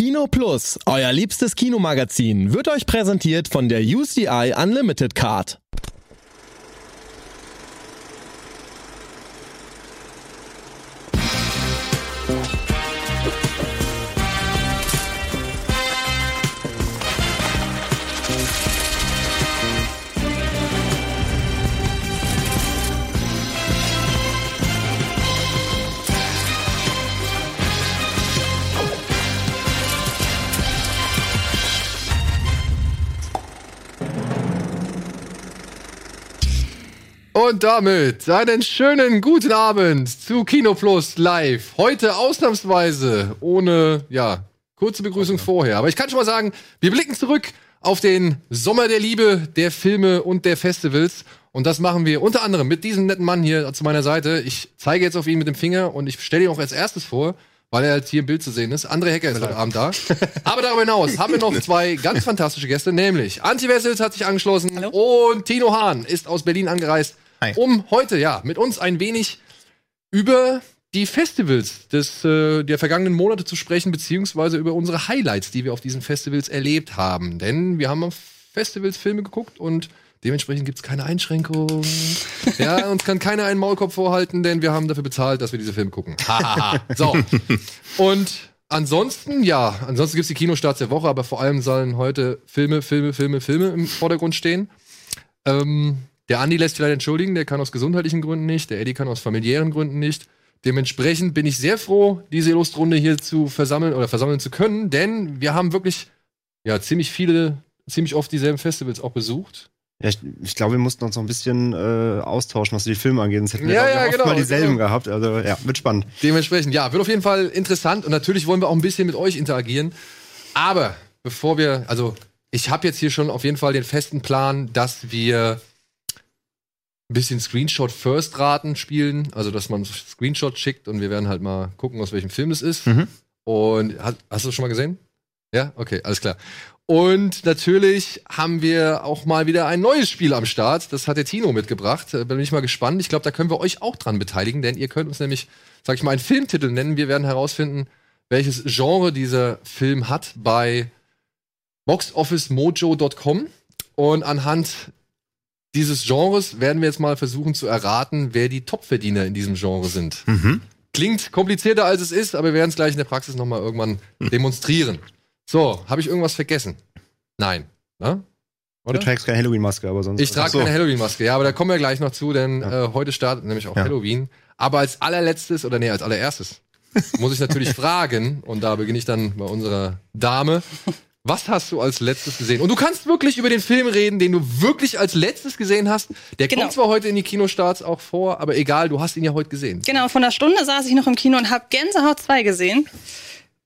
Kino Plus, euer liebstes Kinomagazin, wird euch präsentiert von der UCI Unlimited Card. Und damit einen schönen guten Abend zu Kino Plus Live. Heute ausnahmsweise ohne, ja, kurze Begrüßung vorher. Aber ich kann schon mal sagen, wir blicken zurück auf den Sommer der Liebe, der Filme und der Festivals. Und das machen wir unter anderem mit diesem netten Mann hier zu meiner Seite. Ich zeige jetzt auf ihn mit dem Finger und ich stelle ihn auch als erstes vor, weil er halt hier im Bild zu sehen ist. André Hecker ist heute Abend da. Aber darüber hinaus haben wir noch zwei ganz fantastische Gäste, nämlich Anti Wessels hat sich angeschlossen Hallo. und Tino Hahn ist aus Berlin angereist, Hi. um heute ja mit uns ein wenig über die Festivals des, äh, der vergangenen Monate zu sprechen, beziehungsweise über unsere Highlights, die wir auf diesen Festivals erlebt haben. Denn wir haben auf Festivals Filme geguckt und dementsprechend gibt's keine Einschränkungen. ja, uns kann keiner einen Maulkorb vorhalten, denn wir haben dafür bezahlt, dass wir diese Filme gucken. So. Und ansonsten, ja, ansonsten gibt's die Kinostarts der Woche, aber vor allem sollen heute Filme, Filme, Filme, Filme im Vordergrund stehen. Ähm, der Andi lässt sich leider entschuldigen, der kann aus gesundheitlichen Gründen nicht, der Eddie kann aus familiären Gründen nicht. Dementsprechend bin ich sehr froh, diese Illustrunde hier zu versammeln oder versammeln zu können, denn wir haben wirklich ja ziemlich viele, ziemlich oft dieselben Festivals auch besucht. Ja, ich, ich glaube, wir mussten uns noch ein bisschen äh, austauschen, was die Filme angeht. Sonst hätten wir Ja, ich, ja, genau, mal dieselben genau. gehabt. Also ja, wird spannend. Dementsprechend, ja, wird auf jeden Fall interessant und natürlich wollen wir auch ein bisschen mit euch interagieren. Aber bevor wir, also ich habe jetzt hier schon auf jeden Fall den festen Plan, dass wir ein bisschen Screenshot First Raten spielen, also dass man Screenshot schickt und wir werden halt mal gucken, aus welchem Film es ist. Mhm. Und hast, hast du das schon mal gesehen? Ja, okay, alles klar. Und natürlich haben wir auch mal wieder ein neues Spiel am Start. Das hat der Tino mitgebracht. Äh, Bin ich mal gespannt. Ich glaube, da können wir euch auch dran beteiligen, denn ihr könnt uns nämlich, sag ich mal, einen Filmtitel nennen. Wir werden herausfinden, welches Genre dieser Film hat bei boxofficemojo.com. Und anhand dieses Genres werden wir jetzt mal versuchen zu erraten, wer die Topverdiener in diesem Genre sind. Mhm. Klingt komplizierter als es ist, aber wir werden es gleich in der Praxis noch mal irgendwann demonstrieren. So, habe ich irgendwas vergessen? Nein. Ne? Du trägst keine Halloween-Maske, aber sonst. Ich trage so. keine Halloween-Maske, ja, aber da kommen wir gleich noch zu, denn Ja. äh, heute startet nämlich auch Ja. Halloween. Aber als allerletztes, oder nee, als allererstes, muss ich natürlich fragen, und da beginne ich dann bei unserer Dame. Was hast du als letztes gesehen? Und du kannst wirklich über den Film reden, den du wirklich als letztes gesehen hast. Der Genau. kommt zwar heute in die Kinostarts auch vor, aber egal, du hast ihn ja heute gesehen. Genau, vor einer Stunde saß ich noch im Kino und habe Gänsehaut 2 gesehen.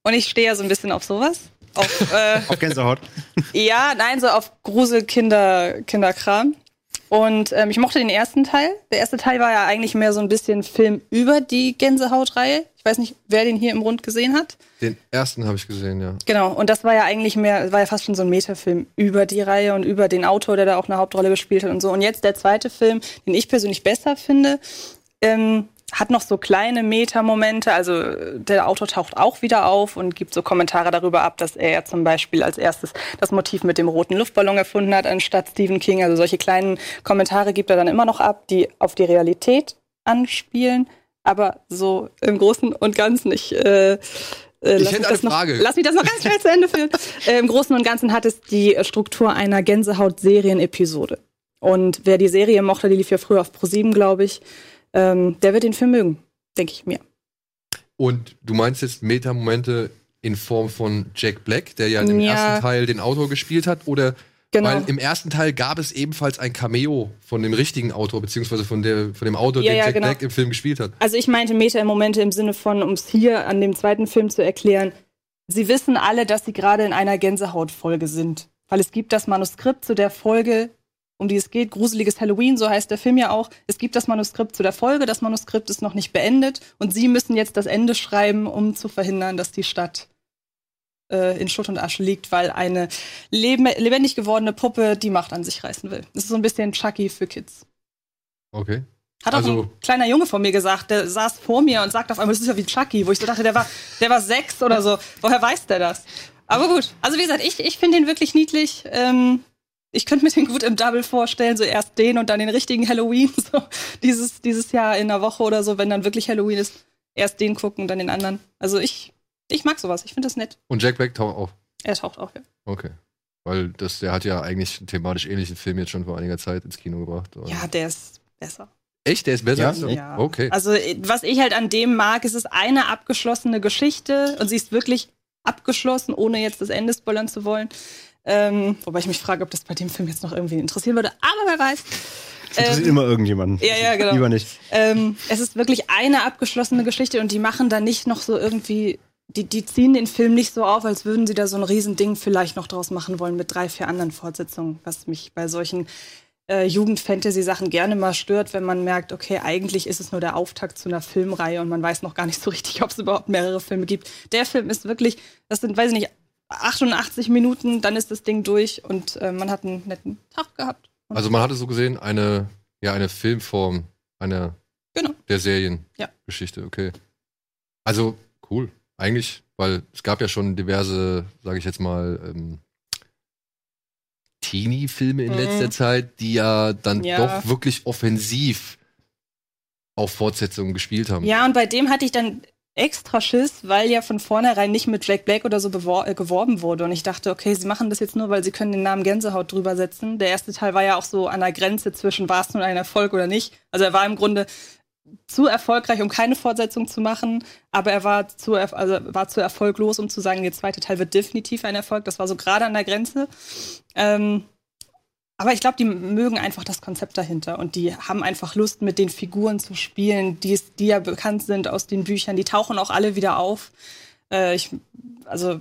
Und ich stehe ja so ein bisschen auf sowas. Auf, äh, Auf Gänsehaut. ja, nein, so auf Grusel-Kinder, Kinderkram. Und ähm, ich mochte den ersten Teil. Der erste Teil war ja eigentlich mehr so ein bisschen Film über die Gänsehautreihe. Ich weiß nicht, wer den hier im Rund gesehen hat. Den ersten habe ich gesehen, ja. Genau, und das war ja eigentlich mehr, war ja fast schon so ein Metafilm über die Reihe und über den Autor, der da auch eine Hauptrolle gespielt hat und so. Und jetzt der zweite Film, den ich persönlich besser finde, ähm, hat noch so kleine Meta-Momente. Also äh, der Autor taucht auch wieder auf und gibt so Kommentare darüber ab, dass er ja zum Beispiel als erstes das Motiv mit dem roten Luftballon erfunden hat, anstatt Stephen King. Also solche kleinen Kommentare gibt er dann immer noch ab, die auf die Realität anspielen, aber so im Großen und Ganzen nicht. Äh, äh, lass hätte mich eine das noch- Frage. Lass mich das noch ganz schnell zu Ende führen. Äh, Im Großen und Ganzen hat es die Struktur einer Gänsehaut-Serien-Episode. Und wer die Serie mochte, die lief ja früher auf Pro7, glaube ich, ähm, der wird den Film mögen, denke ich mir. Und du meinst jetzt Meta-Momente in Form von Jack Black, der ja im Ja. ersten Teil den Autor gespielt hat, oder Genau. weil im ersten Teil gab es ebenfalls ein Cameo von dem richtigen Autor, beziehungsweise von, der, von dem Autor, Ja, den ja, Jack genau. Black im Film gespielt hat. Also ich meinte Meta-Momente im Sinne von, um es hier an dem zweiten Film zu erklären, sie wissen alle, dass sie gerade in einer Gänsehautfolge sind. Weil es gibt das Manuskript zu der Folge, um die es geht, Gruseliges Halloween, so heißt der Film ja auch. Es gibt das Manuskript zu der Folge, das Manuskript ist noch nicht beendet und sie müssen jetzt das Ende schreiben, um zu verhindern, dass die Stadt äh, in Schutt und Asche liegt, weil eine leben- lebendig gewordene Puppe die Macht an sich reißen will. Das ist so ein bisschen Chucky für Kids. Okay. Hat auch Also- ein kleiner Junge von mir gesagt, der saß vor mir und sagte auf einmal, das ist ja wie Chucky, wo ich so dachte, der war, der war sechs oder so. Woher weiß der das? Aber gut, also wie gesagt, ich, ich finde den wirklich niedlich. Ähm, ich könnte mir den gut im Double vorstellen, so erst den und dann den richtigen Halloween, so dieses, dieses Jahr in einer Woche oder so, wenn dann wirklich Halloween ist, erst den gucken und dann den anderen. Also ich, ich mag sowas, ich finde das nett. Und Jack Black taucht auf. Er taucht auch, ja. Okay. Weil das, der hat ja eigentlich einen thematisch ähnlichen Film jetzt schon vor einiger Zeit ins Kino gebracht. Ja, der ist besser. Echt? Der ist besser? Ja, als Ja. Okay. Also, was ich halt an dem mag, ist es ist eine abgeschlossene Geschichte und sie ist wirklich abgeschlossen, ohne jetzt das Ende spoilern zu wollen. Ähm, wobei ich mich frage, ob das bei dem Film jetzt noch irgendwie interessieren würde. Aber wer weiß. Das interessiert Ähm, immer irgendjemanden. ja, ja, genau. Lieber nicht. ähm, es ist wirklich eine abgeschlossene Geschichte und die machen da nicht noch so irgendwie, die, die ziehen den Film nicht so auf, als würden sie da so ein Riesending vielleicht noch draus machen wollen mit drei, vier anderen Fortsetzungen, was mich bei solchen äh, Jugend-Fantasy-Sachen gerne mal stört, wenn man merkt, okay, eigentlich ist es nur der Auftakt zu einer Filmreihe und man weiß noch gar nicht so richtig, ob es überhaupt mehrere Filme gibt. Der Film ist wirklich, das sind, weiß ich nicht, 88 Minuten, dann ist das Ding durch und äh, man hat einen netten Tag gehabt. Also man hatte so gesehen eine, ja, eine Filmform einer Genau. der Ja. Seriengeschichte, okay. Also cool, eigentlich, weil es gab ja schon diverse, sage ich jetzt mal, ähm, Teenie-Filme in Mhm. letzter Zeit, die ja dann Ja. doch wirklich offensiv auf Fortsetzungen gespielt haben. Ja, und bei dem hatte ich dann extra Schiss, weil ja von vornherein nicht mit Jack Black oder so bewor äh, geworben wurde. Und ich dachte, okay, sie machen das jetzt nur, weil sie können den Namen Gänsehaut drüber setzen. Der erste Teil war ja auch so an der Grenze zwischen war es nun ein Erfolg oder nicht. Also er war im Grunde zu erfolgreich, um keine Fortsetzung zu machen, aber er war zu, also war zu erfolglos, um zu sagen, der zweite Teil wird definitiv ein Erfolg. Das war so gerade an der Grenze. Ähm, aber ich glaube, die mögen einfach das Konzept dahinter und die haben einfach Lust, mit den Figuren zu spielen, die, die ja bekannt sind aus den Büchern. Die tauchen auch alle wieder auf. Äh, ich, also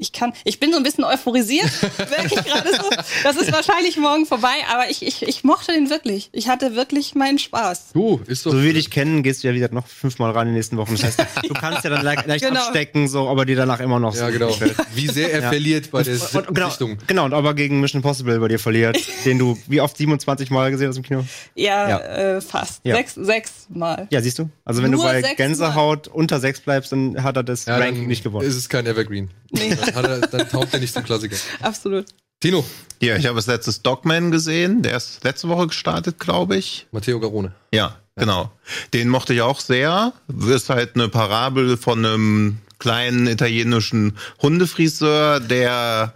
ich kann, ich bin so ein bisschen euphorisiert, merke ich gerade so. Das ist wahrscheinlich morgen vorbei, aber ich, ich, ich mochte den wirklich. Ich hatte wirklich meinen Spaß. Du, ist doch. So wie wir dich kennen, gehst du ja wieder noch fünfmal rein in den nächsten Wochen. Das heißt, du kannst ja dann leicht, leicht Genau. abstecken, so, aber dir danach immer noch so ja, genau. gefällt. Wie sehr er Ja. verliert bei der Und, siebten genau, Sichtung. genau, und aber gegen Mission Impossible bei dir verliert, den du wie oft 27 Mal gesehen hast im Kino. Ja, Ja. Äh, fast. Ja. Sechs, sechs Mal. Ja, siehst du? Also wenn Nur du bei sechs Gänsehaut unter 6 bleibst, dann hat er das Ja, Ranking nicht gewonnen. ist es kein Evergreen. Nee. Er, dann taugt er nicht zum Klassiker. Absolut. Tino, Ja, ich habe das letztes Dogman gesehen. Der ist letzte Woche gestartet, glaube ich. Matteo Garone. Ja, genau. Den mochte ich auch sehr. Ist halt eine Parabel von einem kleinen italienischen Hundefriseur, der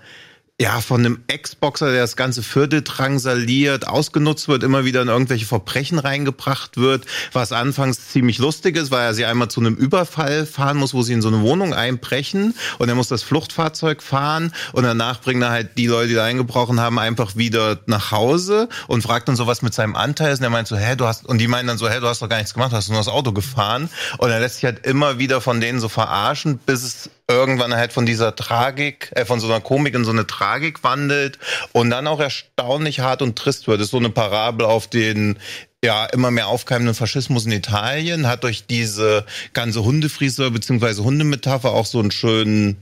ja von einem Ex-Boxer, der das ganze Viertel drangsaliert, ausgenutzt wird, immer wieder in irgendwelche Verbrechen reingebracht wird, was anfangs ziemlich lustig ist, weil er sie einmal zu einem Überfall fahren muss, wo sie in so eine Wohnung einbrechen und er muss das Fluchtfahrzeug fahren und danach bringen er halt die Leute, die da eingebrochen haben, einfach wieder nach Hause und fragt dann so, was mit seinem Anteil ist. Und er meint so, hä, du hast, und die meinen dann so, hä, du hast doch gar nichts gemacht, du hast nur das Auto gefahren? Und er lässt sich halt immer wieder von denen so verarschen, bis es irgendwann halt von dieser Tragik, äh, von so einer Komik in so eine Tragik wandelt und dann auch erstaunlich hart und trist wird. Das ist so eine Parabel auf den ja immer mehr aufkeimenden Faschismus in Italien, hat durch diese ganze Hundefriseur beziehungsweise Hundemetapher auch so einen schönen,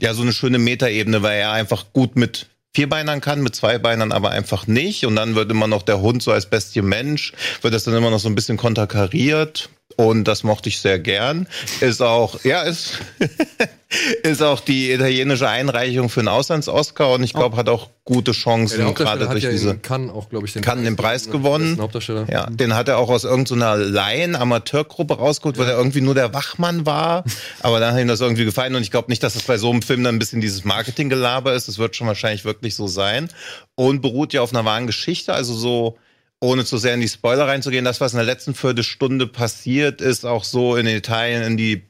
ja, so eine schöne Metaebene, weil er einfach gut mit Vierbeinern kann, mit Zweibeinern aber einfach nicht. Und dann wird immer noch der Hund so als Bestie Mensch, wird das dann immer noch so ein bisschen konterkariert. Und das mochte ich sehr gern. Ist auch, ja, ist, ist auch die italienische Einreichung für einen Auslands-Oscar und ich glaube, hat auch gute Chancen, der gerade durch ja diese. Cannes auch, glaube ich, den Cannes den Preis gewonnen. Ja, den hat er auch aus irgendeiner Laien-Amateurgruppe rausgeholt, weil er irgendwie nur der Wachmann war. Aber dann hat ihm das irgendwie gefallen und ich glaube nicht, dass das bei so einem Film dann ein bisschen dieses Marketinggelaber ist. Das wird schon wahrscheinlich wirklich so sein. Und beruht ja auf einer wahren Geschichte, also so ohne zu sehr in die Spoiler reinzugehen, das, was in der letzten Viertelstunde passiert, ist auch so in Italien in die,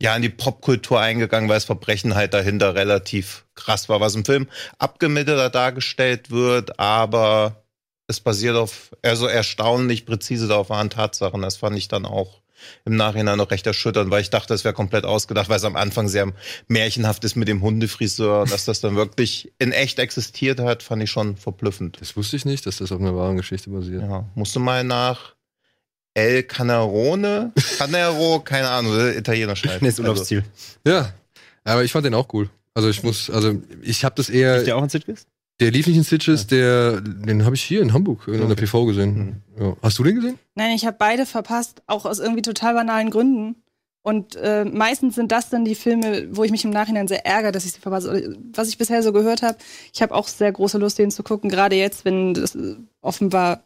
ja, in die Popkultur eingegangen, weil das Verbrechen halt dahinter relativ krass war, was im Film abgemilderter dargestellt wird, aber es basiert auf, also erstaunlich präzise da auf wahren Tatsachen. Das fand ich dann auch im Nachhinein noch recht erschütternd, weil ich dachte, es wäre komplett ausgedacht, weil es am Anfang sehr märchenhaft ist mit dem Hundefriseur, dass das dann wirklich in echt existiert hat, fand ich schon verblüffend. Das wusste ich nicht, dass das auf einer wahren Geschichte basiert. Ja, musste mal nach El Canarone, Canaro, keine Ahnung, Italiener schreiben. Nächstes Urlaubsziel. Ja, aber ich fand den auch cool. Also ich muss, also ich habe das eher, Ist der auch in Sitges? Der lief nicht in Stitches, der, den habe ich hier in Hamburg in der PV gesehen. Ja. Hast du den gesehen? Nein, ich habe beide verpasst, auch aus irgendwie total banalen Gründen. Und äh, meistens sind das dann die Filme, wo ich mich im Nachhinein sehr ärgere, dass ich sie verpasse. Was ich bisher so gehört habe, ich habe auch sehr große Lust, den zu gucken, gerade jetzt, wenn das äh, offenbar,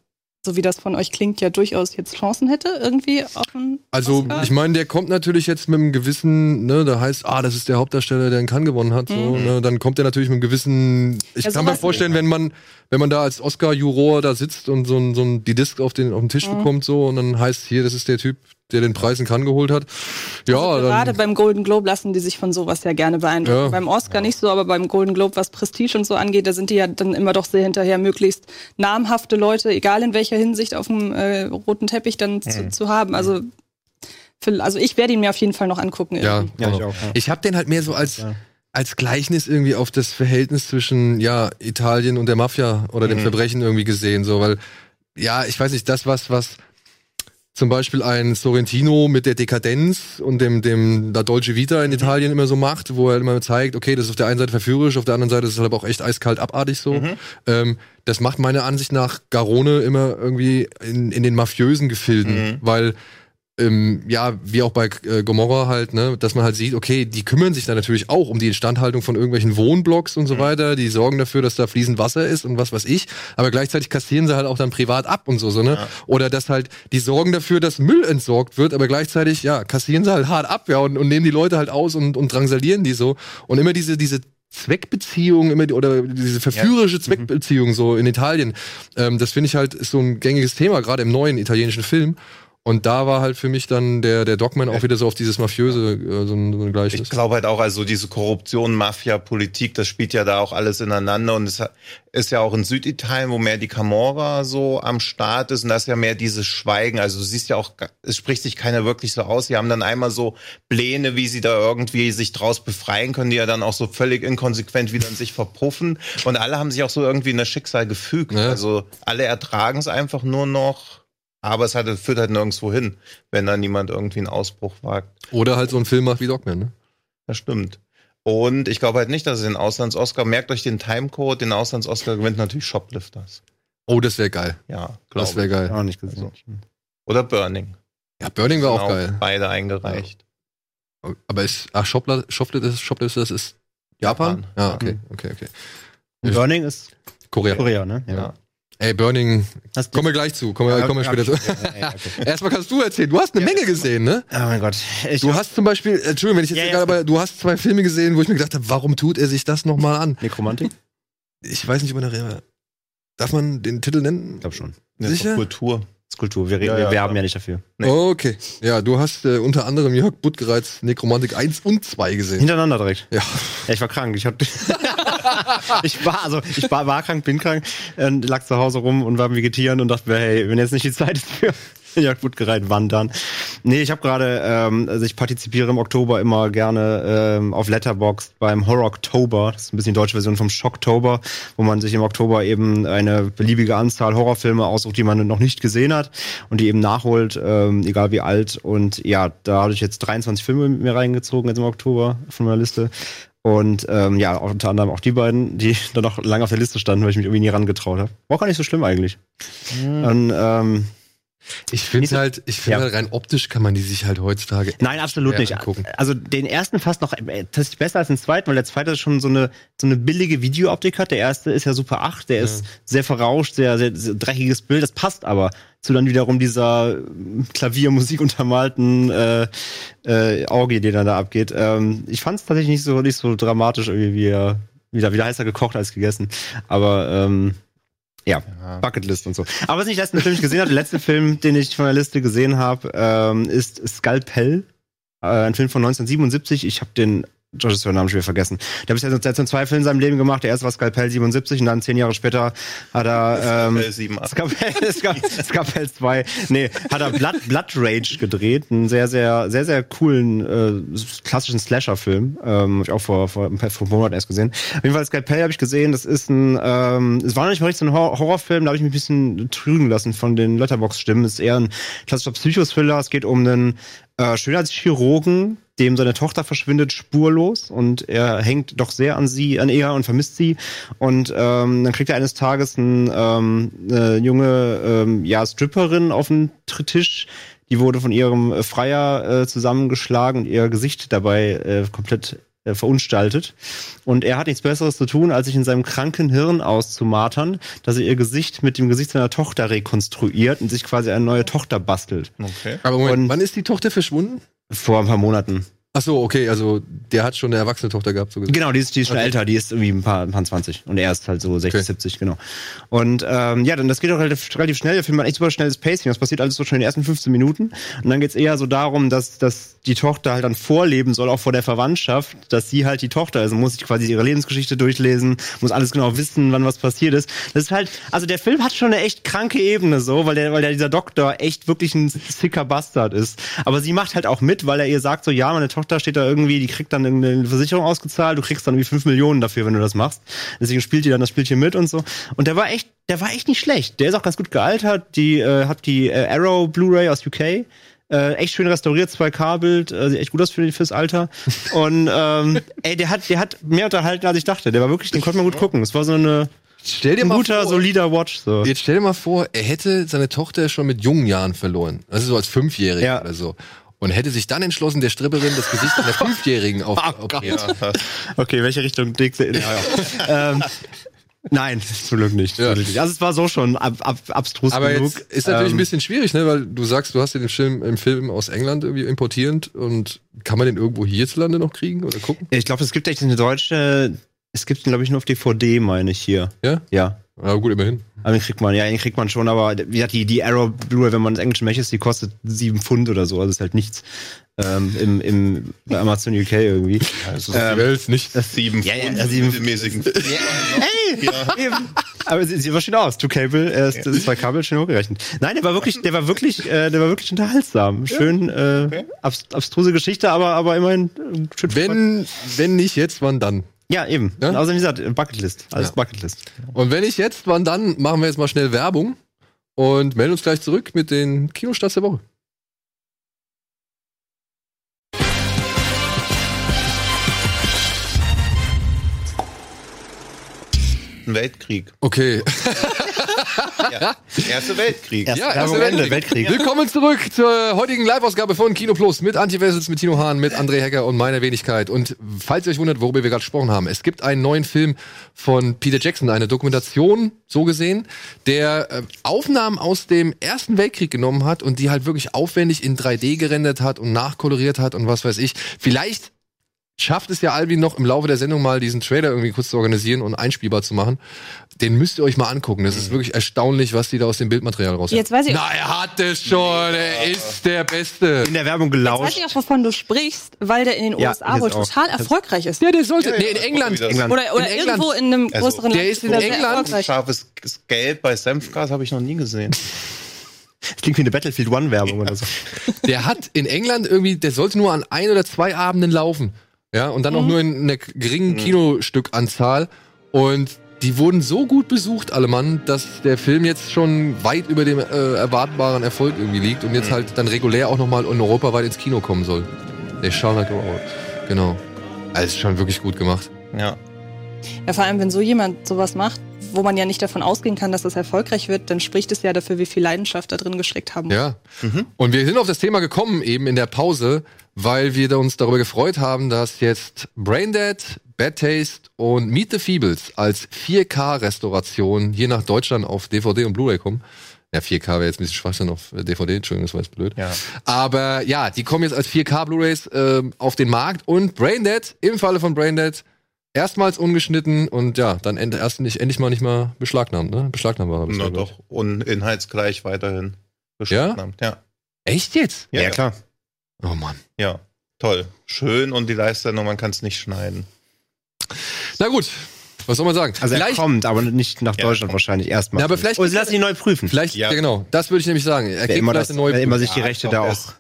so wie das von euch klingt, ja durchaus jetzt Chancen hätte, irgendwie auf einen Also, Oscar. ich meine, der kommt natürlich jetzt mit einem gewissen, ne, da heißt, ah, das ist der Hauptdarsteller, der in Cannes gewonnen hat, so, Mhm. ne, dann kommt er natürlich mit einem gewissen, ich Ja, kann mir vorstellen, wenn man, wenn man da als Oscar-Juror da sitzt und so, ein, so ein, die Disc auf den, auf den Tisch Mhm. bekommt, so, und dann heißt hier, das ist der Typ, der den Preis in Cannes geholt hat. Ja, also gerade dann, beim Golden Globe lassen die sich von sowas ja gerne beeindrucken. Ja. Beim Oscar nicht so, aber beim Golden Globe, was Prestige und so angeht, da sind die ja dann immer doch sehr hinterher, möglichst namhafte Leute, egal in welcher Hinsicht, auf dem äh, roten Teppich dann zu, zu haben. Also, für, also ich werde ihn mir auf jeden Fall noch angucken. ja, irgendwie. Ja, ich auch. Ja. Ich habe den halt mehr so als, Ja. als Gleichnis irgendwie auf das Verhältnis zwischen ja Italien und der Mafia oder dem Mhm. Verbrechen irgendwie gesehen, so weil ja ich weiß nicht das was was zum Beispiel ein Sorrentino mit der Dekadenz und dem dem La Dolce Vita in Italien immer so macht, wo er immer zeigt, okay, das ist auf der einen Seite verführerisch, auf der anderen Seite ist es halt aber auch echt eiskalt abartig so. Mhm. Ähm, das macht meiner Ansicht nach Garone immer irgendwie in, in den mafiösen Gefilden, Mhm. weil ähm, ja, wie auch bei äh, Gomorra halt, ne, dass man halt sieht, okay, die kümmern sich da natürlich auch um die Instandhaltung von irgendwelchen Wohnblocks und so weiter, die sorgen dafür, dass da fließend Wasser ist und was weiß ich, aber gleichzeitig kassieren sie halt auch dann privat ab und so, so, ne? Ja. Oder dass halt, die sorgen dafür, dass Müll entsorgt wird, aber gleichzeitig, ja, kassieren sie halt hart ab, ja, und, und nehmen die Leute halt aus und, und drangsalieren die so. Und immer diese, diese Zweckbeziehung, immer oder diese verführerische Zweckbeziehung so in Italien, ähm, das finde ich halt ist so ein gängiges Thema, gerade im neuen italienischen Film. Und da war halt für mich dann der, der Dogman auch wieder so auf dieses mafiöse äh, so ein, so ein Gleichnis. Ich glaube halt auch, also diese Korruption, Mafia, Politik, das spielt ja da auch alles ineinander und es ist ja auch in Süditalien, wo mehr die Camorra so am Start ist und da ist ja mehr dieses Schweigen. Also du siehst ja auch, es spricht sich keiner wirklich so aus. Sie haben dann einmal so Pläne, wie sie da irgendwie sich draus befreien können, die ja dann auch so völlig inkonsequent wieder in sich verpuffen und alle haben sich auch so irgendwie in das Schicksal gefügt. Ja. Also alle ertragen es einfach nur noch. Aber es hat, führt halt nirgendwo hin, wenn da niemand irgendwie einen Ausbruch wagt. Oder halt so ein Film macht wie Dogman, ne? Das stimmt. Und ich glaube halt nicht, dass es den Auslands-Oscar, merkt euch den Timecode, den Auslands-Oscar gewinnt natürlich Shoplifters. Oh, das wäre geil. Ja, Das glaube wäre ich. geil. Auch nicht gesehen. Also. Oder Burning. Ja, Burning war auch geil. Beide eingereicht. Aber ist, ach, Shopla, Shoplift, das, Shoplift, das ist Japan? Japan. Ja, okay, okay, okay. Und Burning ist Korea. Korea, ne? Ja. Ey, Burning, Hast kommen wir gleich zu, kommen wir, Ja, kommen wir später zu. ja, okay. Erstmal kannst du erzählen, du hast eine Menge gesehen, ne? Oh mein Gott. Ich Du hast zum Beispiel, äh, Entschuldigung, wenn ich jetzt Ja, ja, gerade, aber du hast zwei Filme gesehen, wo ich mir gedacht habe, warum tut er sich das nochmal an? Nekromantik? Ich weiß nicht, ob man da, darf man den Titel nennen? Ich glaube schon. Sicher? Kultur. Das ist Kultur. Wir, Ja, wir ja, werben klar. ja nicht dafür. Nee. Okay, ja, du hast äh, unter anderem Jörg Buttgereits Nekromantik 1 und 2 gesehen. Hintereinander direkt. Ja. Ja, ich war krank. Ich, hab, ich war, also ich war, war krank, bin krank, und lag zu Hause rum und war Vegetieren und dachte mir, hey, wenn jetzt nicht die Zeit ist für Jörg Buttgereit wandern. Nee, ich habe gerade, ähm, also ich partizipiere im Oktober immer gerne ähm, auf Letterboxd beim Horror Oktober. Das ist ein bisschen die deutsche Version vom Shocktober, wo man sich im Oktober eben eine beliebige Anzahl Horrorfilme aussucht, die man noch nicht gesehen hat und die eben nachholt, ähm, egal wie alt. Und ja, da habe ich jetzt 23 Filme mit mir reingezogen jetzt im Oktober von meiner Liste. Und ähm, ja, auch unter anderem auch die beiden, die dann noch lange auf der Liste standen, weil ich mich irgendwie nie rangetraut habe. War auch gar nicht so schlimm eigentlich. Und, ähm, Ich finde halt, ich finde Ja. halt rein optisch kann man die sich halt heutzutage. Nein, absolut Ja, nicht. angucken. Also den ersten fast noch äh, tatsächlich besser als den zweiten, weil der zweite schon so eine so eine billige Videooptik hat. Der erste ist ja Super 8, der ist sehr verrauscht, sehr, sehr, sehr dreckiges Bild. Das passt aber zu dann wiederum dieser Klaviermusik untermalten äh, äh, Auge, die dann da abgeht. Ähm, ich fand es tatsächlich nicht so nicht so dramatisch irgendwie wie er wieder wieder heißer gekocht als gegessen. Aber ähm, ja, Bucketlist und so. Aber was ich letzten Film nicht gesehen habe, der letzte Film, den ich von der Liste gesehen habe, ähm, ist Skalpell. Äh, ein Film von 1977. Ich habe den Regisseur-Namen schon wieder vergessen. Der hat bisher jetzt zwei Filme in seinem Leben gemacht. Der erste war Skalpell 77 und dann zehn Jahre später hat er ähm, Äh. Skalpell, Ska- Skalpell 2. Nee, hat er Blood, Blood Rage gedreht. Einen sehr, sehr, sehr, sehr coolen, äh, klassischen Slasher-Film. Ähm, hab ich auch vor, vor, vor einem Monat erst gesehen. Auf jeden Fall Skalpell habe ich gesehen. Das ist ein, ähm, es war noch nicht mal richtig so ein Hor Horrorfilm. Da habe ich mich ein bisschen trügen lassen von den Letterbox-Stimmen. Es ist eher ein klassischer Psychothriller. Es geht um einen äh, Schönheitschirurgen, dem seine Tochter verschwindet spurlos und er hängt doch sehr an sie, an ihr und vermisst sie. Und ähm, dann kriegt er eines Tages ein, ähm, eine junge ähm, ja, Stripperin auf den Tisch. Die wurde von ihrem Freier äh, zusammengeschlagen und ihr Gesicht dabei äh, komplett äh, verunstaltet. Und er hat nichts Besseres zu tun, als sich in seinem kranken Hirn auszumartern, dass er ihr Gesicht mit dem Gesicht seiner Tochter rekonstruiert und sich quasi eine neue Tochter bastelt. Okay. Aber Moment, Und- wann ist die Tochter verschwunden? Vor ein paar Monaten. Ach so, okay, also der hat schon eine erwachsene Tochter gehabt, so gesagt. Genau, die ist, die ist schon Okay. älter, die ist irgendwie ein paar, ein paar 20 und er ist halt so 60, Okay. 70, genau. Und ähm, ja, dann das geht auch relativ, relativ schnell. Der Film hat echt super schnelles Pacing. Das passiert alles so schon in den ersten 15 Minuten. Und dann geht's eher so darum, dass, dass die Tochter halt dann vorleben soll, auch vor der Verwandtschaft, dass sie halt die Tochter ist und muss sich quasi ihre Lebensgeschichte durchlesen, muss alles genau wissen, wann was passiert ist. Das ist halt, also der Film hat schon eine echt kranke Ebene so, weil der, weil der dieser Doktor echt wirklich ein sicker Bastard ist. Aber sie macht halt auch mit, weil er ihr sagt so, ja, meine Tochter steht da irgendwie, die kriegt dann irgendeine Versicherung ausgezahlt, du kriegst dann irgendwie 5 Millionen dafür, wenn du das machst. Deswegen spielt die dann das Spielchen mit und so. Und der war echt, der war echt nicht schlecht. Der ist auch ganz gut gealtert. Die äh, hat die äh, Arrow Blu-ray aus UK. Äh, echt schön restauriert, 2K-Bild, äh, sieht echt gut aus für, fürs Alter. Und ähm, ey, der hat, der hat mehr unterhalten, als ich dachte. Der war wirklich, den konnte man gut gucken. Es war so eine, Stell dir ein mal guter, vor, solider Watch. So. Jetzt stell dir mal vor, er hätte seine Tochter schon mit jungen Jahren verloren. Also so als Fünfjähriger Ja. oder so. Und hätte sich dann entschlossen, der Stripperin das Gesicht einer Fünfjährigen auf, Oh. Ja, Okay, welche Richtung Dick? Ja, ja. ähm, nein, zum Glück nicht. Ja. Also es war so schon ab, ab, abstrus Aber genug. jetzt ist natürlich Ähm, ein bisschen schwierig, ne? Weil du sagst, du hast dir den Film im Film aus England irgendwie importierend und kann man den irgendwo hierzulande noch kriegen oder gucken? Ich glaube, es gibt echt eine deutsche. Es gibt den, glaube ich, nur auf DVD, meine ich hier. Ja? Ja. Ja, gut, immerhin. Aber den kriegt man, ja, den kriegt man schon, aber wie gesagt, die, die Arrow Blu-ray, wenn man ins Englische möchte, die kostet sieben Pfund oder so, also ist halt nichts. Ähm, im, im, bei Amazon UK irgendwie. also Die Welt nicht. sieben ja, ja, Pfund also sieben- mittelmäßigen. Eben. Aber sie sieht aber schön aus. Two Cable, er ist zwei Kabel schön hochgerechnet. Nein, der war wirklich, der war wirklich, äh, der war wirklich unterhaltsam. Schön, äh, abs abstruse Geschichte, aber, aber immerhin äh, schön. Wenn, wenn nicht jetzt, wann dann? Ja, eben. Ja? Außerdem, wie gesagt, Bucketlist. Alles Ja. Bucketlist. Und wenn nicht jetzt, wann dann? Machen wir jetzt mal schnell Werbung und melden uns gleich zurück mit den Kinostarts der Woche. Ein Weltkrieg. Okay. Ja. Erste Weltkrieg. Erste Ja, erste Weltkrieg. Weltkrieg. Willkommen zurück zur heutigen Live-Ausgabe von Kino Plus mit Antivessels, mit Tino Hahn, mit André Hecker und meiner Wenigkeit. Und falls ihr euch wundert, worüber wir gerade gesprochen haben, es gibt einen neuen Film von Peter Jackson, eine Dokumentation, so gesehen, der äh, Aufnahmen aus dem Ersten Weltkrieg genommen hat und die halt wirklich aufwendig in 3D gerendert hat und nachkoloriert hat und was weiß ich. Vielleicht schafft es ja Alvin noch im Laufe der Sendung mal diesen Trailer irgendwie kurz zu organisieren und einspielbar zu machen. Den müsst ihr euch mal angucken. Das ist wirklich erstaunlich, was die da aus dem Bildmaterial raus Jetzt weiß ich- Na, er hat es schon. Er ist der Beste. In der Werbung Jetzt weiß gelauscht. ich auch, wovon du sprichst, weil der in den Ja, USA ich wohl jetzt auch. total erfolgreich ist. Ja, der sollte. Ja, nee, in England. England. Oder, oder In England. irgendwo in einem Also, größeren der Land ist in der sehr England erfolgreich. Scharfes Gelb bei Senfgas habe ich noch nie gesehen. Das klingt wie eine Battlefield One Werbung oder so. Der hat in England irgendwie, der sollte nur an ein oder zwei Abenden laufen. Ja, und dann auch nur in einer geringen Kinostückanzahl. Und die wurden so gut besucht, alle Mann, dass der Film jetzt schon weit über dem äh, erwartbaren Erfolg irgendwie liegt und jetzt halt dann regulär auch nochmal in Europa weit ins Kino kommen soll. Der schaut halt auch. Genau. Also ist schon wirklich gut gemacht. Ja. Ja, vor allem, wenn so jemand sowas macht, wo man ja nicht davon ausgehen kann, dass das erfolgreich wird, dann spricht es ja dafür, wie viel Leidenschaft da drin gesteckt haben. Ja. Und wir sind auf das Thema gekommen eben in der Pause, weil wir uns darüber gefreut haben, dass jetzt Braindead, Bad Taste und Meet the Feebles als 4K-Restauration hier nach Deutschland auf DVD und Blu-ray kommen. Ja, 4K wäre jetzt ein bisschen Schwachsinn auf äh, DVD, Entschuldigung, das war jetzt blöd. Ja. Aber ja, die kommen jetzt als 4K Blu-rays ähm, auf den Markt und Braindead, im Falle von Braindead, erstmals ungeschnitten und ja, dann end, erst nicht, endlich mal nicht mal beschlagnahmt, ne? Beschlagnahmbar. Na doch. Und inhaltsgleich weiterhin. Ja? beschlagnahmt. Ja. Echt jetzt? Ja, klar. Oh Mann. Ja. Toll. Schön und die Live-Sendung, man kann es nicht schneiden. Na gut, was soll man sagen? Also er vielleicht, kommt, aber nicht nach Ja, Deutschland kommt. wahrscheinlich erstmal. Ja, aber vielleicht- Oder sie lassen ihn neu prüfen. vielleicht, ja. Ja. genau, das würde ich nämlich sagen. Er kriegt immer, das, neue wer immer sich die Ja, Rechte da auch. erst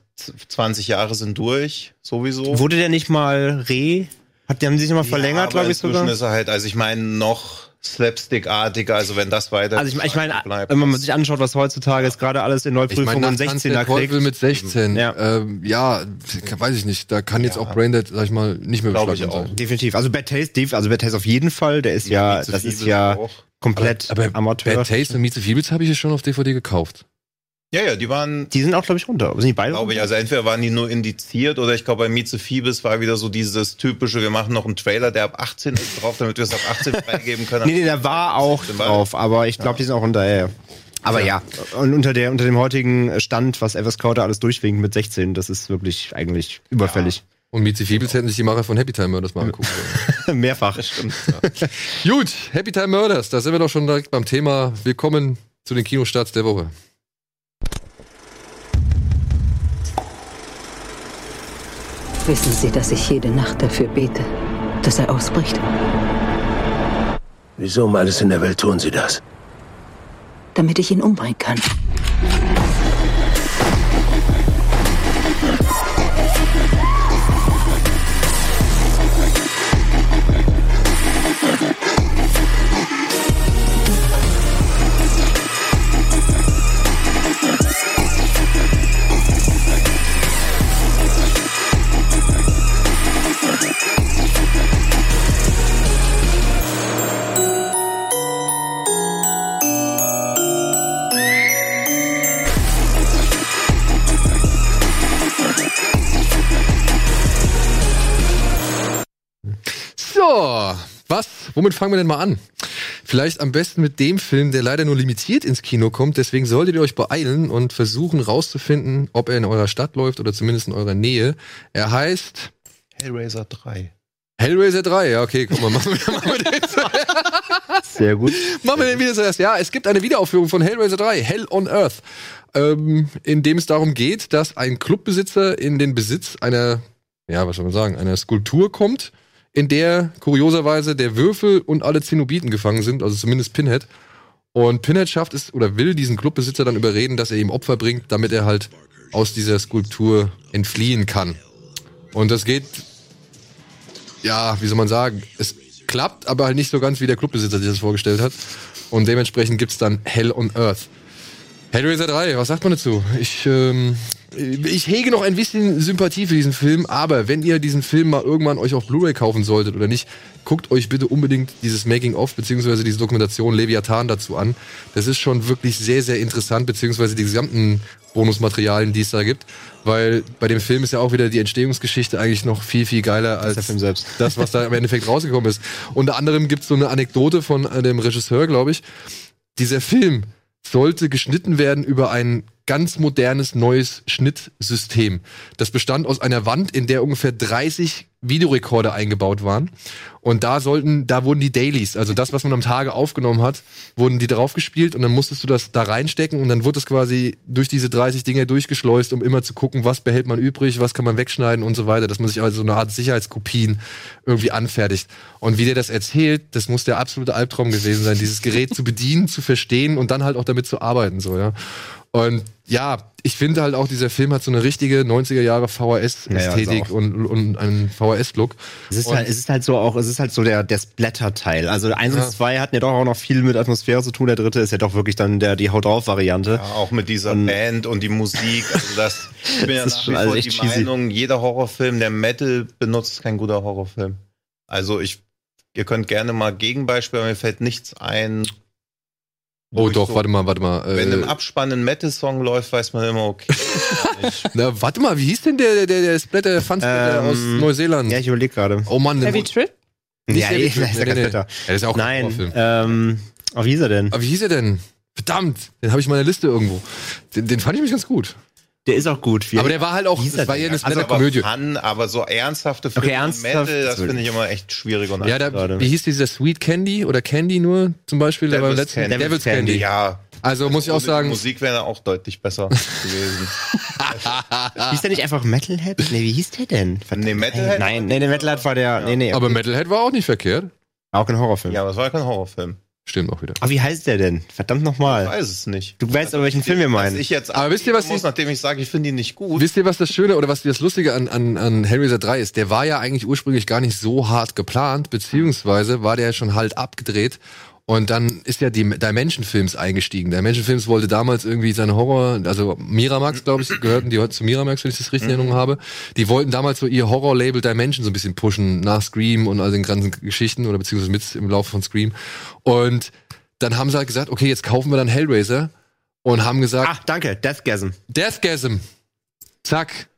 20 Jahre sind durch, sowieso. Wurde der nicht mal re? Hat, die haben sich nochmal verlängert, aber glaube ich sogar? ist er halt, also ich meine, noch slapstick-artiger, also wenn das weiter Also ich, ich meine, wenn man sich anschaut, was heutzutage jetzt gerade alles in Neuprüfungen und nach Tanz 16er der Teufel kriegt. mit 16. Ja. Ja, ähm, ja weiß ich nicht. Da kann jetzt Ja. auch Braindead, sag ich mal, nicht mehr Glaub ich auch. sein. Definitiv. Also Bad Taste, also Bad Taste auf jeden Fall. Der ist ja, Mieze das ist ja auch. komplett Aber Amateur. Bad Taste und Meet the Feebles habe ich ja schon auf DVD gekauft. Ja, ja, die waren, Die sind auch, glaube ich, runter. Sind die beide? glaube ich, also entweder waren die nur indiziert oder ich glaube bei Mieze Fiebes war wieder so dieses typische, wir machen noch einen Trailer, der ab 18 ist drauf, damit wir es ab 18 freigeben können. Nee, nee, der war auch drauf, aber ich glaube, die sind auch runter. Ja, ja. Aber ja. und unter, der, unter dem heutigen Stand, was Everscout da alles durchwinkt mit 16, das ist wirklich eigentlich überfällig. Und Meet the Feebles hätten sich die Macher von Happy Time Murders mal angucken sollen. Mehrfach. Gut, Happy Time Murders, da sind wir doch schon direkt beim Thema. Willkommen zu den Kinostarts der Woche. Wissen Sie, dass ich jede Nacht dafür bete, dass er ausbricht? Wieso um alles in der Welt tun Sie das? Damit ich ihn umbringen kann. Was? Womit fangen wir denn mal an? Vielleicht am besten mit dem Film, der leider nur limitiert ins Kino kommt. Deswegen solltet ihr euch beeilen und versuchen rauszufinden, ob er in eurer Stadt läuft oder zumindest in eurer Nähe. Er heißt Hellraiser 3. Hellraiser 3. Ja, okay, guck mal, machen wir, machen wir den zuerst. Sehr gut. Machen wir den wieder zuerst. Ja, es gibt eine Wiederaufführung von Hellraiser 3, Hell on Earth, ähm, in dem es darum geht, dass ein Clubbesitzer in den Besitz einer, ja, was soll man sagen, einer Skulptur kommt, in der kurioserweise der Würfel und alle Zenobiten gefangen sind, also zumindest Pinhead. Und Pinhead schafft es oder will diesen Clubbesitzer dann überreden, dass er ihm Opfer bringt, damit er halt aus dieser Skulptur entfliehen kann. Und das geht, ja, wie soll man sagen, es klappt, aber halt nicht so ganz, wie der Clubbesitzer sich das vorgestellt hat. Und dementsprechend gibt's dann Hell on Earth. Hellraiser 3, was sagt man dazu? Ich, ähm, ich hege noch ein bisschen Sympathie für diesen Film, aber wenn ihr diesen Film mal irgendwann euch auf Blu-ray kaufen solltet oder nicht, guckt euch bitte unbedingt dieses Making-of beziehungsweise diese Dokumentation Leviathan dazu an. Das ist schon wirklich sehr, sehr interessant, beziehungsweise die gesamten Bonusmaterialien, die es da gibt, weil bei dem Film ist ja auch wieder die Entstehungsgeschichte eigentlich noch viel, viel geiler als das, was da im Endeffekt rausgekommen ist. Unter anderem gibt es so eine Anekdote von dem Regisseur, glaube ich. Dieser Film sollte geschnitten werden über ein ganz modernes neues Schnittsystem. Das bestand aus einer Wand, in der ungefähr 30 Videorekorder eingebaut waren. Und da sollten, da wurden die Dailies, also das, was man am Tage aufgenommen hat, wurden die draufgespielt und dann musstest du das da reinstecken und dann wurde es quasi durch diese 30 Dinge durchgeschleust, um immer zu gucken, was behält man übrig, was kann man wegschneiden und so weiter, dass man sich also so eine Art Sicherheitskopien irgendwie anfertigt. Und wie der das erzählt, das muss der absolute Albtraum gewesen sein, dieses Gerät zu bedienen, zu verstehen und dann halt auch damit zu arbeiten, so, ja. Und ja, ich finde halt auch, dieser Film hat so eine richtige 90er Jahre VHS-Ästhetik Ja, ja, ist auch. und, und einen VHS-Look. Es ist, halt, es ist halt so auch, es ist halt so der, der Splatter-Teil. Also eins Ja. und zwei hatten ja doch auch noch viel mit Atmosphäre zu tun. Der dritte ist ja doch wirklich dann der, die Haut drauf-Variante. Ja, auch mit dieser Und- Band und die Musik. Also das, ich bin ja nach schon wie alles vor echt die cheesy. Meinung, jeder Horrorfilm, der Metal benutzt, ist kein guter Horrorfilm. Also ich, ihr könnt gerne mal Gegenbeispiele, aber mir fällt nichts ein. Oh doch, so- warte mal, warte mal. Wenn im Äh, Abspann ein Metal-Song läuft, weiß man immer, okay. na, warte mal, wie hieß denn der, der, der Splatter, der Fansplatter Ähm, aus Neuseeland? Ja, ich überlege gerade. oh Mann, Heavy Trip? Nicht Ja, Heavy nee, Trip, das ist ja nee, kein nee. Splatter. Ja, das ist auch ein Nein, Horrorfilm. ähm, oh, wie hieß er denn? Aber wie hieß er denn? Verdammt, den habe ich in meiner Liste irgendwo. Den, den fand ich mich ganz gut. Der ist auch gut. Wie- Aber der war halt auch, das war eher eine Also, aber Fun, aber so ernsthafte Filme Okay, ernsthaft, Metal, das finde ich immer echt schwierig und Ja, da, gerade. wie hieß dieser Sweet Candy oder Candy nur zum Beispiel? der war im Devil's letzten Candy. Devil's Candy. Ja, Also muss ich auch die sagen, Musik wäre auch deutlich besser gewesen. Hieß der nicht einfach Metalhead? Nee, wie hieß der denn? Verdammt. Nee, Metalhead? Nein, nee, der Metalhead war der. Nee, nee. aber Metalhead war auch nicht verkehrt. auch ein Horrorfilm. Ja, aber es war kein Horrorfilm. Stimmt auch wieder. Aber wie heißt der denn? Verdammt Ich nochmal. weiß es nicht. Du weißt aber, welchen Film wir meinen. ich jetzt Aber wisst ihr, was muss, ich- nachdem ich sage, ich finde ihn nicht gut. Wisst ihr, was das Schöne oder was das Lustige an, an, an Hellraiser 3 ist? Der war ja eigentlich ursprünglich gar nicht so hart geplant, beziehungsweise war der schon halt abgedreht. Und dann ist ja die Dimension Films eingestiegen. Dimension Films wollte damals irgendwie seine Horror, also Miramax, glaube ich, gehörten die heute zu Miramax, wenn ich das richtig in Erinnerung habe. Die wollten damals so ihr Horror-Label Dimension so ein bisschen pushen nach Scream und all den ganzen Geschichten oder beziehungsweise mit im Laufe von Scream. Und dann haben sie halt gesagt, okay, jetzt kaufen wir dann Hellraiser und haben gesagt, Ach, danke, Deathgasm. Deathgasm. Zack.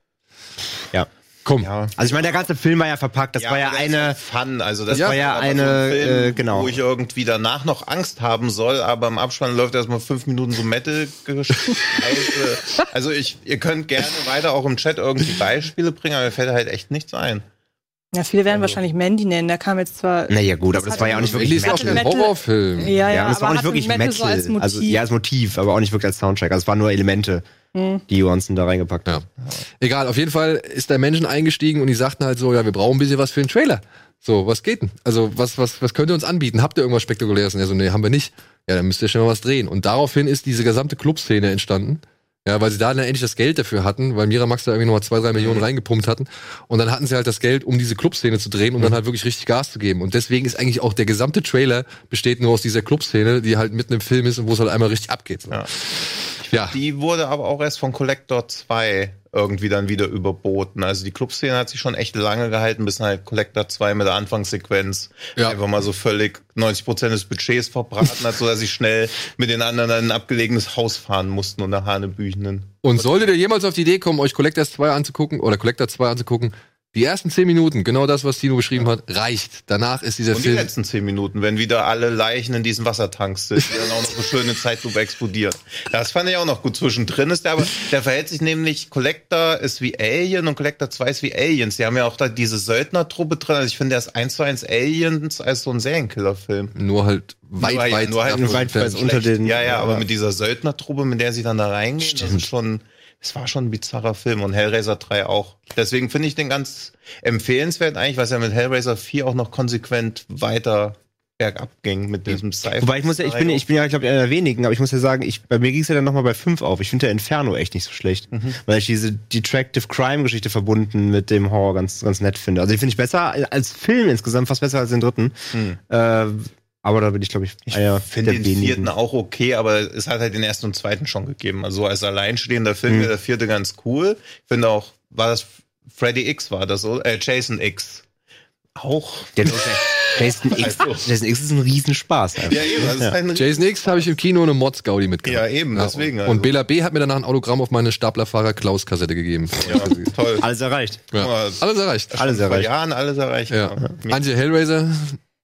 Ja. Komm. Ja. Also ich meine, der ganze Film war ja verpackt. Das war ja aber der eine. Fun. Also das Ja, war ja aber eine, so ein Film, äh, genau. wo ich irgendwie danach noch Angst haben soll, aber im Abspann läuft erstmal fünf Minuten so metal gescheiße. Also ich, ihr könnt gerne weiter auch im Chat irgendwie Beispiele bringen, aber mir fällt halt echt nichts ein. Ja, viele Also werden wahrscheinlich Mandy nennen. Der kam jetzt zwar. Naja, gut, aber Das das war ja auch nicht wirklich Metal- kein Metal- Horrorfilm. Ja, ja, Ja, und es war auch nicht wirklich Metal, Metal. so als Motiv. Also ja, als Motiv, aber auch nicht wirklich als Soundtrack. Also es waren nur Elemente, die Johansson da reingepackt Ja. hat. Egal, auf jeden Fall ist der Menschen eingestiegen und die sagten halt so, ja, wir brauchen ein bisschen was für einen Trailer. So, was geht denn? Also, was, was, was könnt ihr uns anbieten? Habt ihr irgendwas Spektakuläres? Und er so, nee, haben wir nicht. Ja, dann müsst ihr schon mal was drehen. Und daraufhin ist diese gesamte Clubszene entstanden. Ja, weil sie da dann endlich das Geld dafür hatten, weil Miramax da irgendwie nochmal zwei, drei Millionen reingepumpt hatten. Und dann hatten sie halt das Geld, um diese Clubszene zu drehen und dann halt wirklich richtig Gas zu geben. Und deswegen ist eigentlich auch der gesamte Trailer besteht nur aus dieser Clubszene, die halt mitten im Film ist und wo es halt einmal richtig abgeht. So. Ja. Ja. Die wurde aber auch erst von Collector 2 irgendwie dann wieder überboten. Also die Clubszene hat sich schon echt lange gehalten, bis halt Collector 2 mit der Anfangssequenz Ja. einfach mal so völlig 90 Prozent des Budgets verbraten hat, so dass sie schnell mit den anderen in ein abgelegenes Haus fahren mussten unter Hanebüchenen. Und solltet ihr jemals auf die Idee kommen, euch Collectors 2 anzugucken oder Collector 2 anzugucken, die ersten 10 Minuten, genau das, was Tino beschrieben hat, reicht. Danach ist dieser Und die Film. letzten 10 Minuten, wenn wieder alle Leichen in diesen Wassertanks sind, die dann auch noch so schön in Zeitlupe explodieren. Das fand ich auch noch gut. Zwischendrin ist der aber, der verhält sich nämlich, Collector ist wie Alien und Collector 2 ist wie Aliens. Die haben ja auch da diese Söldnertruppe drin. Also ich finde, der ist eins zu eins Aliens als so ein Serienkillerfilm. Nur halt weit, Nur weit, nur halt weit, weit unter den- Ja, ja, aber ja. mit dieser Söldnertruppe, mit der sie dann da reingehen, das ist schon, das war schon ein bizarrer Film und Hellraiser 3 auch. Deswegen finde ich den ganz empfehlenswert eigentlich, weil es ja mit Hellraiser 4 auch noch konsequent weiter bergab ging mit diesem Sci-Fi. Wobei ich muss ja, ich bin, ich bin ja, glaube ich, einer der wenigen, aber ich muss ja sagen, ich, bei mir ging es ja dann nochmal bei 5 auf. Ich finde der Inferno echt nicht so schlecht. Weil ich diese Detractive Crime-Geschichte verbunden mit dem Horror ganz, ganz nett finde. Also den finde ich besser als Film insgesamt, fast besser als den dritten. Äh, aber da bin ich, glaube ich, Ich einer finde den vierten wenigen. auch okay, aber es hat halt den ersten und zweiten schon gegeben. Also als alleinstehender Film Mhm. wäre der vierte ganz cool. Ich finde auch, war das Freddy X war das so? Äh, Jason X. Auch. Der Jason X, Also. Jason X ist ein Riesenspaß. Einfach. Ja, eben. Das ist ein Jason X habe ich im Kino eine Mods-Gaudi mitgenommen. Ja, eben, deswegen Und, also. und Bela B. hat mir danach ein Autogramm auf meine Staplerfahrer Klaus-Kassette gegeben. ja, toll. Alles erreicht. Ja. Alles erreicht. Alles Vor erreicht. Jahren alles erreicht. Ja. Antje Hellraiser,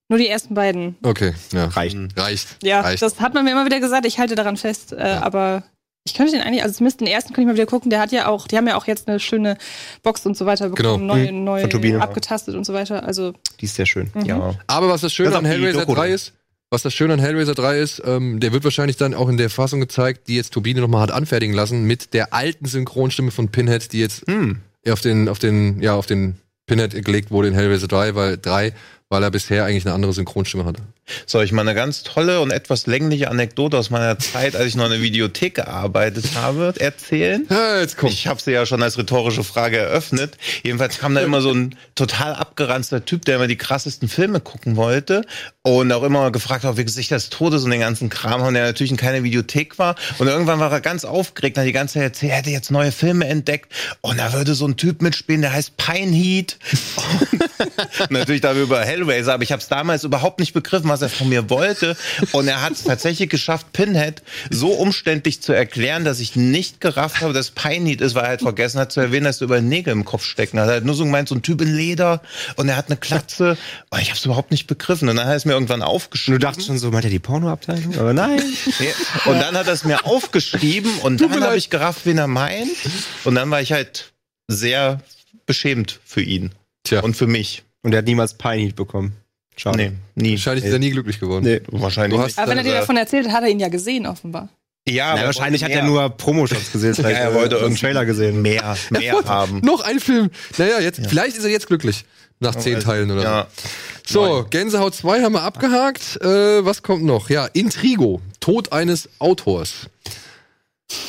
Nur die ersten beiden. okay, ja. Reicht. Reicht. Ja, Reicht. das hat man mir immer wieder gesagt. Ich halte daran fest. Äh, Aber ich könnte den eigentlich, also zumindest den ersten könnte ich mal wieder gucken. Der hat ja auch, die haben ja auch jetzt eine schöne Box und so weiter bekommen, Genau. neu, Mhm. neu Von Turbine. abgetastet und so weiter. Also Die ist sehr schön. Ja. Aber was das Schöne Das ist an Hellraiser Doku 3 dann. ist, was das Schöne an Hellraiser 3 ist, ähm, der wird wahrscheinlich dann auch in der Fassung gezeigt, die jetzt Turbine nochmal hat anfertigen lassen, mit der alten Synchronstimme von Pinhead, die jetzt Hm. auf den, auf den, ja, auf den Pinhead gelegt wurde in Hellraiser 3, weil 3, weil er bisher eigentlich eine andere Synchronstimme hatte. Soll ich mal eine ganz tolle und etwas längliche Anekdote aus meiner Zeit, als ich noch in der Videothek gearbeitet habe, erzählen? Ja, jetzt kommt. Ich habe sie ja schon als rhetorische Frage eröffnet. Jedenfalls kam da immer so ein total abgeranzter Typ, der immer die krassesten Filme gucken wollte und auch immer gefragt hat, wie Gesicht des Todes und den ganzen Kram, und der natürlich in keiner Videothek war. Und irgendwann war er ganz aufgeregt, hat die ganze Zeit erzählt, er hätte jetzt neue Filme entdeckt und da würde so ein Typ mitspielen, der heißt Pineheat. Und natürlich da über Hellraiser, aber ich habe es damals überhaupt nicht begriffen, was er von mir wollte. Und er hat es tatsächlich geschafft, Pinhead so umständlich zu erklären, dass ich nicht gerafft habe, dass Pineheat ist, weil er halt vergessen hat zu erwähnen, dass du über Nägel im Kopf stecken. Er hat nur so gemeint, so ein Typ in Leder und er hat eine Klatze. Und ich habe es überhaupt nicht begriffen. Und dann hat er es mir irgendwann aufgeschrieben. du dachtest schon so, meint er die Pornoabteilung? Aber nein. Nee. Und dann hat er es mir aufgeschrieben und dann habe ich gerafft, wen er meint. Und dann war ich halt sehr beschämt für ihn Tja, und für mich. Und er hat niemals Pineheat bekommen. Schade. Nee, nie. wahrscheinlich ist er nie glücklich geworden. Nee. Wahrscheinlich nicht. Aber wenn er dir Also, davon erzählt hat, hat er ihn ja gesehen, offenbar. Ja, Ja, aber wahrscheinlich hat mehr, er nur Promoshots gesehen. Ja, er wollte einen irgendwie Trailer gesehen. mehr, mehr haben. Noch ein Film. Naja, jetzt, vielleicht ist er jetzt glücklich. Nach zehn Also, Teilen oder Ja. so. So, Gänsehaut 2 haben wir abgehakt. Äh, was kommt noch? Ja, Intrigo. Tod eines Autors.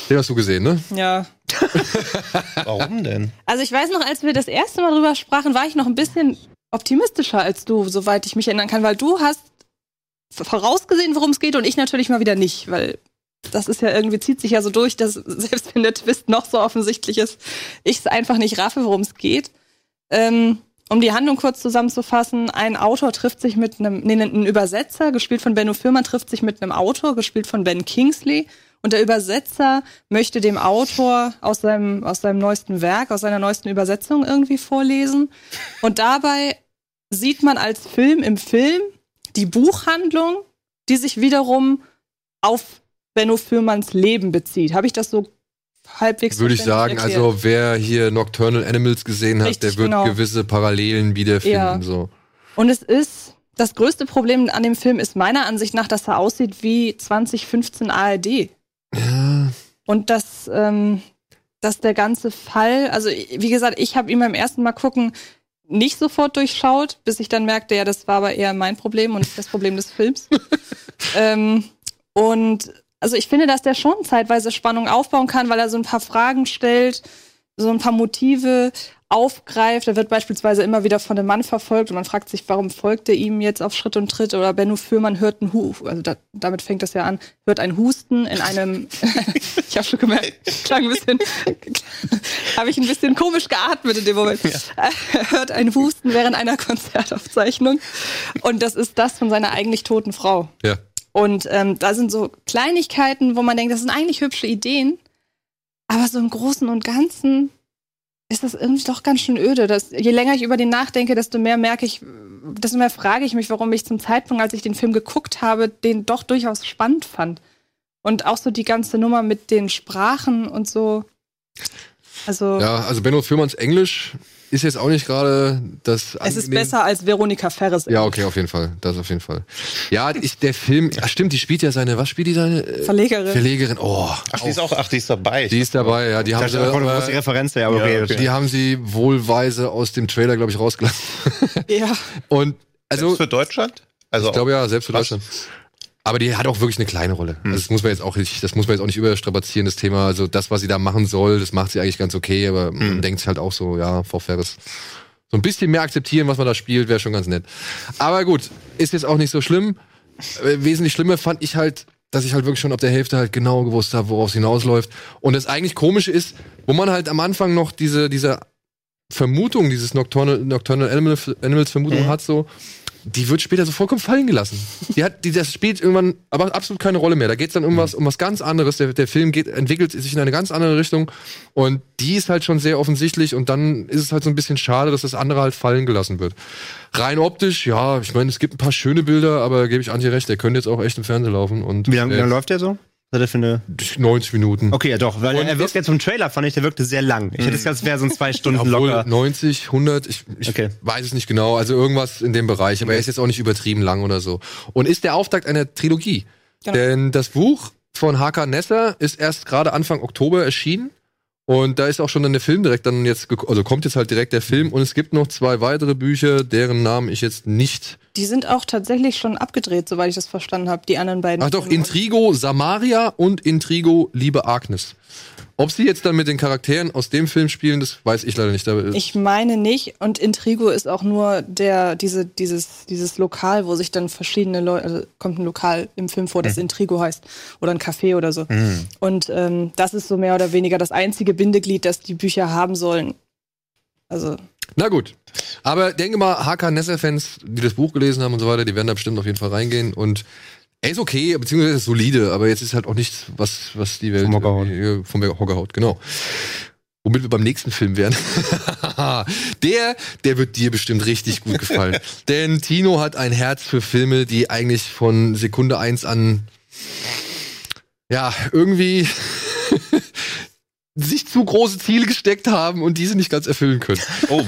Den hast du gesehen, ne? Ja. Warum denn? Also ich weiß noch, als wir das erste Mal drüber sprachen, war ich noch ein bisschen optimistischer als du, soweit ich mich erinnern kann, weil du hast vorausgesehen, worum es geht und ich natürlich mal wieder nicht, weil das ist ja irgendwie, zieht sich ja so durch, dass selbst wenn der Twist noch so offensichtlich ist, ich es einfach nicht raffe, worum es geht. Ähm, um die Handlung kurz zusammenzufassen, ein Autor trifft sich mit einem, nee, ein Übersetzer, gespielt von Benno Fürmann, trifft sich mit einem Autor, gespielt von Ben Kingsley. Und der Übersetzer möchte dem Autor aus seinem, aus seinem neuesten Werk, aus seiner neuesten Übersetzung irgendwie vorlesen. Und dabei sieht man als Film im Film die Buchhandlung, die sich wiederum auf Benno Fürmanns Leben bezieht. Habe ich das so halbwegs Würde ich sagen, verständlich also wer hier Nocturnal Animals gesehen hat, Richtig, der wird genau. gewisse Parallelen wiederfinden. Ja. So. Und es ist, das größte Problem an dem Film ist meiner Ansicht nach, dass er aussieht wie 2015 ARD. Ja, Und dass, ähm, dass der ganze Fall, also wie gesagt, ich habe ihn beim ersten Mal gucken nicht sofort durchschaut, bis ich dann merkte, ja, das war aber eher mein Problem und nicht das Problem des Films. ähm, und also ich finde, dass der schon zeitweise Spannung aufbauen kann, weil er so ein paar Fragen stellt, so ein paar Motive aufgreift. Er wird beispielsweise immer wieder von einem Mann verfolgt und man fragt sich, warum folgt er ihm jetzt auf Schritt und Tritt? Oder Benno Fürmann hört einen Hu also da, damit fängt das ja an, hört ein Husten in einem, ich habe schon gemerkt, klang ein bisschen, habe ich ein bisschen komisch geatmet in dem Moment. Er hört ein Husten während einer Konzertaufzeichnung und das ist das von seiner eigentlich toten Frau. ja. Und ähm, da sind so Kleinigkeiten, wo man denkt, das sind eigentlich hübsche Ideen, aber so im Großen und Ganzen ist das irgendwie doch ganz schön öde. Das, je länger ich über den nachdenke, desto mehr merke ich, desto mehr frage ich mich, warum ich zum Zeitpunkt, als ich den Film geguckt habe, den doch durchaus spannend fand. Und auch so die ganze Nummer mit den Sprachen und so. Also ja, also Benno Fürmanns Englisch ist jetzt auch nicht gerade das es ist besser als Veronika Ferres. Ja, okay, auf jeden Fall. Das auf jeden Fall. Ja, ich, der Film, ja, stimmt, die spielt ja seine, was spielt die seine? äh, Verlegerin. Verlegerin. Oh, Ach, die ist auch, ach, die ist dabei. die ist dabei, ja. Die haben, sie, wo ist die aber, Referenz aber okay. Ja, okay. die haben sie wohlweise aus dem Trailer, glaube ich, rausgelassen. Ja. Und also, Selbst für Deutschland? Also ich glaube ja, selbst für Krass. Deutschland. Aber die hat auch wirklich eine kleine Rolle. Hm. Also das muss man jetzt auch nicht, das muss man jetzt auch nicht überstrapazieren, das Thema. Also das, was sie da machen soll, das macht sie eigentlich ganz okay, aber Hm. man denkt sich halt auch so, ja, Frau Ferris. So ein bisschen mehr akzeptieren, was man da spielt, wäre schon ganz nett. Aber gut, ist jetzt auch nicht so schlimm. Äh, Wesentlich schlimmer fand ich halt, dass ich halt wirklich schon ab der Hälfte halt genau gewusst habe, worauf es hinausläuft. Und das eigentlich Komische ist, wo man halt am Anfang noch diese, diese Vermutung, dieses Nocturnal, Nocturnal Animal, Animals Vermutung Mhm. hat, so, die wird später so vollkommen fallen gelassen. Die hat, die, das spielt irgendwann aber absolut keine Rolle mehr. Da geht's dann um was, um was ganz anderes. Der, der Film geht, entwickelt sich in eine ganz andere Richtung und die ist halt schon sehr offensichtlich und dann ist es halt so ein bisschen schade, dass das andere halt fallen gelassen wird. Rein optisch, ja, ich meine, es gibt ein paar schöne Bilder, aber gebe ich Antje recht, der könnte jetzt auch echt im Fernsehen laufen und Wie lange äh, lange läuft der so? Was hat der für eine 90 Minuten. Okay, ja doch, weil Und er wirkt jetzt vom Trailer, fand ich, der wirkte sehr lang. Ich hätte es ganz wäre so ein zwei Stunden Obwohl locker. 90, 100, ich, ich Okay. weiß es nicht genau, also irgendwas in dem Bereich, aber er ist jetzt auch nicht übertrieben lang oder so. Und ist der Auftakt einer Trilogie. Genau. Denn das Buch von H.K. Nesser ist erst gerade Anfang Oktober erschienen. Und da ist auch schon dann der Film direkt dann jetzt, also kommt jetzt halt direkt der Film. Und es gibt noch zwei weitere Bücher, deren Namen ich jetzt nicht. Die sind auch tatsächlich schon abgedreht, soweit ich das verstanden habe, die anderen beiden. Ach doch, Filme. Intrigo Samaria und Intrigo Liebe Agnes. Ob sie jetzt dann mit den Charakteren aus dem Film spielen, das weiß ich leider nicht. Ich meine nicht. Und Intrigo ist auch nur der, diese, dieses, dieses Lokal, wo sich dann verschiedene Leute, also kommt ein Lokal im Film vor, das Intrigo heißt. Oder ein Café oder so. Und ähm, das ist so mehr oder weniger das einzige Bindeglied, das die Bücher haben sollen. Also, Na gut. Aber denke mal, HK Nesser-Fans, die das Buch gelesen haben und so weiter, die werden da bestimmt auf jeden Fall reingehen. Und er ist okay, beziehungsweise ist solide, aber jetzt ist halt auch nichts, was, was die Welt Vom Hocker haut. irgendwie- vom Hocker haut, genau. Womit wir beim nächsten Film wären. der, der wird dir bestimmt richtig gut gefallen. Denn Tino hat ein Herz für Filme, die eigentlich von Sekunde eins an, ja, irgendwie sich zu große Ziele gesteckt haben und diese nicht ganz erfüllen können. Oh,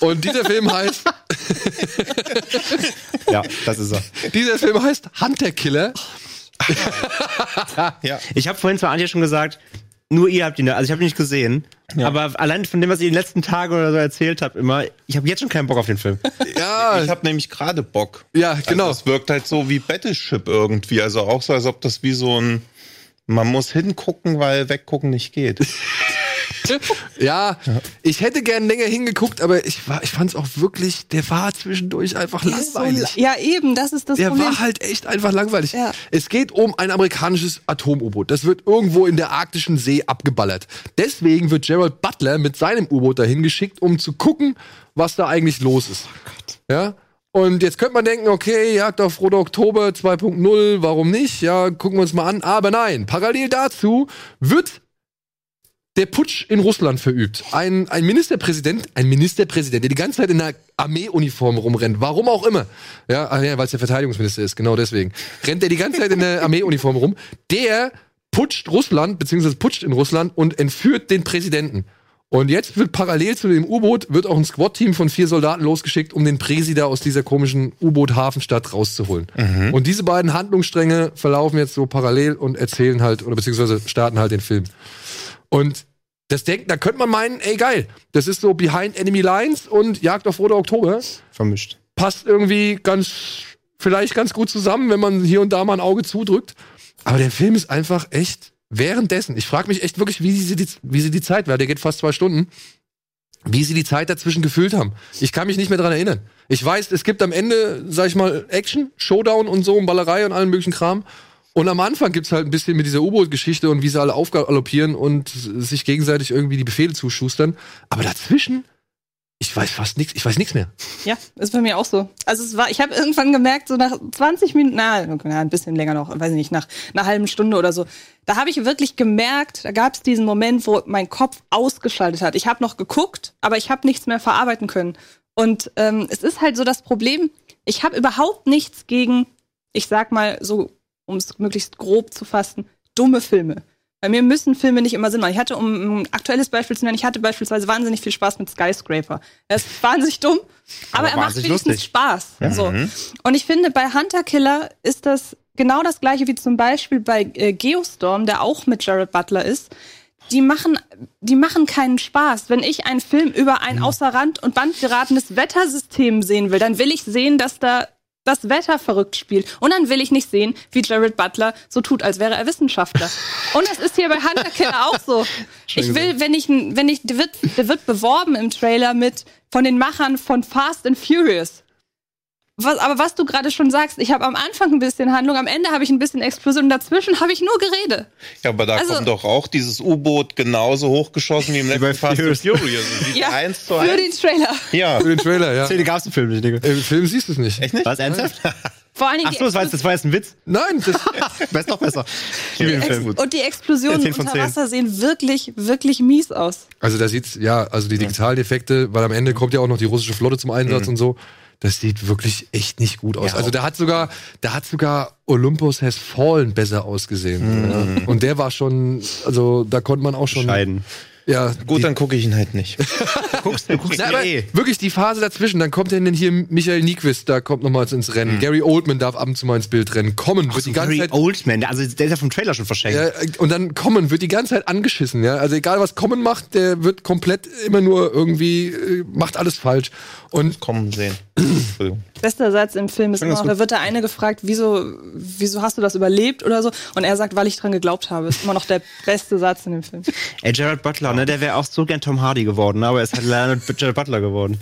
Und dieser Film heißt, Ja, das ist er. dieser Film heißt Hunter Killer. ja. Ich habe vorhin zwar Antje schon gesagt, nur ihr habt ihn, also ich habe ihn nicht gesehen. Aber allein von dem, was ihr in den letzten Tagen oder so erzählt habt, immer, ich habe jetzt schon keinen Bock auf den Film. Ja, Ich habe nämlich gerade Bock. ja, genau. Also es wirkt halt so wie Battleship irgendwie. Also auch so, als ob das wie so ein. Man muss hingucken, weil weggucken nicht geht. ja, ich hätte gern länger hingeguckt, aber ich, war, ich fand es auch wirklich, der war zwischendurch einfach so langweilig. la- ja, eben, das ist das Der Problem. war halt echt einfach langweilig. Ja. Es geht um ein amerikanisches Atom-U-Boot. Das wird irgendwo in der arktischen See abgeballert. Deswegen wird Gerald Butler mit seinem U-Boot dahin geschickt, um zu gucken, was da eigentlich los ist. Ja? Und jetzt könnte man denken, okay, Jagd auf Rote Oktober 2.0, warum nicht? Ja, gucken wir uns mal an. Aber nein, parallel dazu wird der Putsch in Russland verübt. Ein, ein Ministerpräsident, ein Ministerpräsident, der die ganze Zeit in einer Armeeuniform rumrennt, warum auch immer. Ja, ah ja weil es der Verteidigungsminister ist, genau deswegen. Rennt er die ganze Zeit in einer Armeeuniform rum. Der putscht Russland, beziehungsweise putscht in Russland und entführt den Präsidenten. Und jetzt wird parallel zu dem U-Boot wird auch ein Squad-Team von vier Soldaten losgeschickt, um den Präsident aus dieser komischen U-Boot-Hafenstadt rauszuholen. Und diese beiden Handlungsstränge verlaufen jetzt so parallel und erzählen halt, oder beziehungsweise starten halt den Film. Und das denkt, da könnte man meinen, ey geil, das ist so Behind Enemy Lines und Jagd auf Rote Oktober. Vermischt. Passt irgendwie ganz, vielleicht ganz gut zusammen, wenn man hier und da mal ein Auge zudrückt. Aber der Film ist einfach echt währenddessen. Ich frage mich echt wirklich, wie sie die, wie sie die Zeit, weil der geht fast zwei Stunden, wie sie die Zeit dazwischen gefüllt haben. Ich kann mich nicht mehr dran erinnern. Ich weiß, es gibt am Ende, sag ich mal, Action, Showdown und so, und Ballerei und allen möglichen Kram. Und am Anfang gibt's halt ein bisschen mit dieser U-Boot-Geschichte und wie sie alle aufgaloppieren und sich gegenseitig irgendwie die Befehle zuschustern. Aber dazwischen, ich weiß fast nichts, ich weiß nichts mehr. Ja, ist bei mir auch so. Also es war, ich habe irgendwann gemerkt, so nach 20 Minuten, na, ein bisschen länger noch, weiß ich nicht, nach einer halben Stunde oder so, da habe ich wirklich gemerkt, da gab es diesen Moment, wo mein Kopf ausgeschaltet hat. Ich habe noch geguckt, aber ich habe nichts mehr verarbeiten können. Und ähm, es ist halt so das Problem, ich habe überhaupt nichts gegen, ich sag mal so, um es möglichst grob zu fassen, dumme Filme. Bei mir müssen Filme nicht immer Sinn machen. Ich hatte, um ein aktuelles Beispiel zu nennen, ich hatte beispielsweise wahnsinnig viel Spaß mit Skyscraper. Er ist wahnsinnig dumm, aber, Aber er macht wenigstens lustig. Spaß. So. Und ich finde, bei Hunter Killer ist das genau das gleiche wie zum Beispiel bei äh, Geostorm, der auch mit Jared Butler ist. Die machen, die machen keinen Spaß. Wenn ich einen Film über ein außer Rand und Band geratenes Wettersystem sehen will, dann will ich sehen, dass da das Wetter verrückt spielt. Und dann will ich nicht sehen, wie Jared Butler so tut, als wäre er Wissenschaftler. Und das ist hier bei Hunter Killer auch so. Ich will, wenn ich, wenn ich, der wird, der wird beworben im Trailer mit von den Machern von Fast and Furious. Was, aber was du gerade schon sagst, ich habe am Anfang ein bisschen Handlung, am Ende habe ich ein bisschen Explosion und dazwischen habe ich nur Gerede. Ja, aber da Also- kommt doch auch dieses U-Boot genauso hochgeschossen wie im letzten bei Fast and Furious. Ja, eins zu für eins. den Trailer. Ja. Für den Trailer, ja. Szene gab's im Film nicht, Digga. Im Film siehst du es nicht. Echt nicht? Was, ernsthaft? Vor allen Dingen Ach so, das war, jetzt, das war jetzt ein Witz. Nein, das, Weiß noch besser. Ich liebe den Ex Film. und die Explosionen von unter. Wasser sehen wirklich, wirklich mies aus. also da sieht's, ja, also die Digitaldefekte, weil am Ende kommt ja auch noch die russische Flotte zum Einsatz und so. Das sieht wirklich echt nicht gut aus. also da hat sogar, da hat sogar Olympus Has Fallen besser ausgesehen. Ja. Und der war schon, also da konnte man auch schon. Scheiden. Ja, Gut, die, dann gucke ich ihn halt nicht. Guckst, du guckst Na, aber eh. wirklich die Phase dazwischen, dann kommt denn hier Michael Nyquist, da kommt nochmals ins Rennen. Gary Oldman darf ab und zu mal ins Bild rennen. Kommen wird die ganze Gary Zeit Oldman, also der ist ja vom Trailer schon verschenkt. Ja, und dann Common wird die ganze Zeit angeschissen, ja. Also egal was Common macht, der wird komplett immer nur irgendwie, äh, macht alles falsch. Und Kommen sehen. Entschuldigung. Bester Satz im Film ist immer noch, da wird der eine gefragt, wieso, wieso hast du das überlebt oder so? Und er sagt, weil ich dran geglaubt habe. Ist immer noch der beste Satz in dem Film. Ey, Jared Butler, ne, der wäre auch so gern Tom Hardy geworden, aber er ist halt leider Jared Butler geworden.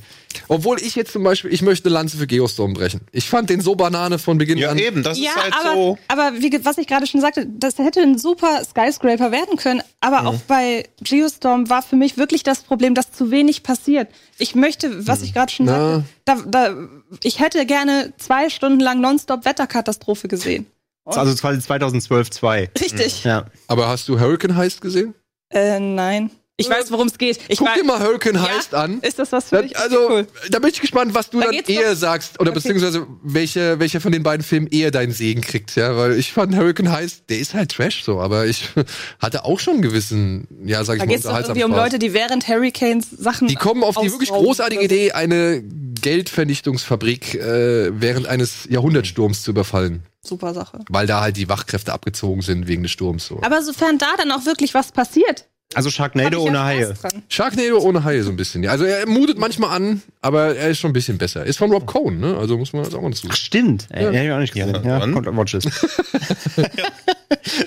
Obwohl ich jetzt zum Beispiel, ich möchte eine Lanze für Geostorm brechen. Ich fand den so Banane von Beginn Ja, an. eben, das Ja, ist halt aber, so. aber wie, was ich gerade schon sagte, das hätte ein super Skyscraper werden können. Aber auch bei Geostorm war für mich wirklich das Problem, dass zu wenig passiert. Ich möchte, was ich gerade schon Na. sagte, da, da, ich hätte gerne zwei Stunden lang nonstop Wetterkatastrophe gesehen. Also quasi 2012 2. Richtig. Ja. Aber hast du Hurricane Heist gesehen? Äh, nein. Ich weiß, worum es geht. Ich Guck dir mal Hurricane Ja? Heist an. Ist das was für Da, dich? also, Cool. da bin ich gespannt, was du Da dann eher doch- sagst. Oder Okay. beziehungsweise welche, welcher von den beiden Filmen eher deinen Segen kriegt, ja. Weil ich fand Hurricane Heist, der ist halt Trash so, aber ich hatte auch schon einen gewissen, ja, sag ich Da mal, geht es irgendwie um. Leute, die während Hurricanes Sachen. Die kommen auf die wirklich großartige oder so. Idee, eine Geldvernichtungsfabrik äh, während eines Jahrhundertsturms zu überfallen. Super Sache. Weil da halt die Wachkräfte abgezogen sind wegen des Sturms. So. Aber sofern da dann auch wirklich was passiert, Also Hab Sharknado ja ohne Haie. dran. Sharknado ohne Haie so ein bisschen. Ja. Also er mutet manchmal an, aber er ist schon ein bisschen besser. Ist von Rob Cohn, ne? Also muss man das auch mal dazu. Ach, stimmt. Ey, Ja. ja. ich auch nicht gesehen. Ja, Ja, dann. kommt Watch it.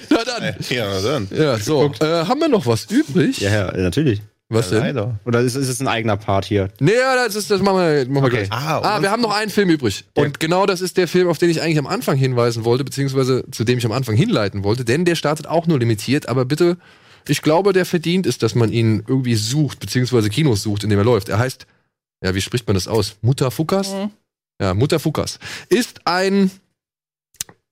Na dann. Ja, na dann. Ja, so. Äh, haben wir noch was übrig? Ja, ja, natürlich. Was denn? Leider. Oder ist, ist es ein eigener Part hier? Nee, ja, das, ist, das machen wir, machen wir Okay. gleich. Ah, Ah, wir haben noch einen Film übrig. Und genau das ist der Film, auf den ich eigentlich am Anfang hinweisen wollte, beziehungsweise zu dem ich am Anfang hinleiten wollte, denn der startet auch nur limitiert, aber bitte, ich glaube, der verdient ist, dass man ihn irgendwie sucht, beziehungsweise Kinos sucht, in dem er läuft. Er heißt, ja, wie spricht man das aus? Mutter Fukas? Mhm. Ja, Mutter Fukas. Ist ein,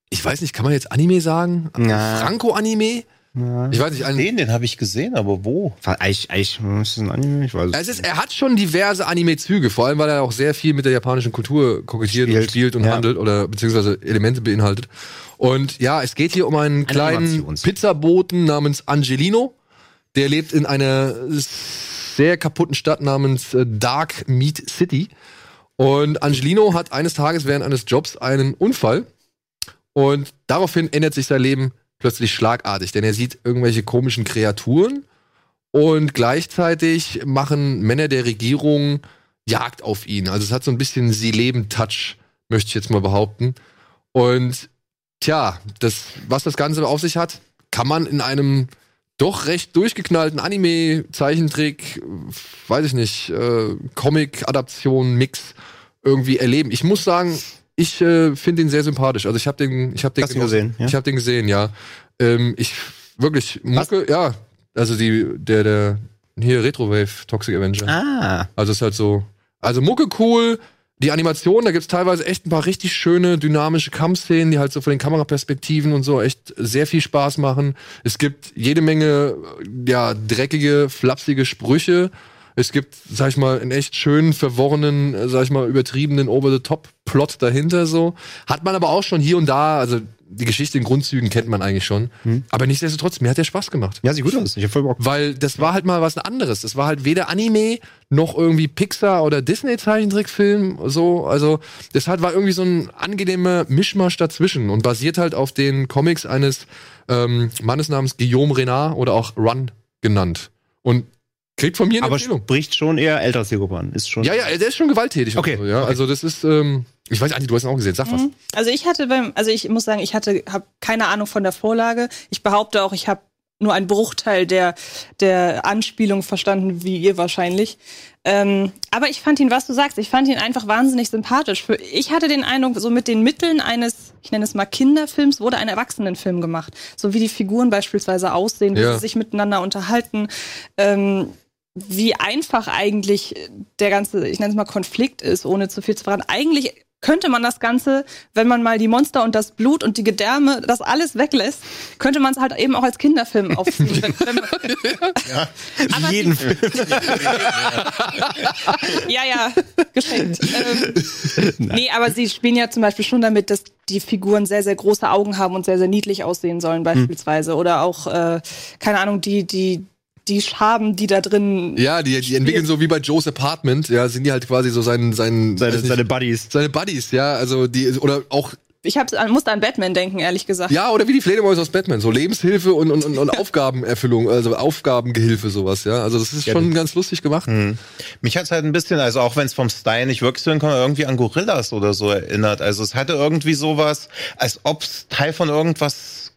ich weiß nicht, kann man jetzt Anime sagen? Franco-Anime? Ja. Ich weiß nicht, Den, den habe ich gesehen, aber wo? Eigentlich, eigentlich ist ein Anime, ich weiß Es ist, er hat schon diverse Anime-Züge, vor allem weil er auch sehr viel mit der japanischen Kultur kokettiert und Spielt. spielt und Ja. handelt oder beziehungsweise Elemente beinhaltet. Und ja, es geht hier um einen kleinen Animations- Pizzaboten namens Angelino. Der lebt in einer sehr kaputten Stadt namens äh, Dark Meat City. Und Angelino hat eines Tages während eines Jobs einen Unfall. Und daraufhin ändert sich sein Leben plötzlich schlagartig, denn er sieht irgendwelche komischen Kreaturen und gleichzeitig machen Männer der Regierung Jagd auf ihn. Also es hat so ein bisschen Sie leben Touch, möchte ich jetzt mal behaupten. Und tja, das, was das Ganze auf sich hat, kann man in einem doch recht durchgeknallten Anime-Zeichentrick, weiß ich nicht, äh, Comic-Adaption, Mix irgendwie erleben. Ich muss sagen, ich äh, finde ihn sehr sympathisch. Also ich habe den, ich habe den du gesehen, ja? Ich habe den gesehen, ja. Ähm, ich wirklich Mucke, ja. Also die, der, der hier Retrowave Toxic Avenger. Ah. Also ist halt so. Also Mucke cool. Die Animation, da gibt's teilweise echt ein paar richtig schöne, dynamische Kampfszenen, die halt so von den Kameraperspektiven und so echt sehr viel Spaß machen. Es gibt jede Menge, ja, dreckige, flapsige Sprüche. Es gibt, sag ich mal, einen echt schönen, verworrenen, äh, sag ich mal, übertriebenen Over-the-Top-Plot dahinter so. Hat man aber auch schon hier und da, also die Geschichte in Grundzügen kennt man eigentlich schon. Aber nichtsdestotrotz, mir hat der Spaß gemacht. Ja, sieht gut aus. Ich hab voll Bock. Weil das war halt mal was anderes. Das war halt weder Anime noch irgendwie Pixar oder Disney Zeichentrickfilm so. Also das halt war irgendwie so ein angenehmer Mischmasch dazwischen und basiert halt auf den Comics eines ähm, Mannes namens Guillaume Renard oder auch Run genannt. Und kriegt von mir eine Aber Empfehlung. spricht schon eher älter Zielgruppe an. Ist schon. Ja, ja, der ist schon gewalttätig. Okay, So, ja. okay. Also das ist, ähm, ich weiß, Andi, du hast ihn auch gesehen. Sag was. Mhm. Also ich hatte beim, also ich muss sagen, ich hatte, habe keine Ahnung von der Vorlage. Ich behaupte auch, ich habe nur einen Bruchteil der der Anspielung verstanden, wie ihr wahrscheinlich. Ähm, aber ich fand ihn, was du sagst, ich fand ihn einfach wahnsinnig sympathisch. Für, ich hatte den Eindruck, so mit den Mitteln eines, ich nenne es mal Kinderfilms, wurde ein Erwachsenenfilm gemacht. So wie die Figuren beispielsweise aussehen, wie Ja. sie sich miteinander unterhalten. Ähm, wie einfach eigentlich der ganze, ich nenne es mal Konflikt ist, ohne zu viel zu verraten. Eigentlich könnte man das Ganze, wenn man mal die Monster und das Blut und die Gedärme, das alles weglässt, könnte man es halt eben auch als Kinderfilm aufziehen. Aber Jeden Film. ja, ja, geschenkt. Ähm, nee, aber sie spielen ja zum Beispiel schon damit, dass die Figuren sehr, sehr große Augen haben und sehr, sehr niedlich aussehen sollen, beispielsweise. Oder auch, äh, keine Ahnung, die, die, die Schaben, die da drin Ja, die, die entwickeln so wie bei Joe's Apartment, ja, sind die halt quasi so sein, sein, Seine, nicht, seine Buddies. seine Buddies, ja, also die, oder auch Ich hab, an- musste an Batman denken, ehrlich gesagt. Ja, oder wie die Fledermäuse aus Batman, so Lebenshilfe und, und, und, und Aufgabenerfüllung, also Aufgabengehilfe, sowas, ja. Also das ist schon ganz lustig gemacht. Mich hat's halt ein bisschen, also auch wenn es vom Style nicht wirklich so hinkommt, irgendwie an Gorillas oder so erinnert. Also es hatte irgendwie sowas, als ob's Teil von irgendwas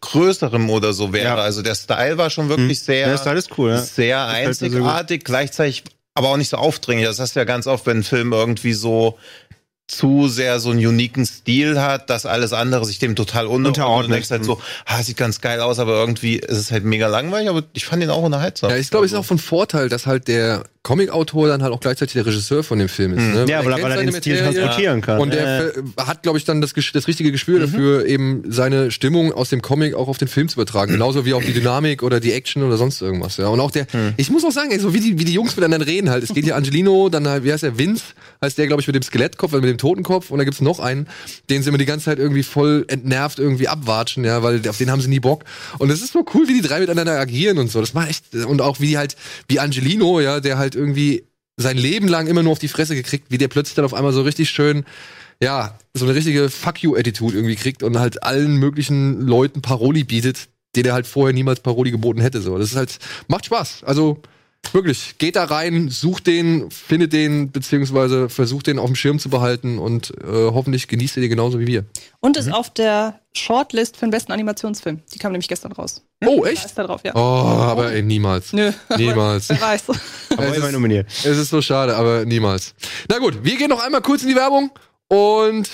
Größerem oder so wäre. Ja. Also der Style war schon wirklich sehr, Der Style ist cool, ja. sehr einzigartig, gleichzeitig aber auch nicht so aufdringlich. Das hast du ja ganz oft, wenn ein Film irgendwie so zu sehr so einen uniken Stil hat, dass alles andere sich dem total unterordnet. Und denkst halt so, ah, sieht ganz geil aus, aber irgendwie ist es halt mega langweilig, aber ich fand ihn auch unterhaltsam. Ja, ich glaube, es ist auch von Vorteil, dass halt der Comic-Autor dann halt auch gleichzeitig der Regisseur von dem Film ist. Ne? Ja, weil, er weil er den Stil Materie transportieren kann. Und der Äh, hat, glaube ich, dann das, das richtige Gespür dafür, eben seine Stimmung aus dem Comic auch auf den Film zu übertragen. Genauso wie auch die Dynamik oder die Action oder sonst irgendwas. Ja. Und auch der, ich muss auch sagen, ey, so wie die, wie die Jungs miteinander reden halt. Es geht hier Angelino, dann halt, wie heißt der, Vince, heißt der, glaube ich, mit dem Skelettkopf, also mit dem Totenkopf. Und da gibt's noch einen, den sie immer die ganze Zeit irgendwie voll entnervt irgendwie abwatschen, ja, weil auf den haben sie nie Bock. Und es ist so cool, wie die drei miteinander agieren und so. Das macht echt, und auch wie halt, wie Angelino, ja, der halt irgendwie sein Leben lang immer nur auf die Fresse gekriegt, wie der plötzlich dann auf einmal so richtig schön, ja, so eine richtige Fuck you-Attitude irgendwie kriegt und halt allen möglichen Leuten Paroli bietet, den er halt vorher niemals Paroli geboten hätte. So, das ist halt macht Spaß. Also wirklich, geht da rein, sucht den, findet den beziehungsweise versucht den auf dem Schirm zu behalten und äh, hoffentlich genießt ihr den genauso wie wir. Und ist auf der Shortlist für den besten Animationsfilm. Die kam nämlich gestern raus. Oh Da echt? ist da drauf, ja. Oh, aber ey, niemals. Nö. Niemals. Wer weiß. Aber Es ist- nominiert. Es ist so schade, aber niemals. Na gut, wir gehen noch einmal kurz in die Werbung und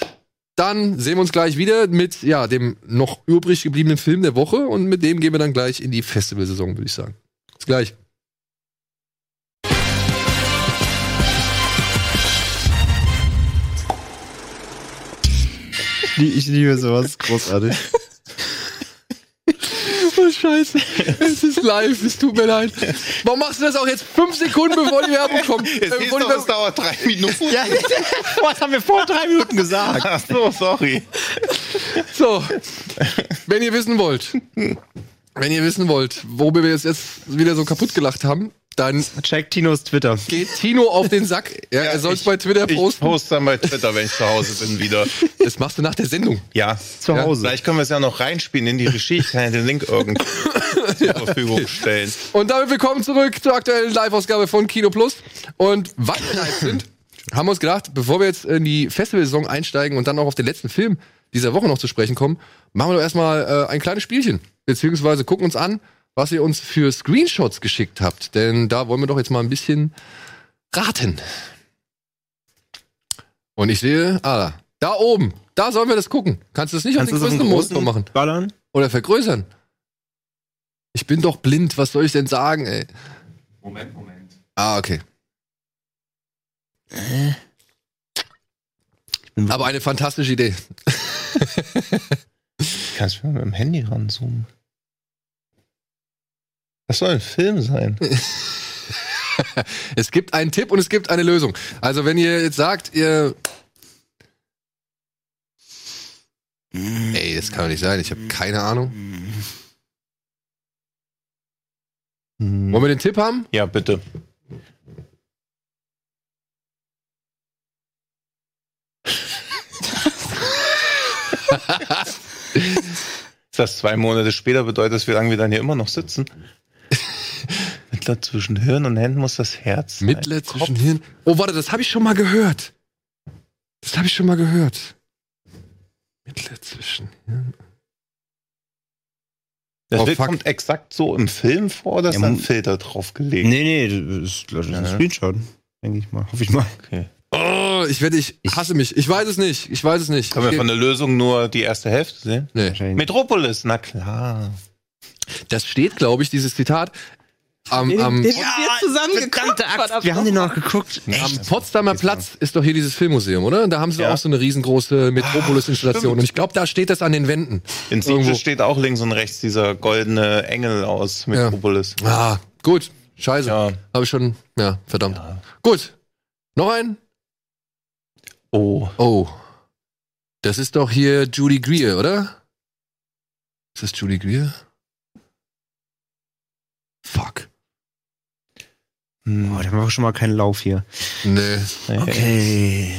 dann sehen wir uns gleich wieder mit ja, dem noch übrig gebliebenen Film der Woche und mit dem gehen wir dann gleich in die Festivalsaison, würde ich sagen. Bis gleich. Ich liebe sowas. Großartig. Oh, scheiße. Es ist live, es tut mir leid. Warum machst du das auch jetzt fünf Sekunden, bevor die Werbung kommt? Es Äh, hieß bevor die es Werbung dauert drei Minuten. ja, was haben wir vor drei Minuten gesagt? Ach so, sorry. so, wenn ihr wissen wollt, wenn ihr wissen wollt, worüber wir jetzt wieder so kaputt gelacht haben, dann Check Tinos Twitter. geht Tino auf den Sack. Ja, er soll es ich- bei Twitter Ich posten. poste dann bei Twitter, wenn ich zu Hause bin, wieder. Das machst du nach der Sendung. Ja. Zu Ja, Hause. Vielleicht können wir es ja noch reinspielen in die Regie. Ich kann ja den Link irgendwo zur Verfügung stellen. Und damit willkommen zurück zur aktuellen Live-Ausgabe von Kino Plus. Und weil wir live sind, haben wir uns gedacht, bevor wir jetzt in die Festivalsaison einsteigen und dann auch auf den letzten Film dieser Woche noch zu sprechen kommen, machen wir doch erstmal äh, ein kleines Spielchen. Beziehungsweise gucken uns an, was ihr uns für Screenshots geschickt habt. Denn da wollen wir doch jetzt mal ein bisschen raten. Und ich sehe, ah, da oben, da sollen wir das gucken. Kannst du das nicht Kannst auf den größten Monitor machen? ballern? Oder vergrößern? Ich bin doch blind, was soll ich denn sagen, ey? Moment, Moment. Ah, okay. Aber eine fantastische Idee. Kannst du mal mit dem Handy ranzoomen? Das soll ein Film sein. Es gibt einen Tipp und es gibt eine Lösung. Also, wenn ihr jetzt sagt, ihr. Ey, das kann doch nicht sein. Ich habe keine Ahnung. Hm. Wollen wir den Tipp haben? Ja, bitte. Ist das zwei Monate später bedeutet das, wie lange wir dann hier immer noch sitzen? Mittler zwischen Hirn und Händen muss das Herz. sein. Mittler zwischen Hirn. Oh, warte, das habe ich schon mal gehört. Das habe ich schon mal gehört. Mittler zwischen Hirn. Das Oh, kommt exakt so im Film vor, ist Ja, da ein Filter draufgelegt? Nee, nee, das ist, das ist ein Ja. Screenshot. Denke ich mal. Hoffe ich mal. Okay. Oh, ich werde, ich hasse mich. Ich weiß es nicht. Ich weiß es nicht. Können wir von der Lösung nur die erste Hälfte sehen? Nee. Metropolis, na klar. Das steht, glaube ich, dieses Zitat am, am, Den haben wir zusammen geguckt. Wir haben den noch geguckt. am Potsdamer Platz ist doch hier dieses Filmmuseum, oder? Und da haben sie Ja. auch so eine riesengroße Metropolis-Installation. Und ich glaube, da steht das an den Wänden. In. Siege steht auch links und rechts dieser goldene Engel aus Metropolis. Ah, gut. Scheiße. Ja. Habe ich schon. Ja, verdammt. Ja. Gut. Noch ein? Oh. Oh. Das ist doch hier Judy Greer, oder? Ist das Judy Greer? Fuck. Hm. Oh, da haben wir schon mal keinen Lauf hier. Nee. Okay.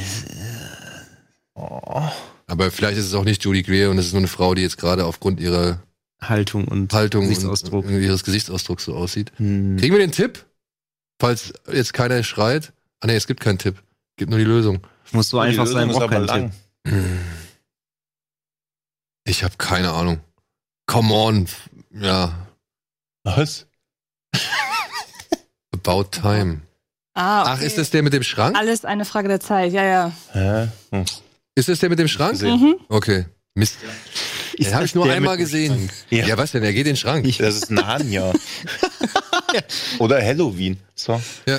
Oh. Aber vielleicht ist es auch nicht Judy Greer und es ist nur eine Frau, die jetzt gerade aufgrund ihrer Haltung und Haltung und Gesichtsausdruck. irgendwie ihres Gesichtsausdrucks so aussieht. Hm. Kriegen wir den Tipp? Falls jetzt keiner schreit. Ah nee, es gibt keinen Tipp. Gibt nur die Lösung. Muss so einfach sein, braucht keinen lang. Tipp. Ich habe keine Ahnung. Come on. Ja. Was? About time. Ah, okay. Ach, ist das der mit dem Schrank? Alles eine Frage der Zeit, ja, ja. Hä? Hm. Ist das der mit dem Schrank? Mhm. Okay. Mist. Den habe ich nur einmal gesehen. Ja. Ja. was denn? Er geht in den Schrank. Das ist Narnia. Oder Halloween. So. Ja.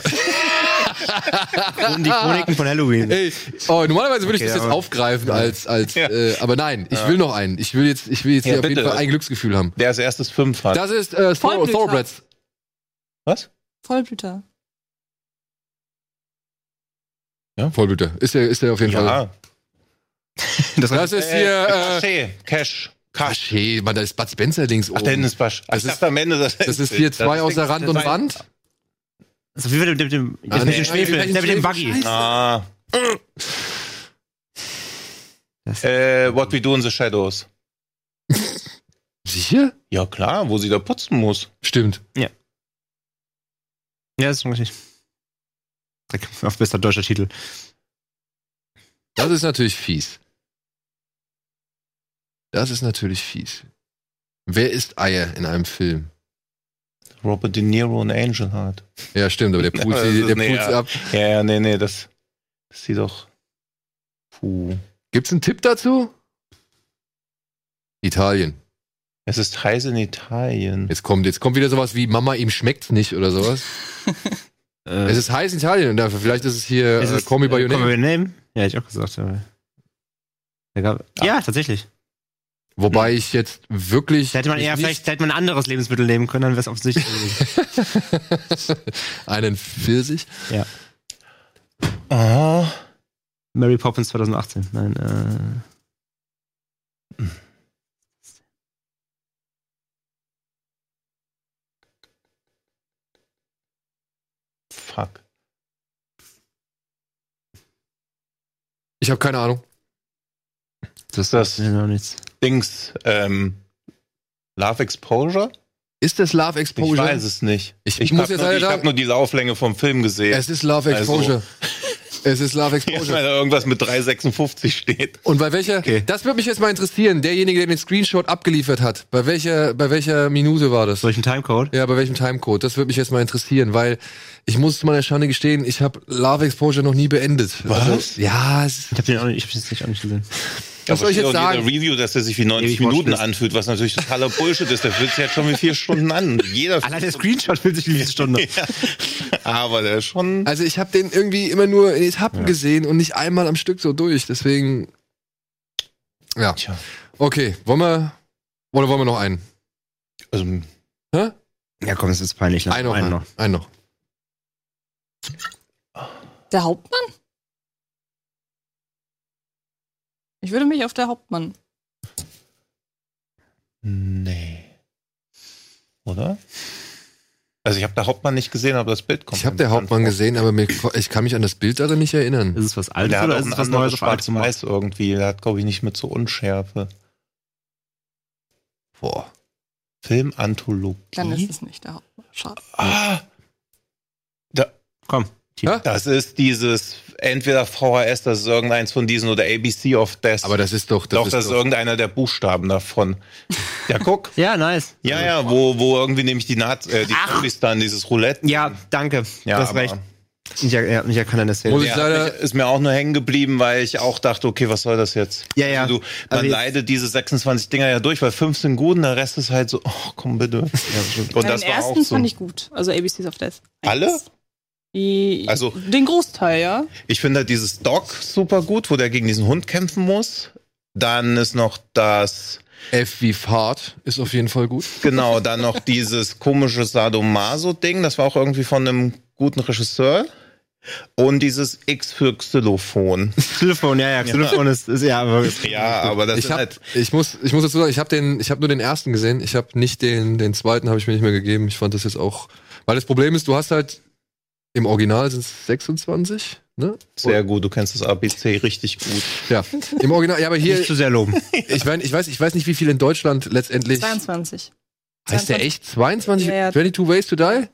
Und die Chroniken von Halloween. Ey, oh, normalerweise würde ich Okay, das jetzt aufgreifen als, als, Ja. äh, aber nein, ich will noch einen. Ich will jetzt, ich will jetzt Ja, hier auf jeden bitte. Fall ein Glücksgefühl haben. Der als erstes fünf hat. Das ist äh. Thoroughbreds. Was? Vollblüter. Vollblüter. Ist der, ist der auf jeden Fall. Ja. Das Das ist hier, äh, Caché. Cash. Cash. Caché, man, da ist Bud Spencer links Ach, oben. Dennis Basch. Das ist- am Ende, das, Das ist hier zwei außer Rand und Rand. Also wie mit dem, mit dem, Ah, mit nee. dem Schwefel, der mit dem Buggy. Scheiße. Ah. Äh, What We Do in the Shadows. Sicher? Ja, klar, wo sie da putzen muss. Stimmt. Ja, ist schon richtig. Auf bester deutscher Titel. Das ist natürlich fies. Das ist natürlich fies. Wer ist Eier in einem Film? Robert De Niro und Angel Heart. Ja, stimmt, aber der pult Ja, sie, das der ist- nee, ja. ab. Ja, ja, nee, nee, das, das sieht doch. Puh. Gibt's einen Tipp dazu? Italien. Es ist heiß in Italien. Jetzt kommt, jetzt kommt wieder sowas wie Mama, ihm schmeckt's nicht oder sowas. Äh, Es ist heiß in Italien und dafür, vielleicht ist es hier ist äh, es, Call Me By äh, Your Call Me Name. By Your Name? Ja, hätte ich auch gesagt. Aber. Da gab, ja, tatsächlich. Wobei ich jetzt wirklich. Da hätte man eher vielleicht hätte man ein anderes Lebensmittel nehmen können, dann wäre es offensichtlich einen Pfirsich. ja. Ah. Mary Poppins 2018. Nein, äh. Fuck. Ich habe keine Ahnung. Das ist das. Dings, ähm, Love Exposure? Ist das Love Ich Exposure? weiß es nicht. Ich Ich, muss hab jetzt nur, ich habe nur die Lauflänge vom Film gesehen. Es ist Love Also- Exposure. Es ist Love Jetzt, wenn Exposure. da irgendwas mit 3,56 steht. Und bei welcher, Okay. das würde mich jetzt mal interessieren, derjenige, der den Screenshot abgeliefert hat, bei welcher, bei welcher Minute war das? Ich einen Timecode? Ja, bei welchem Timecode? Das würde mich jetzt mal interessieren, weil ich muss zu meiner Schande gestehen, ich habe Love Exposure noch nie beendet. Was? Also, ja, es ist, Ich habe den auch nicht, ich hab den jetzt nicht, auch nicht gesehen. was soll ich jetzt sagen? Review, dass der sich wie 90 Ewig Minuten Watchlist. anfühlt, was natürlich totaler Bullshit ist. Der fühlt sich jetzt schon wie vier Stunden an. Jeder Allein der Screenshot fühlt sich wie eine Stunde. ja. Aber der ist schon. Also ich habe den irgendwie immer nur in Etappen gesehen und nicht einmal am Stück so durch. Deswegen. Ja. Tja. Okay, wollen wir. Oder wollen wir noch einen? Also, Hä? Ja, komm, es ist peinlich. Einen noch. einen noch. Einen noch. Der Hauptmann? Ich würde mich auf der Hauptmann. nee. Oder? Also ich habe der Hauptmann nicht gesehen, aber das Bild kommt. Ich habe der Hauptmann gesehen, aber mir, ich kann mich an das Bild leider nicht erinnern. Ist es was Altes Der oder ist ein es was Neues auf gemacht? Schwarz-Weiß irgendwie. Der hat, glaube ich, nicht mit so Unschärfe. Boah. Filmanthologie. Dann ist es nicht der Hauptmann. Schade. Ah! Komm. Hä? das ist dieses, entweder VHS, das ist irgendeins von diesen, oder ABC of Death. Aber das ist doch. Das doch, ist das ist doch, irgendeiner der Buchstaben davon. Ja, guck. Ja, nice. Ja, ja, wo, wo irgendwie nämlich die Naz äh, die Zombies dann dieses Roulette. Ja, danke. ja, aber recht. Ich, ja, ich erkenne das ich Der leider- ist mir auch nur hängen geblieben, weil ich auch dachte, okay, was soll das jetzt? Ja, ja. Also du, man jetzt- leidet diese 26 Dinger ja durch, weil 15 gut und der Rest ist halt so, oh, komm bitte. und Ja, das den war ersten auch so. fand ich gut. Also ABCs of Death. Alle? Die, Also- den Großteil, ja. Ich finde halt dieses Dog super gut, wo der gegen diesen Hund kämpfen muss. Dann ist noch das, F wie Fahrt ist auf jeden Fall gut. genau, dann noch dieses komische Sadomaso-Ding, das war auch irgendwie von einem guten Regisseur. Und dieses X für Xylophon. Xylophon, ja, ja, Xylophon ist, ist ja, aber Ja, aber das Ich, ist hab, halt, ich muss, ich muss dazu sagen, ich habe den, ich habe nur den ersten gesehen. Ich habe nicht den, den zweiten habe ich mir nicht mehr gegeben. Ich fand das jetzt auch, weil das Problem ist, du hast halt im Original sind es 26, ne? sehr gut, du kennst das ABC richtig gut. Ja, im Original. Ja, aber hier, nicht zu sehr loben. ich weiß, ich weiß, ich weiß nicht, wie viel in Deutschland letztendlich. 22. Heißt der echt 22? Ja, ja. 22 Ways to Die?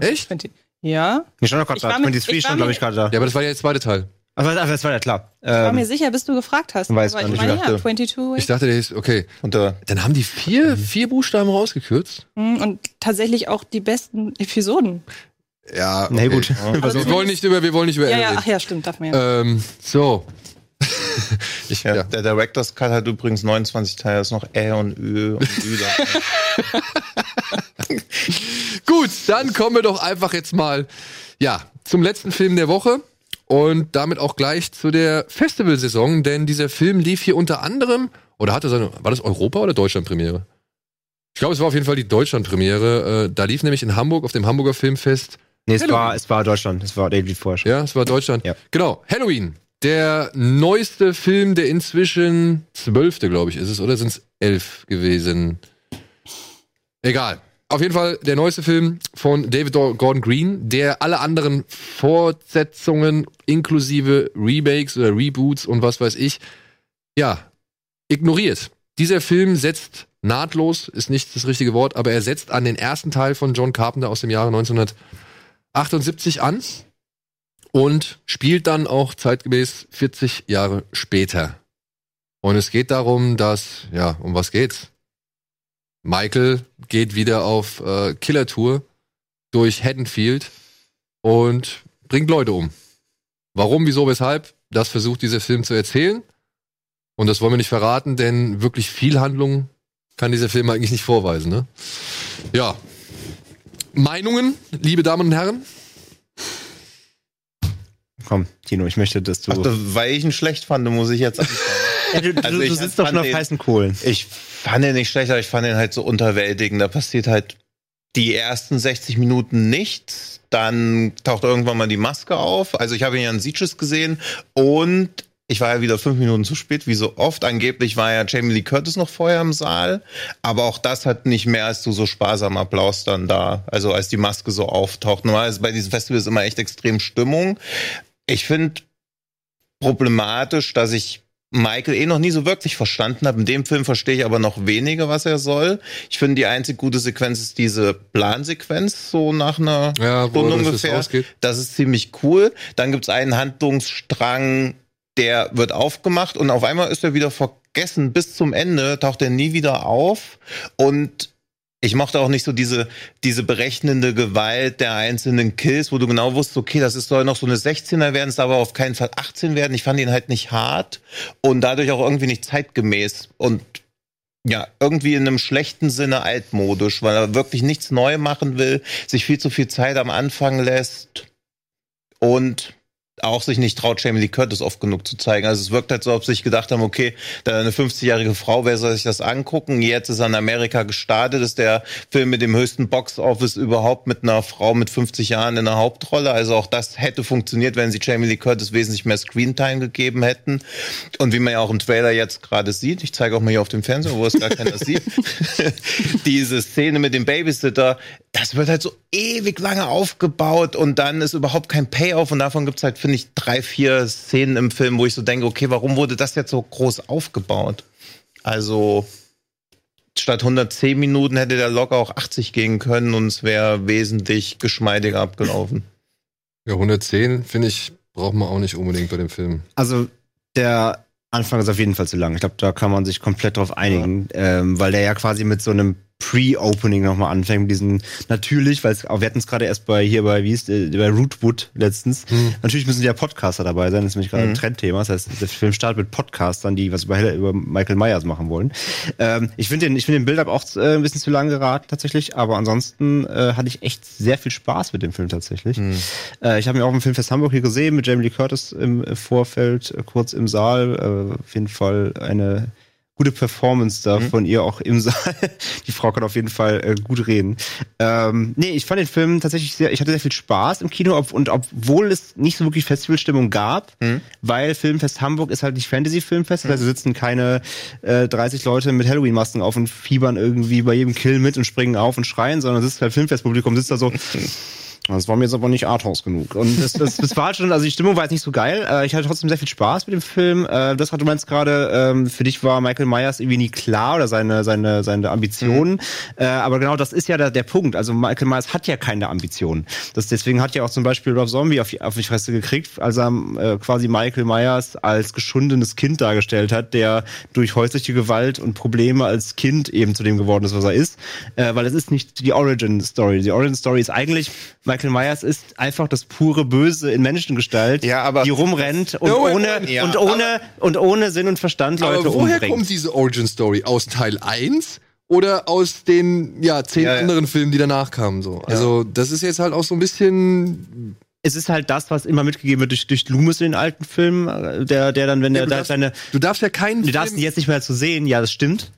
Echt? 20. Ja. Ich stand doch gerade Ich da. war mir- 23 ich war stand, glaube ich, gerade da. Ja, aber das war ja der zweite Teil. Ach, das war ja klar. Ich war Ähm, mir sicher, bis du gefragt hast. weiß Aber ich meine, ja, dachte- 22. Ich dachte, der ist, okay. Und der, Dann haben die vier, vier Buchstaben rausgekürzt. Mhm, Und tatsächlich auch die besten Episoden. Ja, Na gut. Also Wir wollen nicht über, wir wollen nicht über Ja, ja, ach ja, stimmt, darf man ja. Ähm, so. ich, ja, ja. der Director's Cut hat übrigens 29 Teile, ist noch Ä und Ö und Ü da. Gut, dann kommen wir doch einfach jetzt mal, ja, zum letzten Film der Woche und damit auch gleich zu der Festivalsaison, denn dieser Film lief hier unter anderem, oder hatte seine, war das Europa- oder Deutschland-Premiere? Ich glaube, es war auf jeden Fall die Deutschland-Premiere. Äh, da lief nämlich in Hamburg, auf dem Hamburger Filmfest, nee, es war, es war Deutschland. Es war David schon. ja, es war Deutschland. Ja. Genau, Halloween. Der neueste Film, der inzwischen zwölfte, glaube ich, ist es, oder sind es elf gewesen? Egal. Auf jeden Fall der neueste Film von David Gordon Green, der alle anderen Fortsetzungen inklusive Remakes oder Reboots und was weiß ich, ja, ignoriert. dieser Film setzt nahtlos, ist nicht das richtige Wort, aber er setzt an den ersten Teil von John Carpenter aus dem Jahre 1978 an und spielt dann auch zeitgemäß 40 Jahre später. Und es geht darum, dass, ja, um was geht's? Michael geht wieder auf äh, Killertour durch Haddonfield und bringt Leute um. Warum, wieso, weshalb? Das versucht dieser Film zu erzählen. Und das wollen wir nicht verraten, denn wirklich viel Handlung kann dieser Film eigentlich nicht vorweisen. Ne? Ja. Meinungen, liebe Damen und Herren? Komm, Tino, ich möchte, dass du. Ach, das, weil ich ihn schlecht fand, muss ich jetzt anfangen. Ja, du, Also du, ich du sitzt doch schon auf heißen Kohlen. Ich fand ihn nicht schlecht, aber ich fand ihn halt so unterwältigend. Da passiert halt die ersten 60 Minuten nichts. Dann taucht irgendwann mal die Maske auf. Also ich habe ihn ja in Sieges gesehen und ich war ja wieder fünf Minuten zu spät, wie so oft. Angeblich war ja Jamie Lee Curtis noch vorher im Saal. Aber auch das hat nicht mehr als du so sparsam Applaus dann da. Also als die Maske so auftaucht. Normalerweise bei diesen Festivals immer echt extrem Stimmung. Ich finde problematisch, dass ich Michael eh noch nie so wirklich verstanden habe. In dem Film verstehe ich aber noch weniger, was er soll. Ich finde, die einzig gute Sequenz ist diese Plansequenz, so nach einer Ja, Stunde das ungefähr. Das ist ziemlich cool. Dann gibt's einen Handlungsstrang, der wird aufgemacht und auf einmal ist er wieder vergessen. Bis zum Ende taucht er nie wieder auf. Und ich mochte auch nicht so diese, diese berechnende Gewalt der einzelnen Kills, wo du genau wusstest, okay, das ist, soll noch so eine 16er werden, es darf aber auf keinen Fall 18 werden. Ich fand ihn halt nicht hart und dadurch auch irgendwie nicht zeitgemäß und ja, irgendwie in einem schlechten Sinne altmodisch, weil er wirklich nichts neu machen will, sich viel zu viel Zeit am Anfang lässt und auch sich nicht traut, Jamie Lee Curtis oft genug zu zeigen. Also es wirkt halt so, ob sie sich gedacht haben, okay, da eine 50-jährige Frau, wer soll sich das angucken? Jetzt ist er Amerika gestartet, ist der Film mit dem höchsten Box-Office überhaupt mit einer Frau mit 50 Jahren in der Hauptrolle. Also auch das hätte funktioniert, wenn sie Jamie Lee Curtis wesentlich mehr Screentime gegeben hätten. Und wie man ja auch im Trailer jetzt gerade sieht, ich zeige auch mal hier auf dem Fernseher, wo es gar keiner sieht, diese Szene mit dem Babysitter, das wird halt so ewig lange aufgebaut und dann ist überhaupt kein Payoff und davon gibt's halt, finde ich, drei, vier Szenen im Film, wo ich so denke, okay, warum wurde das jetzt so groß aufgebaut? Also statt 110 Minuten hätte der locker auch 80 gehen können und es wäre wesentlich geschmeidiger abgelaufen. Ja, 110, finde ich, braucht man auch nicht unbedingt bei dem Film. Also der Anfang ist auf jeden Fall zu lang. Ich glaube, da kann man sich komplett drauf einigen, ähm, weil der ja quasi mit so einem Pre-Opening nochmal anfängt, mit diesen natürlich, weil wir hatten es gerade erst bei hier bei wie ist äh, bei Rootwood letztens. Natürlich müssen ja Podcaster dabei sein, das ist nämlich gerade ein Trendthema. Das heißt, der Film startet mit Podcastern, die was über, über Michael Myers machen wollen. Ähm, ich finde den, ich finde den Build-up auch äh, ein bisschen zu lang geraten tatsächlich, aber ansonsten äh, hatte ich echt sehr viel Spaß mit dem Film tatsächlich. Äh, ich habe mir auch im Filmfest Hamburg hier gesehen mit Jamie Lee Curtis im äh, Vorfeld, äh, kurz im Saal. Äh, auf jeden Fall eine gute Performance da von ihr auch im Saal. Die Frau kann auf jeden Fall äh, gut reden. Ähm, nee, ich fand den Film tatsächlich sehr, ich hatte sehr viel Spaß im Kino ob, und obwohl es nicht so wirklich Festivalstimmung gab, weil Filmfest Hamburg ist halt nicht Fantasy-Filmfest, also sitzen keine äh, 30 Leute mit Halloween-Masken auf und fiebern irgendwie bei jedem Kill mit und springen auf und schreien, sondern es ist halt Filmfestpublikum, sitzt da so, das war mir jetzt aber nicht Arthouse genug. Und das, das, das war halt schon, also die Stimmung war jetzt nicht so geil. Äh, ich hatte trotzdem sehr viel Spaß mit dem Film. Äh, das, was du meinst gerade, ähm, für dich war Michael Myers irgendwie nie klar oder seine, seine, seine Ambitionen. Äh, aber genau das ist ja der, der Punkt. Also Michael Myers hat ja keine Ambitionen. Das, deswegen hat ja auch zum Beispiel Rob Zombie auf, auf die Fresse gekriegt, als er äh, quasi Michael Myers als geschundenes Kind dargestellt hat, der durch häusliche Gewalt und Probleme als Kind eben zu dem geworden ist, was er ist. Äh, weil es ist nicht die Origin Story. Die Origin Story ist eigentlich, Michael Myers ist einfach das pure Böse in Menschengestalt, Ja, aber- die rumrennt und Ja, Moment, ohne. Ja, und ohne, und ohne Sinn und Verstand Leute Aber woher umbringt. kommt diese Origin Story? Aus Teil 1 oder aus den ja, zehn Ja, ja. anderen Filmen, die danach kamen? So? Also, das ist jetzt halt auch so ein bisschen. es ist halt das, was immer mitgegeben wird durch, durch Loomis in den alten Filmen, der, der dann, wenn Ja, er du, da seine, du darfst ja keinen du darfst ihn jetzt nicht mehr zu sehen, ja, das stimmt.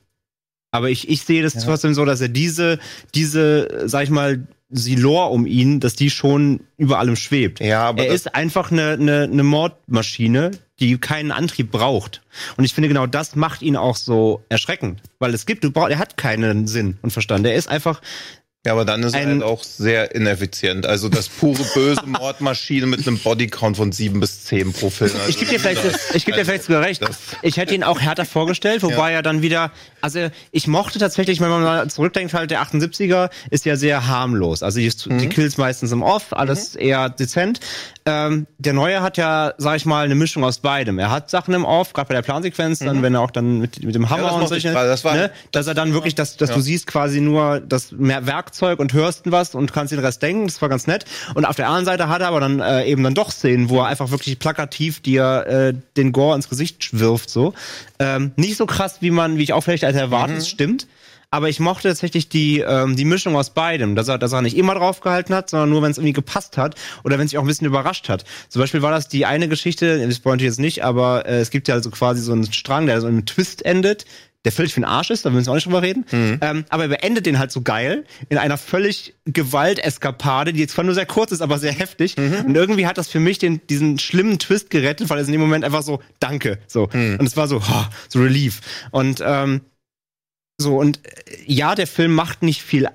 Aber ich, ich sehe das trotzdem so, dass er diese, diese, sag ich mal, die Lore um ihn, dass die schon über allem schwebt. Ja, aber er ist einfach eine, eine, eine Mordmaschine, die keinen Antrieb braucht. Und ich finde genau das macht ihn auch so erschreckend, weil es gibt, du brauchst, er hat keinen Sinn und Verstand. Er ist einfach Ja, aber dann ist er halt auch sehr ineffizient. Also das pure böse Mordmaschine mit einem Bodycount von sieben bis zehn pro Film. Also Ich gebe dir vielleicht, ich gebe dir vielleicht sogar recht. Das- Ich hätte ihn auch härter vorgestellt, wobei er dann wieder, also ich mochte tatsächlich, wenn man mal zurückdenkt, halt der 78er ist ja sehr harmlos. Also die, die Kills meistens im Off, alles eher dezent. Ähm, der neue hat ja, sag ich mal, eine Mischung aus beidem. Er hat Sachen im Off, gerade bei der Plansequenz, dann wenn er auch dann mit, mit dem Hammer das und ich solche. Das war- ne, dass er dann wirklich, dass, dass du siehst quasi nur das mehr Werkzeug und hörst was und kannst den Rest denken. Das war ganz nett. Und auf der anderen Seite hat er aber dann äh, eben dann doch Szenen, wo er einfach wirklich plakativ dir äh, den Gore ins Gesicht wirft. So ähm, nicht so krass, wie man, wie ich auch vielleicht als erwartet, es stimmt. Aber ich mochte tatsächlich die, ähm, die Mischung aus beidem, dass er, dass er nicht immer draufgehalten hat, sondern nur, wenn es irgendwie gepasst hat oder wenn es sich auch ein bisschen überrascht hat. Zum Beispiel war das die eine Geschichte, das spoilere ich jetzt nicht, aber äh, es gibt ja also quasi so einen Strang, der so im Twist endet, der völlig für den Arsch ist, da müssen wir auch nicht drüber reden. Ähm, aber er beendet den halt so geil in einer völlig Gewalteskapade, die jetzt zwar nur sehr kurz ist, aber sehr heftig. Und irgendwie hat das für mich den, diesen schlimmen Twist gerettet, weil es in dem Moment einfach so, danke. So. Und es war so, ha, so Relief. Und ähm, so, und äh, ja, der Film macht nicht viel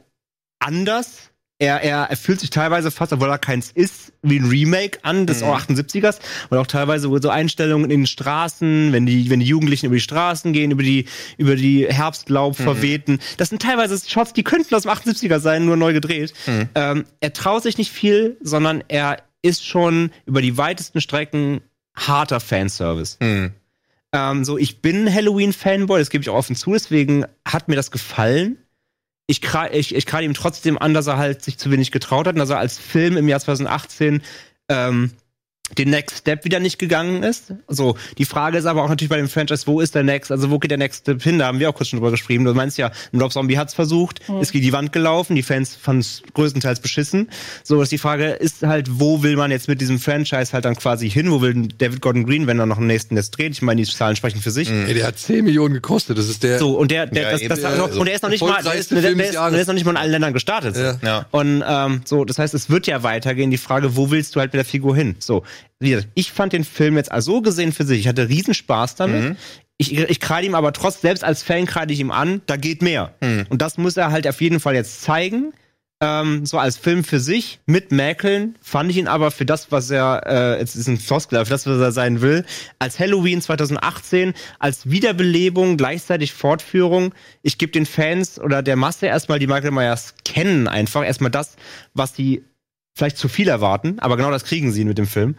anders. Er, er, er fühlt sich teilweise fast, obwohl er keins ist, wie ein Remake an des 78ers. Und auch teilweise so Einstellungen in den Straßen, wenn die, wenn die Jugendlichen über die Straßen gehen, über die, über die Herbstlaub verwehten. Das sind teilweise Shots, die könnten aus dem 78er sein, nur neu gedreht. Ähm, er traut sich nicht viel, sondern er ist schon über die weitesten Strecken harter Fanservice. Hm. Ähm, so, ich bin Halloween-Fanboy, das gebe ich auch offen zu, deswegen hat mir das gefallen. Ich, ich, ich gerade ihm trotzdem an, dass er halt sich zu wenig getraut hat und dass er als Film im Jahr 2018 ähm, den Next Step wieder nicht gegangen ist. So, die Frage ist aber auch natürlich bei dem Franchise, wo ist der Next, also wo geht der Next Step hin? Da haben wir auch kurz schon drüber geschrieben. Du meinst ja, ein Rob Zombie hat's versucht, ist gegen die Wand gelaufen, die Fans fanden es größtenteils beschissen. So, ist die Frage ist halt, wo will man jetzt mit diesem Franchise halt dann quasi hin? Wo will David Gordon Green, wenn er noch einen nächsten jetzt dreht? Ich meine, die Zahlen sprechen für sich. Ey, der hat 10 Millionen gekostet. Das ist der. So, und der, der, Ja, das, eben, das, ja, und der ist noch nicht mal, der ist, der, der, ist, der ist noch nicht mal in allen Ländern gestartet. Ja. Ja. Und ähm, so, das heißt, es wird ja weitergehen. Die Frage, wo willst du halt mit der Figur hin? So, wie gesagt, ich fand den Film jetzt also so gesehen für sich. Ich hatte riesen Spaß damit. Ich, ich kreide ihm aber trotz, selbst als Fan kreide ich ihm an, da geht mehr. Und das muss er halt auf jeden Fall jetzt zeigen. Ähm, so als Film für sich, mit Mäkeln, fand ich ihn aber für das, was er, äh, jetzt ist ein Floskel, für das, was er sein will, als Halloween 2018, als Wiederbelebung, gleichzeitig Fortführung. Ich gebe den Fans oder der Masse erstmal, die Michael Myers kennen, einfach erstmal das, was sie vielleicht zu viel erwarten, aber genau das kriegen sie mit dem Film.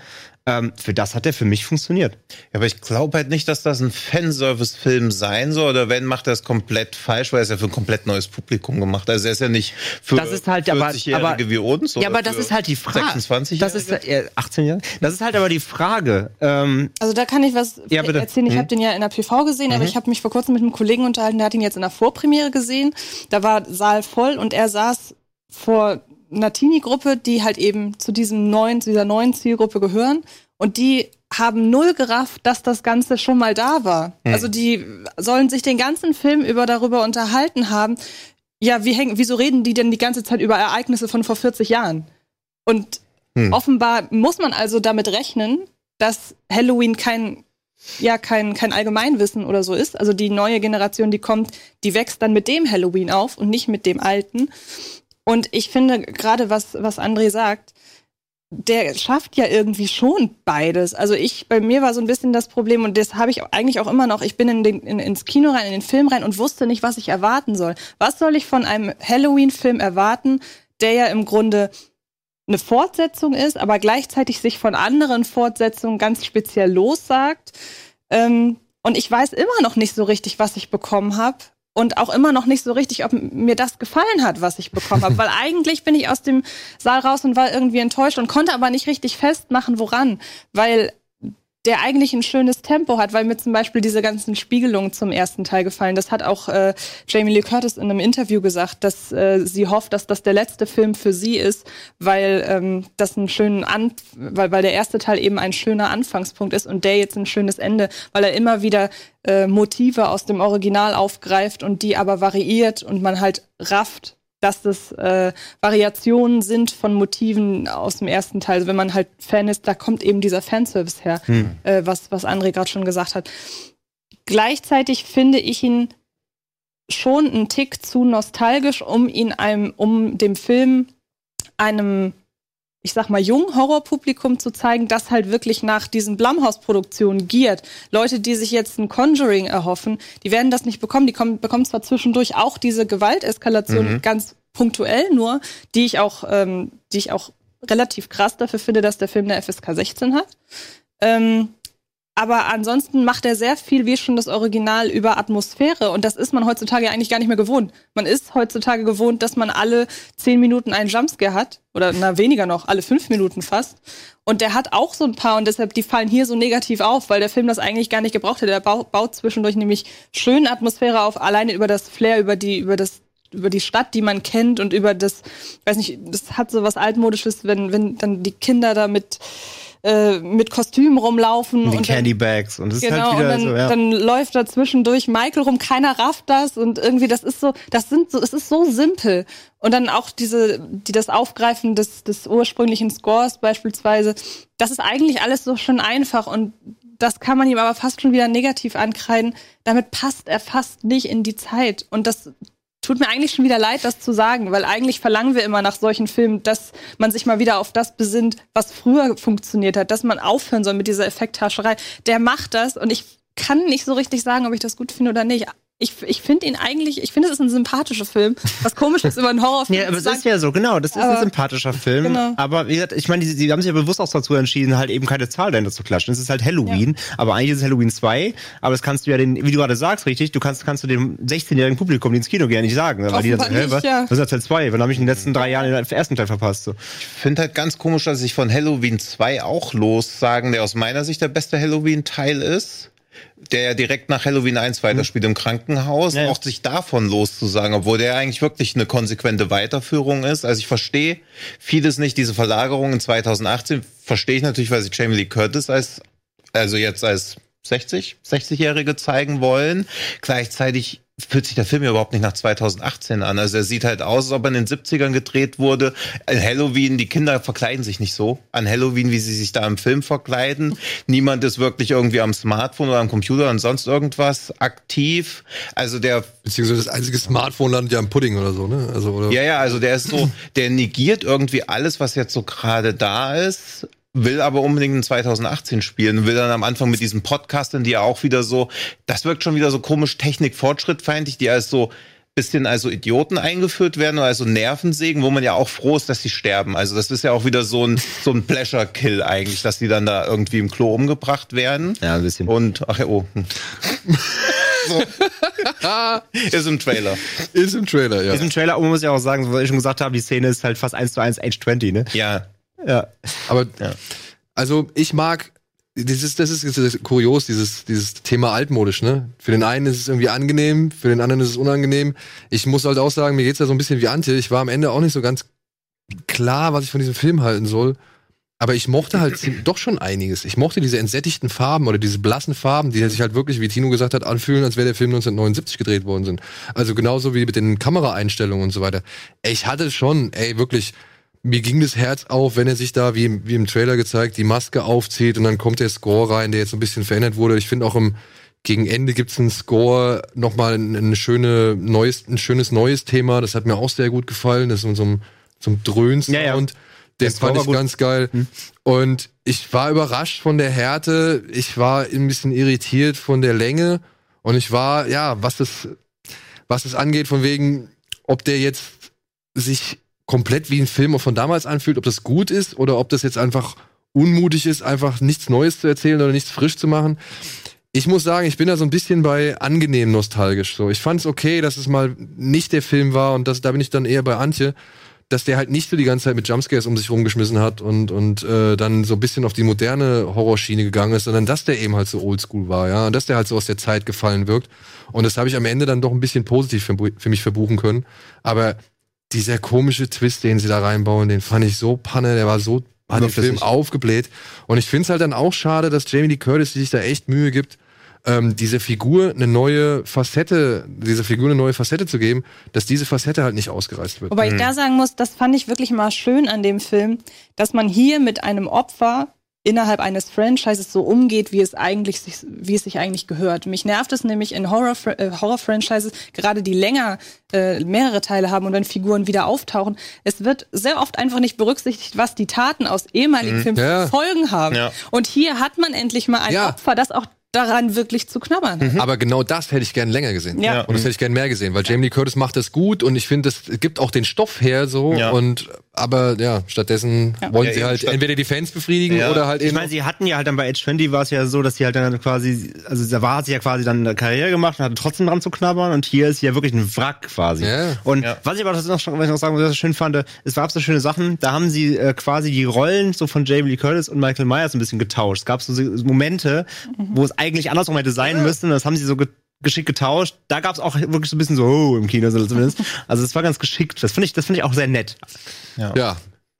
Ähm, für das hat er für mich funktioniert. Ja, aber ich glaube halt nicht, dass das ein Fanservice-Film sein soll. Oder wenn, macht er es komplett falsch, weil er es ja für ein komplett neues Publikum gemacht. Also er ist ja nicht für Das ist halt aber- 40-Jährige aber- wie uns. Ja, oder aber das ist halt die Frage. 26 Das ist äh, 18 Jahre. Das ist halt aber die Frage. Ähm, Also da kann ich was Ja, erzählen. Ich habe den ja in der PV gesehen, aber ich habe mich vor kurzem mit einem Kollegen unterhalten, der hat ihn jetzt in der Vorpremiere gesehen. Da war Saal voll und er saß vor einer Teenie-Gruppe, die halt eben zu diesem neuen, zu dieser neuen Zielgruppe gehören. Und die haben null gerafft, dass das Ganze schon mal da war. Also die sollen sich den ganzen Film über darüber unterhalten haben. Ja, wie hängen, wieso reden die denn die ganze Zeit über Ereignisse von vor 40 Jahren? Und offenbar muss man also damit rechnen, dass Halloween kein ja kein kein Allgemeinwissen oder so ist. Also die neue Generation, die kommt, die wächst dann mit dem Halloween auf und nicht mit dem alten. Und ich finde gerade was was André sagt, der schafft ja irgendwie schon beides. Also ich, bei mir war so ein bisschen das Problem und das habe ich eigentlich auch immer noch. Ich bin in den, in, ins Kino rein, in den Film rein und wusste nicht, was ich erwarten soll. Was soll ich von einem Halloween-Film erwarten, der ja im Grunde eine Fortsetzung ist, aber gleichzeitig sich von anderen Fortsetzungen ganz speziell lossagt. Ähm, und ich weiß immer noch nicht so richtig, was ich bekommen habe. Und auch immer noch nicht so richtig, ob mir das gefallen hat, was ich bekommen habe. Weil eigentlich bin ich aus dem Saal raus und war irgendwie enttäuscht und konnte aber nicht richtig festmachen, woran. Weil der eigentlich ein schönes Tempo hat, weil mir zum Beispiel diese ganzen Spiegelungen zum ersten Teil gefallen. Das hat auch äh, Jamie Lee Curtis in einem Interview gesagt, dass äh, sie hofft, dass das der letzte Film für sie ist, weil ähm, das einen schönen An weil, weil der erste Teil eben ein schöner Anfangspunkt ist und der jetzt ein schönes Ende, weil er immer wieder äh, Motive aus dem Original aufgreift und die aber variiert und man halt rafft, dass das äh, Variationen sind von Motiven aus dem ersten Teil. Also wenn man halt Fan ist, da kommt eben dieser Fanservice her, äh, was, was André gerade schon gesagt hat. Gleichzeitig finde ich ihn schon ein Tick zu nostalgisch, um ihn einem, um dem Film einem, ich sag mal, jungen Horrorpublikum zu zeigen, das halt wirklich nach diesen Blumhouse-Produktionen giert. Leute, die sich jetzt ein Conjuring erhoffen, die werden das nicht bekommen. Die kommen, bekommen zwar zwischendurch auch diese Gewalteskalation Mhm. ganz punktuell nur, die ich auch, ähm, die ich auch relativ krass dafür finde, dass der Film eine FSK 16 hat. Ähm, aber ansonsten macht er sehr viel, wie schon das Original, über Atmosphäre. Und das ist man heutzutage eigentlich gar nicht mehr gewohnt. Man ist heutzutage gewohnt, dass man alle zehn Minuten einen Jumpscare hat. Oder na, weniger noch, alle fünf Minuten fast. Und der hat auch so ein paar und deshalb, die fallen hier so negativ auf, weil der Film das eigentlich gar nicht gebraucht hätte. Der baut, zwischendurch nämlich schön Atmosphäre auf, alleine über das Flair, über die, über das über die Stadt, die man kennt und über das, weiß nicht, das hat so was altmodisches, wenn wenn dann die Kinder da mit äh, mit Kostümen rumlaufen Und die und dann- Candy Bags. Und das ist Genau, halt und wieder dann, so, ja. dann läuft da zwischendurch Michael rum, keiner rafft das und irgendwie, das ist so, das sind so, es ist so simpel. Und dann auch diese, die das Aufgreifen des, des ursprünglichen Scores beispielsweise, das ist eigentlich alles so schön einfach und das kann man ihm aber fast schon wieder negativ ankreiden. Damit passt er fast nicht in die Zeit. Und das tut mir eigentlich schon wieder leid, das zu sagen, weil eigentlich verlangen wir immer nach solchen Filmen, dass man sich mal wieder auf das besinnt, was früher funktioniert hat, dass man aufhören soll mit dieser Effekthascherei. Der macht das und ich kann nicht so richtig sagen, ob ich das gut finde oder nicht. Ich, ich finde ihn eigentlich, ich finde, es ist ein sympathischer Film. Was komisch ist über einen Horrorfilm. Ja, aber es sagen. ist ja so, genau. Das ist ein Aber- sympathischer Film. Genau. Aber wie gesagt, ich meine, die, die haben sich ja bewusst auch dazu entschieden, halt eben keine Zahl dahinter zu klatschen. Es ist halt Halloween, aber eigentlich ist es Halloween 2. Aber das kannst du ja den, wie du gerade sagst, richtig, du kannst, kannst du dem 16-jährigen Publikum, die ins Kino gehen, nicht sagen. Weil die dann so, was? nicht, ja. Was ist das Teil 2? Wann habe ich in den letzten drei Jahren den ersten Teil verpasst? So. Ich finde halt ganz komisch, dass ich von Halloween 2 auch lossagen, der aus meiner Sicht der beste Halloween-Teil ist. Der ja direkt nach Halloween 1 weiterspielt im Krankenhaus, Ja, ja. auch sich davon loszusagen, obwohl der eigentlich wirklich eine konsequente Weiterführung ist. Also ich verstehe vieles nicht, diese Verlagerung in 2018 verstehe ich natürlich, weil sie Jamie Lee Curtis als, also jetzt als 60, 60-Jährige zeigen wollen. Gleichzeitig fühlt sich der Film ja überhaupt nicht nach 2018 an. Also er sieht halt aus, als ob er in den 70ern gedreht wurde. An Halloween, die Kinder verkleiden sich nicht so. An Halloween, wie sie sich da im Film verkleiden. Niemand ist wirklich irgendwie am Smartphone oder am Computer und sonst irgendwas aktiv. Also der Beziehungsweise das einzige Smartphone landet ja im Pudding oder so, ne? Also, oder? ja, ja, also der ist so, der negiert irgendwie alles, was jetzt so gerade da ist, will aber unbedingt in 2018 spielen, will dann am Anfang mit diesen Podcastern, die ja auch wieder so, das wirkt schon wieder so komisch technikfortschrittfeindlich, die als so bisschen also Idioten eingeführt werden oder also Nervensägen, wo man ja auch froh ist, dass sie sterben. Also das ist ja auch wieder so ein so ein Pleasure Kill eigentlich, dass die dann da irgendwie im Klo umgebracht werden. Ja, ein bisschen. Und ach ja, oh. so. ist im Trailer. Ist im Trailer, ja. Ist im Trailer, aber man muss ja auch sagen, was ich schon gesagt habe, die Szene ist halt fast eins zu eins Age 20, ne? Ja. Ja. Aber Ja. also ich mag das ist, das ist, das ist kurios, dieses, dieses Thema altmodisch, ne? Für den einen ist es irgendwie angenehm, für den anderen ist es unangenehm. Ich muss halt auch sagen, mir geht's da so ein bisschen wie Antje. Ich war am Ende auch nicht so ganz klar, was ich von diesem Film halten soll. Aber ich mochte halt doch schon einiges. Ich mochte diese entsättigten Farben oder diese blassen Farben, die sich halt wirklich, wie Tino gesagt hat, anfühlen, als wäre der Film 1979 gedreht worden sind. Also genauso wie mit den Kameraeinstellungen und so weiter. Ich hatte schon, ey, wirklich, mir ging das Herz auf, wenn er sich da, wie, im- wie im Trailer gezeigt, die Maske aufzieht und dann kommt der Score rein, der jetzt so ein bisschen verändert wurde. Ich finde auch im gegen Ende gibt's einen Score, nochmal ein, ein, schöne neues, ein schönes neues Thema. Das hat mir auch sehr gut gefallen. Das ist so, so ein, so ein Dröhn-Sound. Ja, ja. Den fand war ich gut. ganz geil. Und ich war überrascht von der Härte. Ich war ein bisschen irritiert von der Länge. Und ich war, ja, was das, was es angeht, von wegen, ob der jetzt sich komplett wie ein Film von damals anfühlt, ob das gut ist oder ob das jetzt einfach unmutig ist, einfach nichts Neues zu erzählen oder nichts frisch zu machen. Ich muss sagen, ich bin da so ein bisschen bei angenehm nostalgisch. So, ich fand es okay, dass es mal nicht der Film war und das, da bin ich dann eher bei Antje, dass der halt nicht so die ganze Zeit mit Jumpscares um sich rumgeschmissen hat und und äh, dann so ein bisschen auf die moderne Horrorschiene gegangen ist, sondern dass der eben halt so Oldschool war, ja, und dass der halt so aus der Zeit gefallen wirkt. Und das habe ich am Ende dann doch ein bisschen positiv für, für mich verbuchen können. Aber dieser komische Twist, den sie da reinbauen, den fand ich so panne, der war so hat den. Film aufgebläht. Und ich finde es halt dann auch schade, dass Jamie Lee Curtis, die sich da echt Mühe gibt, ähm, diese Figur eine neue Facette, dieser Figur eine neue Facette zu geben, dass diese Facette halt nicht ausgereizt wird. Wobei ich da sagen muss, das fand ich wirklich mal schön an dem Film, dass man hier mit einem Opfer innerhalb eines Franchises so umgeht, wie es eigentlich sich, wie es sich eigentlich gehört. Mich nervt es nämlich in Horror äh, Horror Franchises, gerade die länger äh, mehrere Teile haben und wenn Figuren wieder auftauchen, es wird sehr oft einfach nicht berücksichtigt, was die Taten aus ehemaligen Filmen Ja. Folgen haben. Ja. Und hier hat man endlich mal ein Ja. Opfer, das auch daran wirklich zu knabbern. hat. Aber genau das hätte ich gern länger gesehen. Ja. Und das hätte ich gern mehr gesehen, weil Jamie Lee Curtis macht das gut und ich finde, es gibt auch den Stoff her so. Ja. Und aber ja, stattdessen Ja. wollen Ja, sie halt entweder die Fans befriedigen Ja. oder halt Ich eben. meine, sie hatten ja halt dann bei Age 20 war es ja so, dass sie halt dann quasi, also da war sie ja quasi dann eine Karriere gemacht und hatte trotzdem dran zu knabbern und hier ist sie ja wirklich ein Wrack quasi. Ja. Und Ja. was ich aber das noch, was ich noch sagen, was ich noch schön fand, es gab so schöne Sachen, da haben sie äh, quasi die Rollen so von Jamie Lee Curtis und Michael Myers ein bisschen getauscht. Es gab so Momente, wo es eigentlich andersrum hätte sein müssen, und das haben sie so ge geschickt getauscht. Da gab es auch wirklich so ein bisschen so, oh, im Kino so zumindest. Also es war ganz geschickt. Das finde ich, das finde ich auch sehr nett. ja.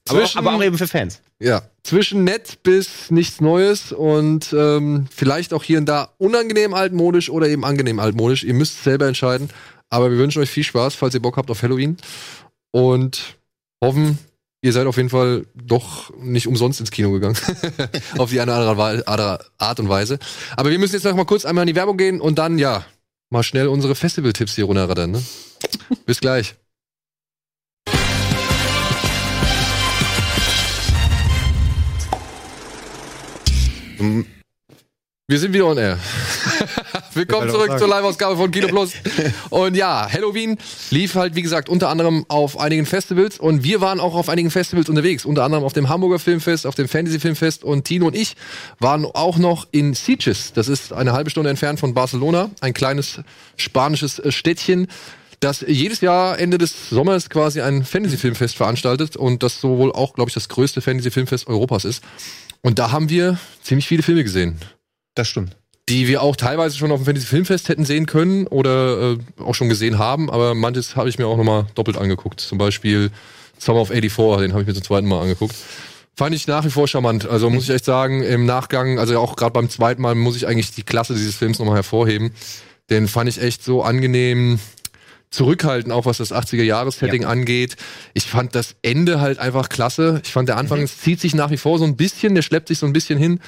Aber auch, aber auch eben für Fans. Ja, zwischen nett bis nichts Neues und ähm, vielleicht auch hier und da unangenehm altmodisch oder eben angenehm altmodisch. Ihr müsst es selber entscheiden. Aber wir wünschen euch viel Spaß, falls ihr Bock habt auf Halloween. Und hoffen, ihr seid auf jeden Fall doch nicht umsonst ins Kino gegangen. auf die eine oder andere Art und Weise. Aber wir müssen jetzt noch mal kurz einmal in die Werbung gehen und dann, ja, mal schnell unsere Festival-Tipps hier runterrattern. Ne? Bis gleich. Wir sind wieder on air. Willkommen zurück zur Live-Ausgabe von Kino Plus. Und ja, Halloween lief halt, wie gesagt, unter anderem auf einigen Festivals und wir waren auch auf einigen Festivals unterwegs. Unter anderem auf dem Hamburger Filmfest, auf dem Fantasy Filmfest und Tino und ich waren auch noch in Sitges. Das ist eine halbe Stunde entfernt von Barcelona. Ein kleines spanisches äh, Städtchen das jedes Jahr Ende des Sommers quasi ein Fantasy-Filmfest veranstaltet und das so wohl auch, glaube ich, das größte Fantasy-Filmfest Europas ist. Und da haben wir ziemlich viele Filme gesehen Das stimmt. Die wir auch teilweise schon auf dem Fantasy Filmfest hätten sehen können oder äh, auch schon gesehen haben, aber manches habe ich mir auch nochmal doppelt angeguckt. Zum Beispiel Summer of 84, den habe ich mir zum zweiten Mal angeguckt. Fand ich nach wie vor charmant. Also muss ich echt sagen, im Nachgang, also auch gerade beim zweiten Mal muss ich eigentlich die Klasse dieses Films nochmal hervorheben. Den fand ich echt so angenehm zurückhaltend, auch was das 80er-Jahres-Setting angeht. Ich fand das Ende halt einfach klasse. Ich fand der Anfang, es zieht sich nach wie vor so ein bisschen, der schleppt sich so ein bisschen hin.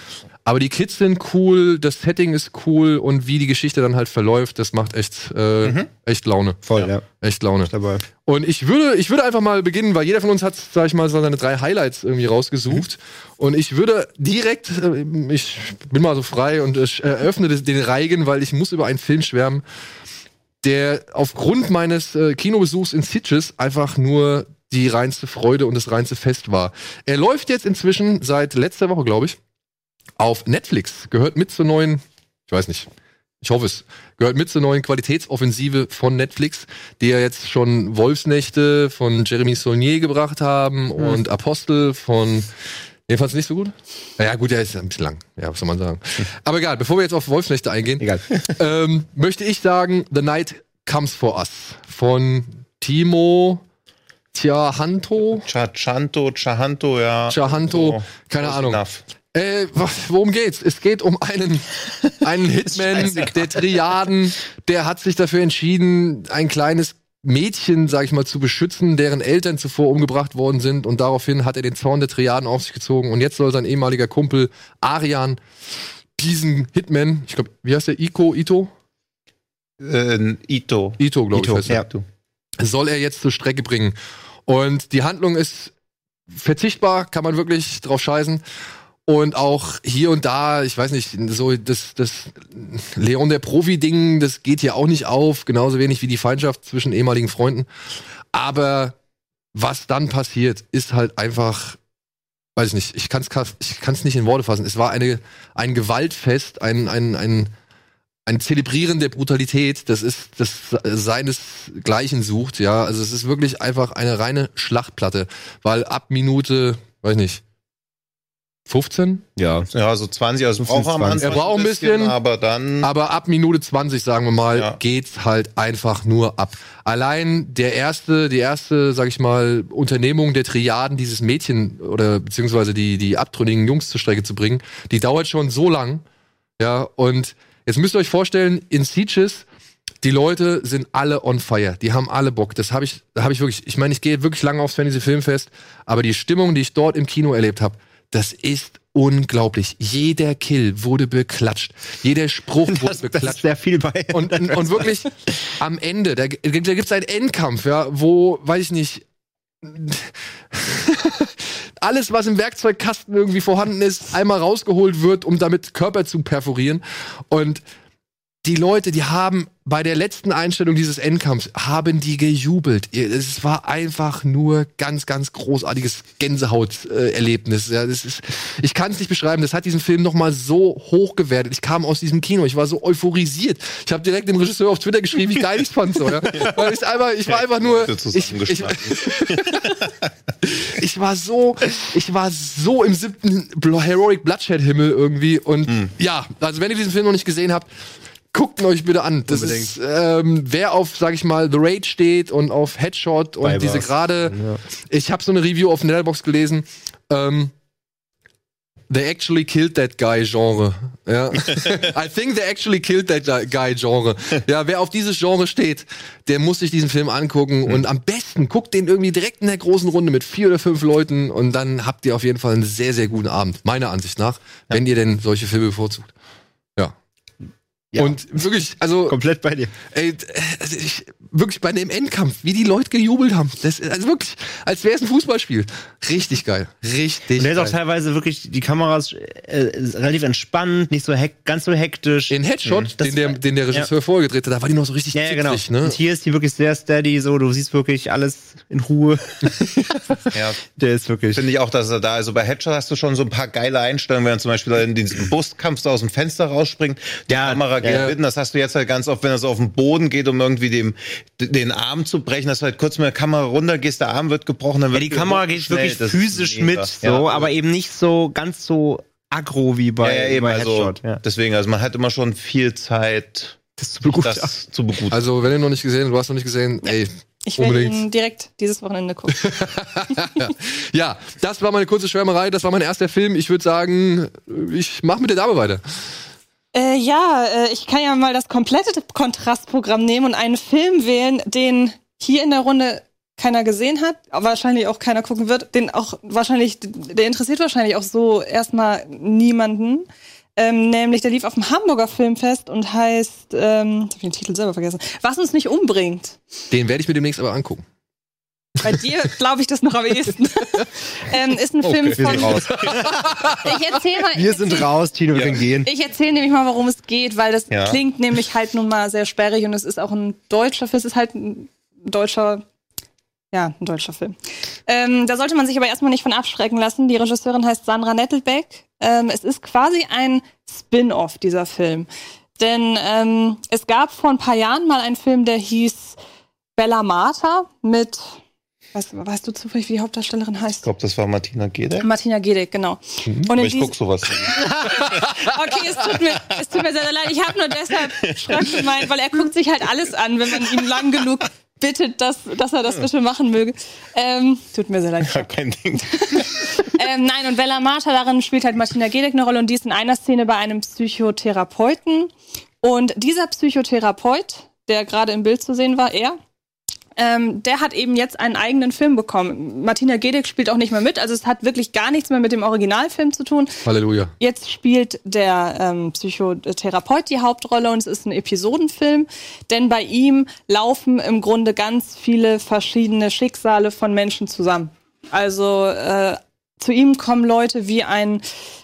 Aber die Kids sind cool, das Setting ist cool und wie die Geschichte dann halt verläuft, das macht echt, äh, echt Laune. Voll, ja. Echt Laune. Dabei. Und ich würde, ich würde einfach mal beginnen, weil jeder von uns hat, sag ich mal, so seine drei Highlights irgendwie rausgesucht. Und ich würde direkt, äh, ich bin mal so frei und äh, eröffne den Reigen, weil ich muss über einen Film schwärmen, der aufgrund meines äh, Kinobesuchs in Sitges einfach nur die reinste Freude und das reinste Fest war. Er läuft jetzt inzwischen seit letzter Woche, glaube ich, auf Netflix. Gehört mit zur neuen, ich weiß nicht, ich hoffe es, gehört mit zur neuen Qualitätsoffensive von Netflix, die ja jetzt schon Wolfsnächte von Jeremy Saulnier gebracht haben und Apostel von Jedenfalls nicht so gut? Ja, gut, der ist ein bisschen lang. Ja, was soll man sagen. Aber egal, bevor wir jetzt auf Wolfsnächte eingehen, Egal. ähm, möchte ich sagen, The Night Comes For Us von Timo Tiahanto. Chachanto, Chahanto, ja. Chahanto, So, keine close Ahnung. enough. Äh, worum geht's? Es geht um einen, einen Hitman der Triaden, der hat sich dafür entschieden, ein kleines Mädchen, sag ich mal, zu beschützen, deren Eltern zuvor umgebracht worden sind und daraufhin hat er den Zorn der Triaden auf sich gezogen und jetzt soll sein ehemaliger Kumpel Arian diesen Hitman, ich glaube, wie heißt der? Iko, Ito? Äh, Ito. Ito, glaube ich. Ito, heißt er. ja. soll er jetzt zur Strecke bringen. Und die Handlung ist verzichtbar, kann man wirklich drauf scheißen. Und auch hier und da, ich weiß nicht, so das, das Leon der Profi-Ding, das geht hier auch nicht auf, genauso wenig wie die Feindschaft zwischen ehemaligen Freunden. Aber was dann passiert, ist halt einfach, weiß ich nicht, ich kann es ich kann's nicht in Worte fassen. Es war eine, ein Gewaltfest, ein, ein, ein, ein Zelebrieren der Brutalität, das ist das seinesgleichen sucht, ja. Also es ist wirklich einfach eine reine Schlachtplatte, weil ab Minute, weiß nicht, 15? Ja. Ja, so 20, also braucht er am 20. Anfang Er braucht ein bisschen, aber dann. Aber ab Minute 20, sagen wir mal, Ja. geht's halt einfach nur ab. Allein der erste, die erste, sag ich mal, Unternehmung der Triaden, dieses Mädchen oder beziehungsweise die, die abtrünnigen Jungs zur Strecke zu bringen, die dauert schon so lang. Ja, und jetzt müsst ihr euch vorstellen, in Sieges, die Leute sind alle on fire. Die haben alle Bock. Das habe ich, da habe ich wirklich, ich meine, ich gehe wirklich lange aufs Fantasy Filmfest, aber die Stimmung, die ich dort im Kino erlebt habe, das ist unglaublich. Jeder Kill wurde beklatscht. Jeder Spruch wurde Das, das ist beklatscht. sehr viel bei. Und, und, und wirklich am Ende, da, da gibt es einen Endkampf, ja, wo, weiß ich nicht, alles, was im Werkzeugkasten irgendwie vorhanden ist, einmal rausgeholt wird, um damit Körper zu perforieren. Und die Leute, die haben bei der letzten Einstellung dieses Endkampfs, haben die gejubelt. Es war einfach nur ganz, ganz großartiges Gänsehaut-Erlebnis. Ja, das ist, ich kann es nicht beschreiben. Das hat diesen Film noch mal so hoch gewertet. Ich kam aus diesem Kino, ich war so euphorisiert. Ich habe direkt dem Regisseur auf Twitter geschrieben, wie geil ich fand. So, ja. Weil ich, einfach, ich war einfach nur, ich, ich, ich war so, ich war so im siebten Heroic Bloodshed Himmel irgendwie. Und ja, also wenn ihr diesen Film noch nicht gesehen habt, guckt euch bitte an. Das ist, ähm, wer auf, sag ich mal, The Raid steht und auf Headshot und Bei diese gerade, ich habe so eine Review auf Letterbox gelesen. Ähm, They actually killed that guy Genre. Ja. I think they actually killed that guy Genre. Ja, wer auf dieses Genre steht, der muss sich diesen Film angucken und am besten guckt den irgendwie direkt in der großen Runde mit vier oder fünf Leuten und dann habt ihr auf jeden Fall einen sehr, sehr guten Abend. Meiner Ansicht nach, wenn ihr denn solche Filme bevorzugt. Ja. Ja. Und wirklich, also Komplett bei dir. Ey, also ich, wirklich bei dem Endkampf, wie die Leute gejubelt haben. Das, also wirklich, als wäre es ein Fußballspiel. Richtig geil. Richtig Und der ist auch teilweise wirklich, die Kamera ist äh, relativ entspannt, nicht so hek ganz so hektisch. Den Headshot, Das- den, der, den der Regisseur vorher gedreht hat, da war die noch so richtig ja, ja, genau. ne? Und hier ist die wirklich sehr steady, so, du siehst wirklich alles in Ruhe. Ja, Der ist wirklich. finde ich auch, dass er da, also bei Headshot hast du schon so ein paar geile Einstellungen, wenn er zum Beispiel in diesem Buskampf so aus dem Fenster rausspringt, die Ja, Kamera geht ja. mitten, das hast du jetzt halt ganz oft, wenn er so auf den Boden geht, um irgendwie dem, den Arm zu brechen, dass du halt kurz mit der Kamera runtergehst, der Arm wird gebrochen, dann Ja, wird die Kamera geht schnell, wirklich physisch mit, so, Ja. aber eben nicht so ganz so aggro wie bei, ja, ja, eben, bei also, Headshot. Ja. deswegen, also man hat immer schon viel Zeit, Das zu begutachten. das zu begutachten. Also, wenn ihr noch nicht gesehen, du hast noch nicht gesehen, ey, Ich werde ihn direkt dieses Wochenende gucken. Ja, das war meine kurze Schwärmerei, das war mein erster Film. Ich würde sagen, ich mach mit der Dame weiter. Äh, ja, äh, ich kann ja mal das komplette Kontrastprogramm nehmen und einen Film wählen, den hier in der Runde keiner gesehen hat, wahrscheinlich auch keiner gucken wird, den auch wahrscheinlich, der interessiert wahrscheinlich auch so erstmal niemanden. Ähm, nämlich, der lief auf dem Hamburger Filmfest und heißt, ähm, hab ich den Titel selber vergessen, Was uns nicht umbringt. Den werde ich mir demnächst aber angucken. Bei dir glaube ich das noch am ehesten. ähm, ist ein Film Wir von. sind raus. Ich erzähl mal. Wir sind erzähl- raus, Tino, wir Ja. können gehen. Ich erzähle nämlich mal, worum es geht, weil das Ja. klingt nämlich halt nun mal sehr sperrig und es ist auch ein deutscher Film. Es ist halt ein deutscher, ja, ein deutscher Film. Ähm, da sollte man sich aber erstmal nicht von abschrecken lassen. Die Regisseurin heißt Sandra Nettelbeck. Ähm, es ist quasi ein Spin-off dieser Film. Denn ähm, es gab vor ein paar Jahren mal einen Film, der hieß Bella Marta mit, weißt, weißt du zufällig, wie die Hauptdarstellerin ich heißt? glaube, das war Martina Gede. Martina Gedeck, genau. Und Aber ich diesem- guck sowas. Okay, es tut mir, es tut mir sehr, sehr leid. Ich habe nur deshalb Schröck gemeint, weil er guckt sich halt alles an, wenn man ihn lang genug bittet, dass, dass er das bitte machen möge. Ähm, tut mir sehr leid. Ja, kein Ding. Ähm, nein, und Bella Marta darin spielt halt Martina Gedeck eine Rolle und die ist in einer Szene bei einem Psychotherapeuten. Und dieser Psychotherapeut, der gerade im Bild zu sehen war, er, ähm, der hat eben jetzt einen eigenen Film bekommen. Martina Gedeck spielt auch nicht mehr mit, also es hat wirklich gar nichts mehr mit dem Originalfilm zu tun. Halleluja. Jetzt spielt der ähm, Psychotherapeut die Hauptrolle und es ist ein Episodenfilm, denn bei ihm laufen im Grunde ganz viele verschiedene Schicksale von Menschen zusammen. Also äh, zu ihm kommen Leute wie ein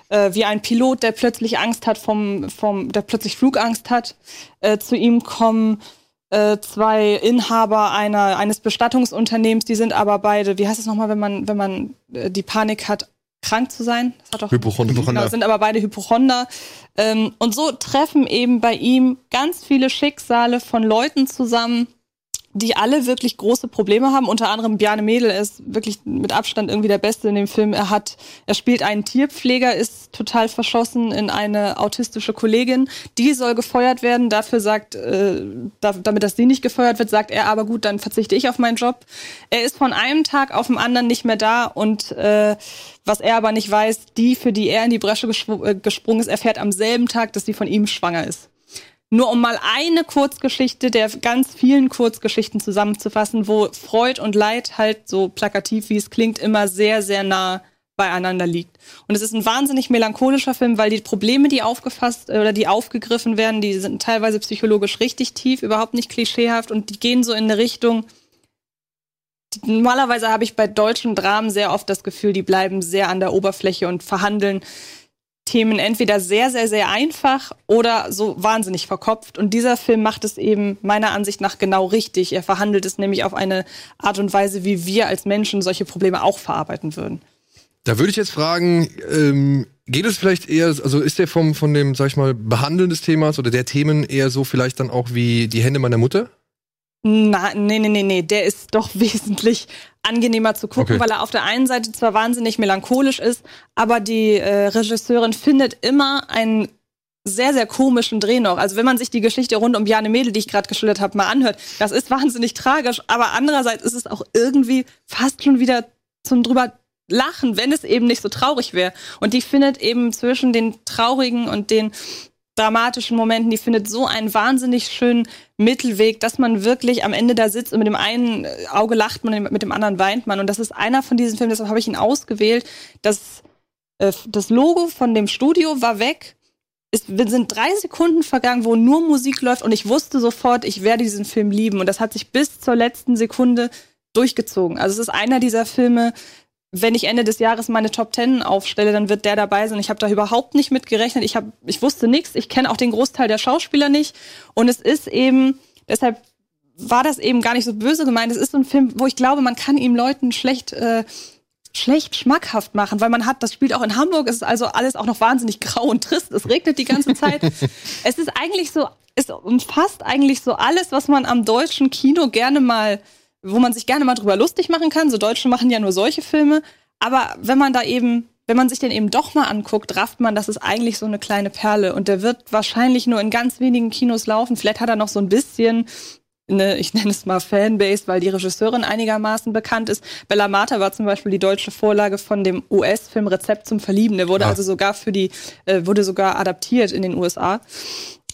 äh, wie ein Pilot, der plötzlich Angst hat vom vom der plötzlich Flugangst hat. Äh, zu ihm kommen äh, zwei Inhaber einer eines Bestattungsunternehmens, die sind aber beide, wie heißt es nochmal, wenn man wenn man äh, die Panik hat, krank zu sein? Das hat doch Hypochonder. Genau, sind aber beide Hypochonder. Ähm, und so treffen eben bei ihm ganz viele Schicksale von Leuten zusammen, die alle wirklich große Probleme haben. Unter anderem Bjarne Mädel ist wirklich mit Abstand irgendwie der Beste in dem Film. Er hat, er spielt einen Tierpfleger, ist total verschossen in eine autistische Kollegin. Die soll gefeuert werden. Dafür sagt, äh, da, damit das sie nicht gefeuert wird, sagt er, aber gut, dann verzichte ich auf meinen Job. Er ist von einem Tag auf den anderen nicht mehr da und äh, was er aber nicht weiß, die, für die er in die Bresche geschw- äh, gesprungen ist, erfährt am selben Tag, dass sie von ihm schwanger ist. Nur um mal eine Kurzgeschichte der ganz vielen Kurzgeschichten zusammenzufassen, wo Freud und Leid halt so plakativ, wie es klingt, immer sehr, sehr nah beieinander liegt. Und es ist ein wahnsinnig melancholischer Film, weil die Probleme, die aufgefasst äh, oder die aufgegriffen werden, die sind teilweise psychologisch richtig tief, überhaupt nicht klischeehaft und die gehen so in eine Richtung. Normalerweise habe ich bei deutschen Dramen sehr oft das Gefühl, die bleiben sehr an der Oberfläche und verhandeln Themen entweder sehr, sehr, sehr einfach oder so wahnsinnig verkopft. Und dieser Film macht es eben meiner Ansicht nach genau richtig. Er verhandelt es nämlich auf eine Art und Weise, wie wir als Menschen solche Probleme auch verarbeiten würden. Da würde ich jetzt fragen, ähm, geht es vielleicht eher, also ist der vom, von dem, sag ich mal, Behandeln des Themas oder der Themen eher so vielleicht dann auch wie die Hände meiner Mutter? Na, nee, nee, nee, nee, der ist doch wesentlich angenehmer zu gucken, Okay. weil er auf der einen Seite zwar wahnsinnig melancholisch ist, aber die äh, Regisseurin findet immer einen sehr, sehr komischen Dreh noch. Also wenn man sich die Geschichte rund um Jane Mädel, die ich gerade geschildert habe, mal anhört, das ist wahnsinnig tragisch, aber andererseits ist es auch irgendwie fast schon wieder zum drüber lachen, wenn es eben nicht so traurig wäre. Und die findet eben zwischen den traurigen und den dramatischen Momenten, die findet so einen wahnsinnig schönen Mittelweg, dass man wirklich am Ende da sitzt und mit dem einen Auge lacht man, mit dem anderen weint man. Und das ist einer von diesen Filmen, deshalb habe ich ihn ausgewählt. Das, äh, das Logo von dem Studio war weg. Es sind drei Sekunden vergangen, wo nur Musik läuft und ich wusste sofort, ich werde diesen Film lieben. Und das hat sich bis zur letzten Sekunde durchgezogen. Also es ist einer dieser Filme, wenn ich Ende des Jahres meine Top Ten aufstelle, dann wird der dabei sein. Ich habe da überhaupt nicht mit gerechnet. Ich, hab, ich wusste nichts. Ich kenne auch den Großteil der Schauspieler nicht. Und es ist eben, deshalb war das eben gar nicht so böse gemeint. Es ist so ein Film, wo ich glaube, man kann ihm Leuten schlecht, äh, schlecht schmackhaft machen, weil man hat, das spielt auch in Hamburg, es ist also alles auch noch wahnsinnig grau und trist. Es regnet die ganze Zeit. es ist eigentlich so, es umfasst eigentlich so alles, was man am deutschen Kino gerne mal wo man sich gerne mal drüber lustig machen kann. So Deutsche machen ja nur solche Filme. Aber wenn man da eben, wenn man sich den eben doch mal anguckt, rafft man, das ist eigentlich so eine kleine Perle. Und der wird wahrscheinlich nur in ganz wenigen Kinos laufen. Vielleicht hat er noch so ein bisschen eine, ich nenne es mal Fanbase, weil die Regisseurin einigermaßen bekannt ist. Bella Marta war zum Beispiel die deutsche Vorlage von dem US-Film Rezept zum Verlieben. Der wurde Ah. also sogar für die, äh, wurde sogar adaptiert in den USA.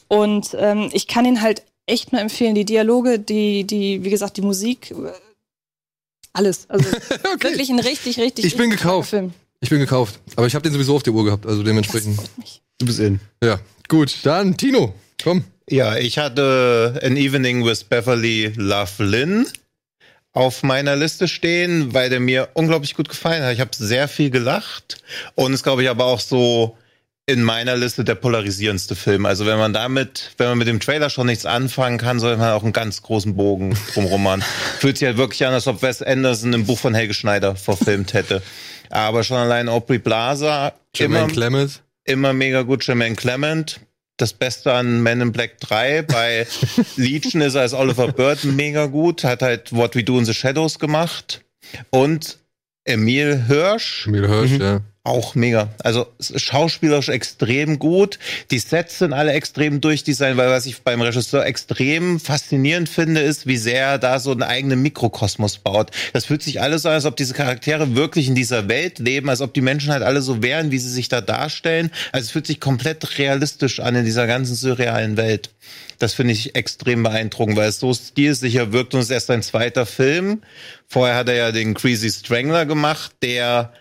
Und ähm, ich kann ihn halt echt nur empfehlen. Die Dialoge, die, die, wie gesagt, die Musik, äh, alles. Also wirklich ein richtig, richtig. Ich bin gekauft. Film. Ich bin gekauft. Aber ich habe den sowieso auf der Uhr gehabt, also dementsprechend. Du bist in. Ja, gut. Dann Tino, komm. Ja, ich hatte An Evening with Beverly Love Lynn auf meiner Liste stehen, weil der mir unglaublich gut gefallen hat. Ich habe sehr viel gelacht und ist, glaube ich, aber auch so in meiner Liste der polarisierendste Film. Also wenn man damit, wenn man mit dem Trailer schon nichts anfangen kann, sollte man auch einen ganz großen Bogen drumherum machen. Fühlt sich halt wirklich an, als ob Wes Anderson im Buch von Helge Schneider verfilmt hätte. Aber schon allein Aubrey Plaza, immer, Jermaine Clement. immer mega gut. Jermaine Clement, das Beste an Men in Black 3. Bei Legion ist er als Oliver Burton mega gut, hat halt What We Do in the Shadows gemacht. Und Emil Hirsch, Emil Hirsch, ja. Auch mega. Also schauspielerisch extrem gut. Die Sets sind alle extrem durchdesignt, weil was ich beim Regisseur extrem faszinierend finde, ist, wie sehr er da so einen eigenen Mikrokosmos baut. Das fühlt sich alles so an, als ob diese Charaktere wirklich in dieser Welt leben, als ob die Menschen halt alle so wären, wie sie sich da darstellen. Also es fühlt sich komplett realistisch an in dieser ganzen surrealen Welt. Das finde ich extrem beeindruckend, weil es so stilsicher wirkt und es ist erst sein zweiter Film. Vorher hat er ja den Crazy Strangler gemacht, der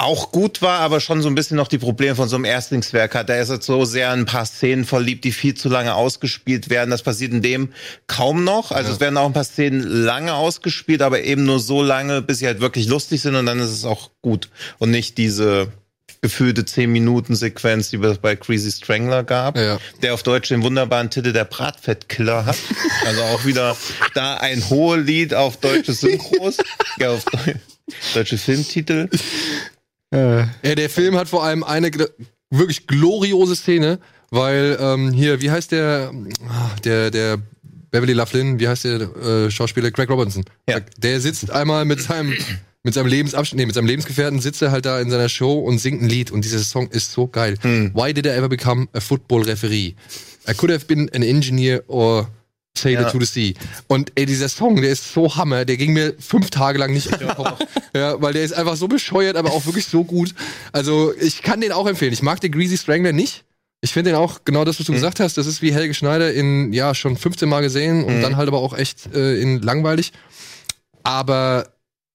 auch gut war, aber schon so ein bisschen noch die Probleme von so einem Erstlingswerk hat. Er ist jetzt so sehr in ein paar Szenen verliebt, die viel zu lange ausgespielt werden. Das passiert in dem kaum noch. Also es werden auch ein paar Szenen lange ausgespielt, aber eben nur so lange, bis sie halt wirklich lustig sind und dann ist es auch gut. Und nicht diese gefühlte 10-Minuten-Sequenz, die es bei Crazy Strangler gab, Ja. der auf Deutsch den wunderbaren Titel der Bratfettkiller hat. Also auch wieder da ein hohes Lied auf deutsche Synchros, ja, auf Deu deutsche Filmtitel. Ja, der Film hat vor allem eine wirklich gloriose Szene, weil ähm, hier, wie heißt der, ah, der, der Beverly Loughlin, wie heißt der äh, Schauspieler Craig Robinson? Ja. Der sitzt einmal mit seinem mit seinem Lebensabschnitt, nee, mit seinem Lebensgefährten sitzt er halt da in seiner Show und singt ein Lied und dieser Song ist so geil. Why did I ever become a football referee? I could have been an engineer or sailor Ja. to the sea. Und ey, dieser Song, der ist so Hammer, der ging mir fünf Tage lang nicht auf den Kopf. Ja, weil der ist einfach so bescheuert, aber auch wirklich so gut. Also ich kann den auch empfehlen. Ich mag den Greasy Strangler nicht. Ich finde den auch genau das, was du gesagt hast. Das ist wie Helge Schneider in, ja, schon 15 Mal gesehen und dann halt aber auch echt äh, in langweilig. Aber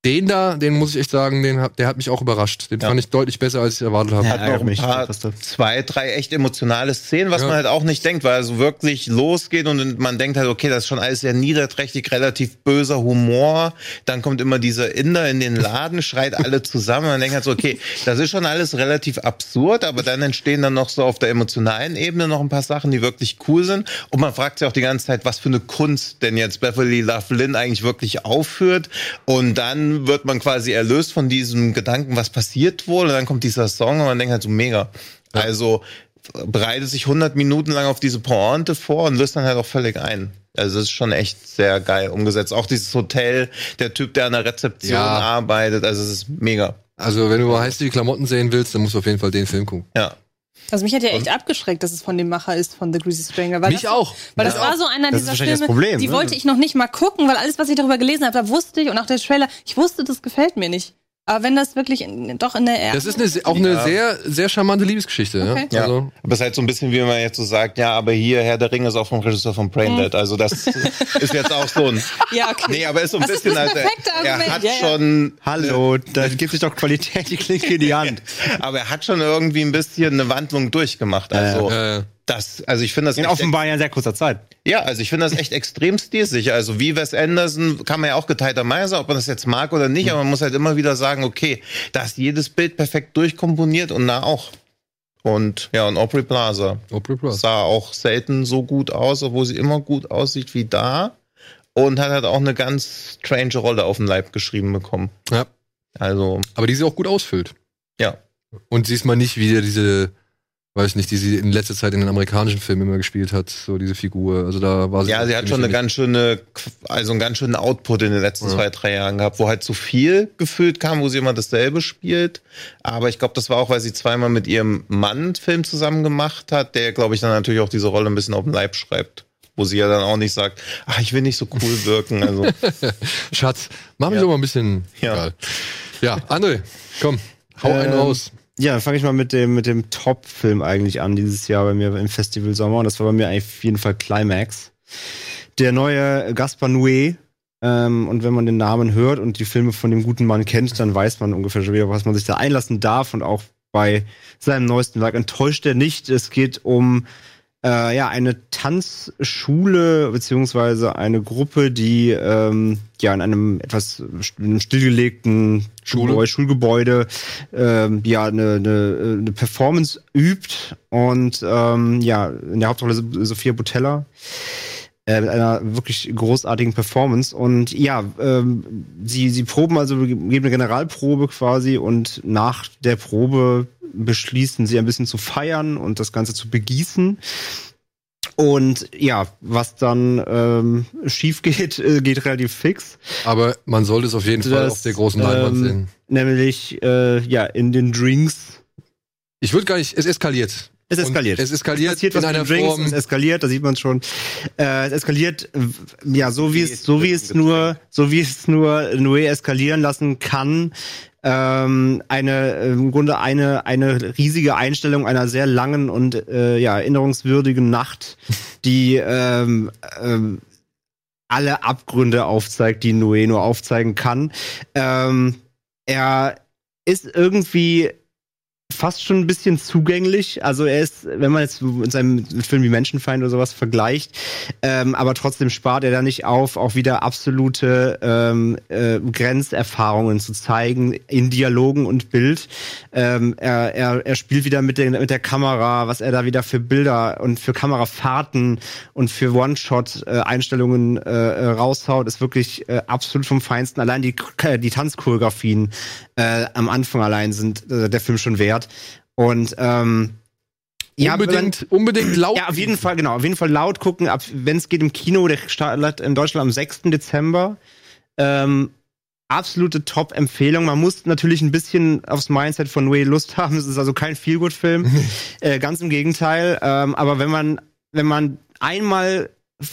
Den da, den muss ich echt sagen, den hat, der hat mich auch überrascht. Den Ja. fand ich deutlich besser, als ich erwartet habe. hat ärgert noch ein mich, paar, zwei, drei echt emotionale Szenen, was Ja. man halt auch nicht denkt, weil es so wirklich losgeht und man denkt halt, okay, das ist schon alles sehr niederträchtig, relativ böser Humor. Dann kommt immer dieser Inder in den Laden, schreit alle zusammen. Man denkt halt so, okay, das ist schon alles relativ absurd, aber dann entstehen dann noch so auf der emotionalen Ebene noch ein paar Sachen, die wirklich cool sind. Und man fragt sich auch die ganze Zeit, was für eine Kunst denn jetzt Beverly Love Lynn eigentlich wirklich aufführt. Und dann wird man quasi erlöst von diesem Gedanken, was passiert wohl. Und dann kommt dieser Song und man denkt halt so mega. Also bereitet sich 100 Minuten lang auf diese Pointe vor und löst dann halt auch völlig ein. Also es ist schon echt sehr geil umgesetzt. Auch dieses Hotel, der Typ, der an der Rezeption Ja. arbeitet, also es ist mega. Also, wenn du mal heiße Klamotten sehen willst, dann musst du auf jeden Fall den Film gucken. Ja. Also mich hat ja echt abgeschreckt, dass es von dem Macher ist, von The Greasy Stranger. Weil Mich das, auch. Weil das Ja. war so einer Das dieser Filme, das Problem, die ne? wollte ich noch nicht mal gucken, weil alles, was ich darüber gelesen habe, da wusste ich und auch der Trailer, ich wusste, das gefällt mir nicht. Aber wenn das wirklich in, doch in der Das ist eine, auch eine sehr, sehr charmante Liebesgeschichte. Okay. Ja? Ja. Also, Aber es ist halt so ein bisschen, wie man jetzt so sagt, ja, aber hier Herr der Ringe ist auch vom Regisseur von Braindead. Also das ist jetzt auch so ein. Ja, okay. Nee, aber ist so ein Das ist bisschen das halt. perfekte Er hat ja, ja. schon. Hallo, da gibt sich doch Qualität, die klingt in die Hand. Aber er hat schon irgendwie ein bisschen eine Wandlung durchgemacht. Also äh, das, also ich finde das In offenbar ja in sehr kurzer Zeit. Ja, also ich finde das echt extrem stilsicher. Also wie Wes Anderson kann man ja auch geteilter Meinung sein, ob man das jetzt mag oder nicht, aber man muss halt immer wieder sagen, okay, da ist jedes Bild perfekt durchkomponiert und da auch. Und ja, und Aubrey Plaza Aubrey Plaza. sah auch selten so gut aus, obwohl sie immer gut aussieht wie da. Und hat halt auch eine ganz strange Rolle auf den Leib geschrieben bekommen. Ja. Also, Aber die sie auch gut ausfüllt. ja. Und diesmal nicht wieder diese, weiß nicht, die sie in letzter Zeit in den amerikanischen Filmen immer gespielt hat, so diese Figur. Also da war sie. Ja, sie hat schon eine ganz schöne, also einen ganz schönen Output in den letzten Ja. zwei, drei Jahren gehabt, wo halt zu viel gefühlt kam, wo sie immer dasselbe spielt. Aber ich glaube, das war auch, weil sie zweimal mit ihrem Mann einen Film zusammen gemacht hat, der, glaube ich, dann natürlich auch diese Rolle ein bisschen auf den Leib schreibt. Wo sie ja dann auch nicht sagt, ach, ich will nicht so cool wirken. Also, Schatz, mach mich Ja. doch mal ein bisschen. Ja. Egal. Ja, André, komm, hau einen Ähm, raus. Ja, dann fange ich mal mit dem, mit dem Top-Film eigentlich an dieses Jahr bei mir im Festival Sommer. Und das war bei mir eigentlich auf jeden Fall Climax. Der neue Gaspar Noé. Ähm, und wenn man den Namen hört und die Filme von dem guten Mann kennt, dann weiß man ungefähr schon wieder, was man sich da einlassen darf. Und auch bei seinem neuesten Werk enttäuscht er nicht. Es geht um äh, ja, eine Tanzschule beziehungsweise eine Gruppe, die ähm, ja in einem etwas stillgelegten Schule? Gebäude, Schulgebäude ähm, ja eine, eine, eine Performance übt und ähm, ja in der Hauptrolle So- Sophia Butella äh, mit einer wirklich großartigen Performance und ja ähm, sie sie proben also geben eine Generalprobe quasi und nach der Probe beschließen sie ein bisschen zu feiern und das Ganze zu begießen und ja, was dann ähm, schief geht, äh, geht relativ fix. Aber man sollte es auf jeden Fall Das, auf der großen Leinwand ähm, sehen. Nämlich, äh, ja, in den Drinks. Ich würde gar nicht, es eskaliert. Es eskaliert. Und es eskaliert passiert in was einer mit den Drinks, Form. es eskaliert, da sieht man schon. Äh, es eskaliert, ja, so wie es, so wie es nur, so wie es nur Noé eskalieren lassen kann. Ähm, eine, im Grunde eine, eine riesige Einstellung einer sehr langen und äh, ja, erinnerungswürdigen Nacht, die ähm, ähm, alle Abgründe aufzeigt, die Noé nur aufzeigen kann. Ähm, er ist irgendwie fast schon ein bisschen zugänglich. Also er ist, wenn man jetzt mit seinem Film wie Menschenfeind oder sowas vergleicht, ähm, aber trotzdem spart er da nicht auf, auch wieder absolute ähm, äh, Grenzerfahrungen zu zeigen in Dialogen und Bild. Ähm, er, er, er spielt wieder mit, den, mit der Kamera, was er da wieder für Bilder und für Kamerafahrten und für One-Shot-Einstellungen äh, äh, raushaut, ist wirklich äh, absolut vom Feinsten. Allein die, die Tanzchoreografien äh, am Anfang allein sind äh, der Film schon wert. Und ähm, ja, wenn man- unbedingt, unbedingt laut. ja, auf jeden Fall, genau. Auf jeden Fall laut gucken. Wenn es geht im Kino, der startet in Deutschland am 6. Dezember. Ähm, absolute Top-Empfehlung. Man muss natürlich ein bisschen aufs Mindset von Noé Lust haben. Es ist also kein Feel-Good-Film. äh, ganz im Gegenteil. Ähm, aber wenn man, wenn man einmal,